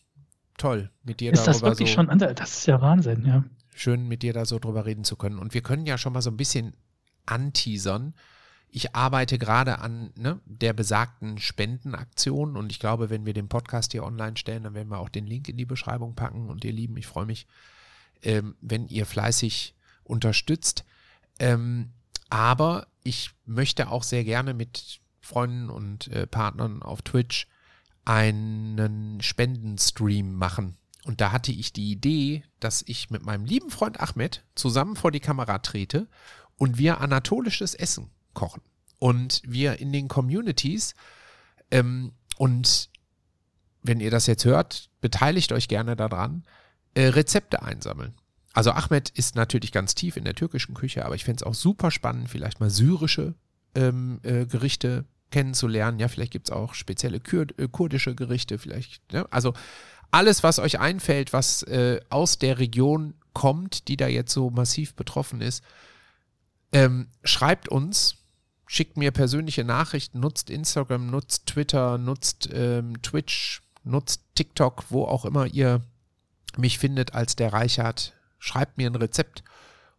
Toll, mit dir ist darüber das wirklich so. Schon ander das ist ja Wahnsinn, ja. Schön, mit dir da so drüber reden zu können. Und wir können ja schon mal so ein bisschen anteasern. Ich arbeite gerade an ne, der besagten Spendenaktion und ich glaube, wenn wir den Podcast hier online stellen, dann werden wir auch den Link in die Beschreibung packen. Und ihr Lieben, ich freue mich, ähm, wenn ihr fleißig unterstützt. Ähm, aber ich möchte auch sehr gerne mit Freunden und äh, Partnern auf Twitch einen Spendenstream machen. Und da hatte ich die Idee, dass ich mit meinem lieben Freund Ahmed zusammen vor die Kamera trete und wir anatolisches Essen kochen. Und wir in den Communities ähm, und wenn ihr das jetzt hört, beteiligt euch gerne daran, äh, Rezepte einsammeln. Also Ahmed ist natürlich ganz tief in der türkischen Küche, aber ich fände es auch super spannend, vielleicht mal syrische ähm, äh, Gerichte kennenzulernen. Ja, vielleicht gibt es auch spezielle Kur äh, kurdische Gerichte, vielleicht. Ja, also alles, was euch einfällt, was äh, aus der Region kommt, die da jetzt so massiv betroffen ist, ähm, schreibt uns, schickt mir persönliche Nachrichten, nutzt Instagram, nutzt Twitter, nutzt ähm, Twitch, nutzt TikTok, wo auch immer ihr mich findet als der Reichert. Schreibt mir ein Rezept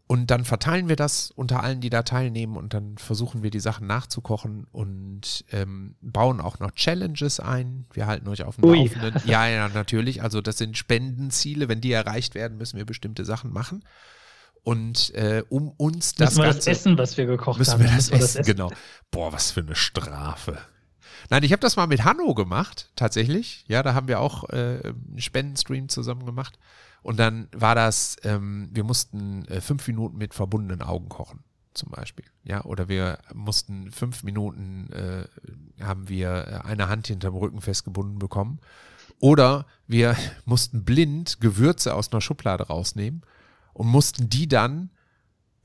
und dann verteilen wir das unter allen, die da teilnehmen und dann versuchen wir die Sachen nachzukochen und ähm, bauen auch noch Challenges ein. Wir halten euch auf dem Ui. Laufenden. Ja, ja, natürlich. Also das sind Spendenziele. Wenn die erreicht werden, müssen wir bestimmte Sachen machen. Und äh, um uns das müssen wir Ganze, das essen, was wir gekocht müssen haben. Wir das, müssen wir das essen, genau. Boah, was für eine Strafe. Nein, ich habe das mal mit Hanno gemacht, tatsächlich. Ja, da haben wir auch äh, einen Spendenstream zusammen gemacht. Und dann war das, ähm, wir mussten äh, fünf Minuten mit verbundenen Augen kochen. zum Beispiel. Ja, oder wir mussten fünf Minuten, äh, haben wir eine Hand hinterm Rücken festgebunden bekommen. Oder wir mussten blind Gewürze aus einer Schublade rausnehmen und mussten die dann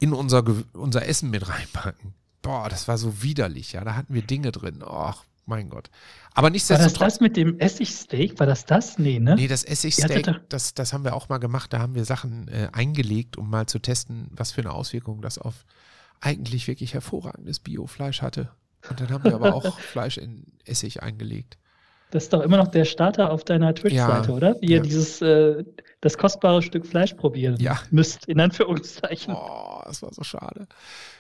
in unser, unser Essen mit reinpacken. Boah, das war so widerlich, ja. Da hatten wir Dinge drin. Ach, mein Gott. Aber nichtsdestotrotz. War das das mit dem Essigsteak? War das das? Nee, ne? Nee, das Essigsteak, das, das haben wir auch mal gemacht. Da haben wir Sachen äh, eingelegt, um mal zu testen, was für eine Auswirkung das auf eigentlich wirklich hervorragendes Biofleisch hatte. Und dann haben wir aber auch Fleisch in Essig eingelegt. Das ist doch immer noch der Starter auf deiner Twitch-Seite, ja, oder? Wie ihr ja. dieses, äh, das kostbare Stück Fleisch probieren ja. müsst, in Anführungszeichen. Oh, das war so schade.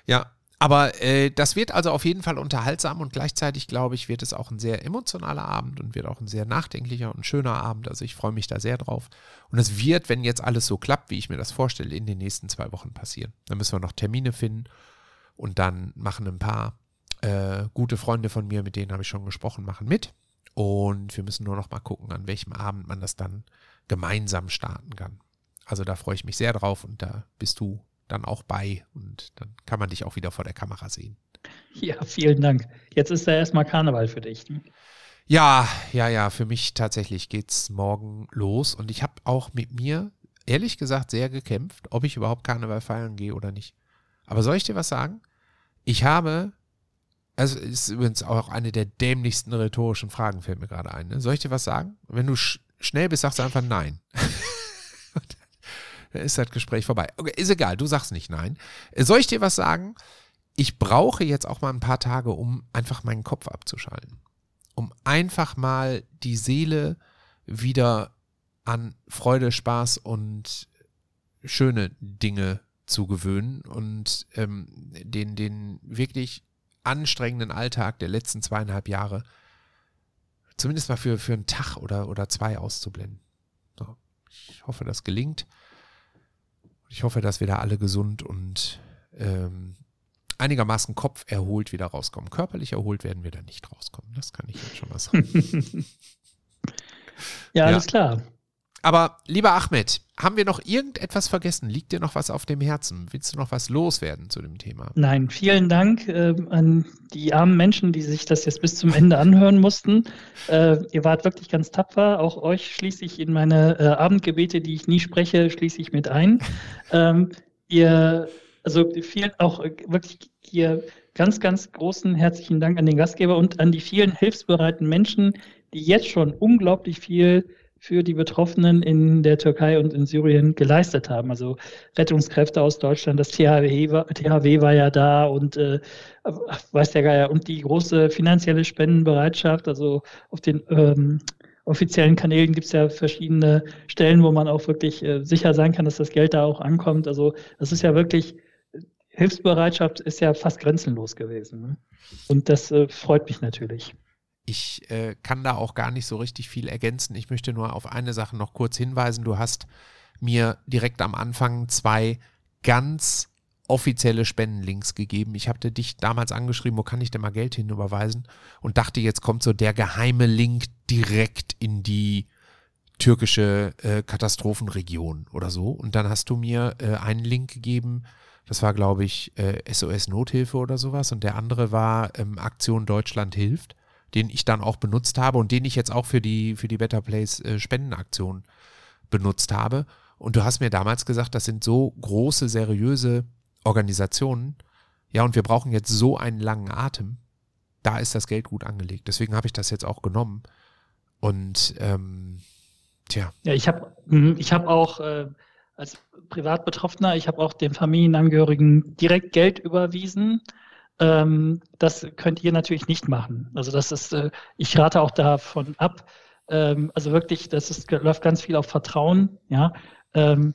Ja, aber äh, das wird also auf jeden Fall unterhaltsam und gleichzeitig, glaube ich, wird es auch ein sehr emotionaler Abend und wird auch ein sehr nachdenklicher und schöner Abend. Also ich freue mich da sehr drauf. Und es wird, wenn jetzt alles so klappt, wie ich mir das vorstelle, in den nächsten zwei Wochen passieren. Dann müssen wir noch Termine finden und dann machen ein paar äh, gute Freunde von mir, mit denen habe ich schon gesprochen, machen mit. Und wir müssen nur noch mal gucken, an welchem Abend man das dann gemeinsam starten kann. Also da freue ich mich sehr drauf und da bist du dann auch bei und dann kann man dich auch wieder vor der Kamera sehen. Ja, vielen Dank. Jetzt ist ja erstmal Karneval für dich. Ne? Ja, ja, ja, für mich tatsächlich geht es morgen los und ich habe auch mit mir ehrlich gesagt sehr gekämpft, ob ich überhaupt Karneval feiern gehe oder nicht. Aber soll ich dir was sagen? Ich habe also ist übrigens auch eine der dämlichsten rhetorischen Fragen, fällt mir gerade ein. Ne? Soll ich dir was sagen? Wenn du schnell bist, sagst du einfach nein. Dann ist das Gespräch vorbei. Okay, ist egal, du sagst nicht nein. Soll ich dir was sagen? Ich brauche jetzt auch mal ein paar Tage, um einfach meinen Kopf abzuschalten. Um einfach mal die Seele wieder an Freude, Spaß und schöne Dinge zu gewöhnen und ähm, den, den wirklich anstrengenden Alltag der letzten zweieinhalb Jahre zumindest mal für, für einen Tag oder, oder zwei auszublenden. So. Ich hoffe, das gelingt. Ich hoffe, dass wir da alle gesund und ähm, einigermaßen Kopf erholt wieder rauskommen. Körperlich erholt werden wir da nicht rauskommen. Das kann ich jetzt schon mal sagen. ja, alles ja. klar. Aber lieber Ahmed, haben wir noch irgendetwas vergessen? Liegt dir noch was auf dem Herzen? Willst du noch was loswerden zu dem Thema? Nein, vielen Dank äh, an die armen Menschen, die sich das jetzt bis zum Ende anhören mussten. Äh, ihr wart wirklich ganz tapfer. Auch euch schließe ich in meine äh, Abendgebete, die ich nie spreche, schließe ich mit ein. Ähm, ihr, also vielen auch äh, wirklich hier ganz, ganz großen herzlichen Dank an den Gastgeber und an die vielen hilfsbereiten Menschen, die jetzt schon unglaublich viel für die Betroffenen in der Türkei und in Syrien geleistet haben. Also Rettungskräfte aus Deutschland, das THW war, THW war ja da und äh, weiß der Geier, und die große finanzielle Spendenbereitschaft, also auf den ähm, offiziellen Kanälen gibt es ja verschiedene Stellen, wo man auch wirklich äh, sicher sein kann, dass das Geld da auch ankommt. Also das ist ja wirklich, Hilfsbereitschaft ist ja fast grenzenlos gewesen. Ne? Und das äh, freut mich natürlich. Ich äh, kann da auch gar nicht so richtig viel ergänzen. Ich möchte nur auf eine Sache noch kurz hinweisen. Du hast mir direkt am Anfang zwei ganz offizielle Spendenlinks gegeben. Ich habe dich damals angeschrieben, wo kann ich denn mal Geld hinüberweisen? Und dachte, jetzt kommt so der geheime Link direkt in die türkische äh, Katastrophenregion oder so. Und dann hast du mir äh, einen Link gegeben, das war, glaube ich, äh, SOS Nothilfe oder sowas. Und der andere war ähm, Aktion Deutschland hilft den ich dann auch benutzt habe und den ich jetzt auch für die, für die Better Place äh, Spendenaktion benutzt habe. Und du hast mir damals gesagt, das sind so große, seriöse Organisationen. Ja, und wir brauchen jetzt so einen langen Atem. Da ist das Geld gut angelegt. Deswegen habe ich das jetzt auch genommen. Und ähm, tja. Ja, ich habe mhm, ich hab auch äh, als Privatbetroffener, ich habe auch den Familienangehörigen direkt Geld überwiesen ähm, das könnt ihr natürlich nicht machen. Also das ist, äh, ich rate auch davon ab. Ähm, also wirklich, das ist, läuft ganz viel auf Vertrauen. Ja, ähm,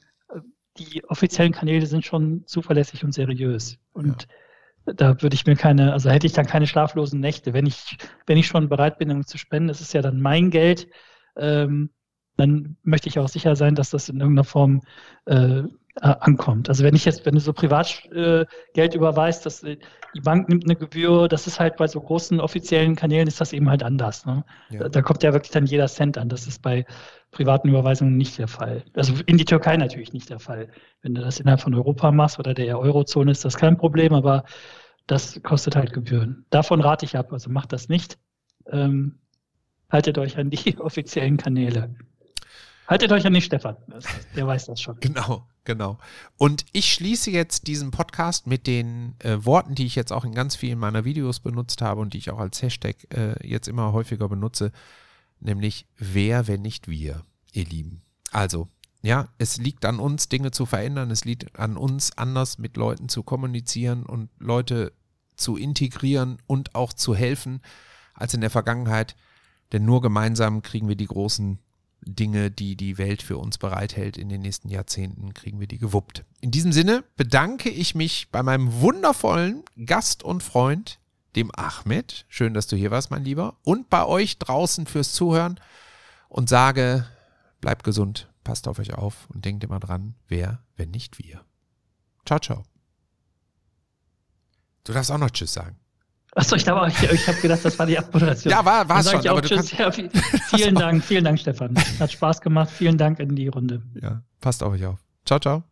die offiziellen Kanäle sind schon zuverlässig und seriös. Und ja. da würde ich mir keine, also hätte ich dann keine schlaflosen Nächte. Wenn ich, wenn ich schon bereit bin, um zu spenden, das ist ja dann mein Geld. Ähm, dann möchte ich auch sicher sein, dass das in irgendeiner Form äh, äh, ankommt. Also wenn ich jetzt, wenn du so Privatgeld äh, überweist, dass äh, die Bank nimmt eine Gebühr, das ist halt bei so großen offiziellen Kanälen ist das eben halt anders. Ne? Ja. Da, da, kommt ja wirklich dann jeder Cent an. Das ist bei privaten Überweisungen nicht der Fall. Also in die Türkei natürlich nicht der Fall. Wenn du das innerhalb von Europa machst oder der Eurozone ist das kein Problem, aber das kostet halt Gebühren. Davon rate ich ab, also macht das nicht. Ähm, haltet euch an die offiziellen Kanäle. Haltet euch an den Stefan, der weiß das schon. Genau, genau. Und ich schließe jetzt diesen Podcast mit den äh, Worten, die ich jetzt auch in ganz vielen meiner Videos benutzt habe und die ich auch als Hashtag äh, jetzt immer häufiger benutze, nämlich wer, wenn nicht wir, ihr Lieben. Also, ja, es liegt an uns, Dinge zu verändern, es liegt an uns, anders mit Leuten zu kommunizieren und Leute zu integrieren und auch zu helfen als in der Vergangenheit. Denn nur gemeinsam kriegen wir die großen Dinge, die die Welt für uns bereithält in den nächsten Jahrzehnten, kriegen wir die gewuppt. In diesem Sinne bedanke ich mich bei meinem wundervollen Gast und Freund, dem Ahmed. Schön, dass du hier warst, mein Lieber. Und bei euch draußen fürs Zuhören und sage, bleibt gesund, passt auf euch auf und denkt immer dran, wer, wenn nicht wir. Ciao, ciao. Du darfst auch noch Tschüss sagen. Achso, ich, ich, ich habe gedacht, das war die Abmoderation. Ja, war, es schon. aber tschüss. Ja, vielen Dank, vielen Dank, Stefan. Hat Spaß gemacht. Vielen Dank in die Runde. Ja, passt auf euch auf. Ciao, ciao.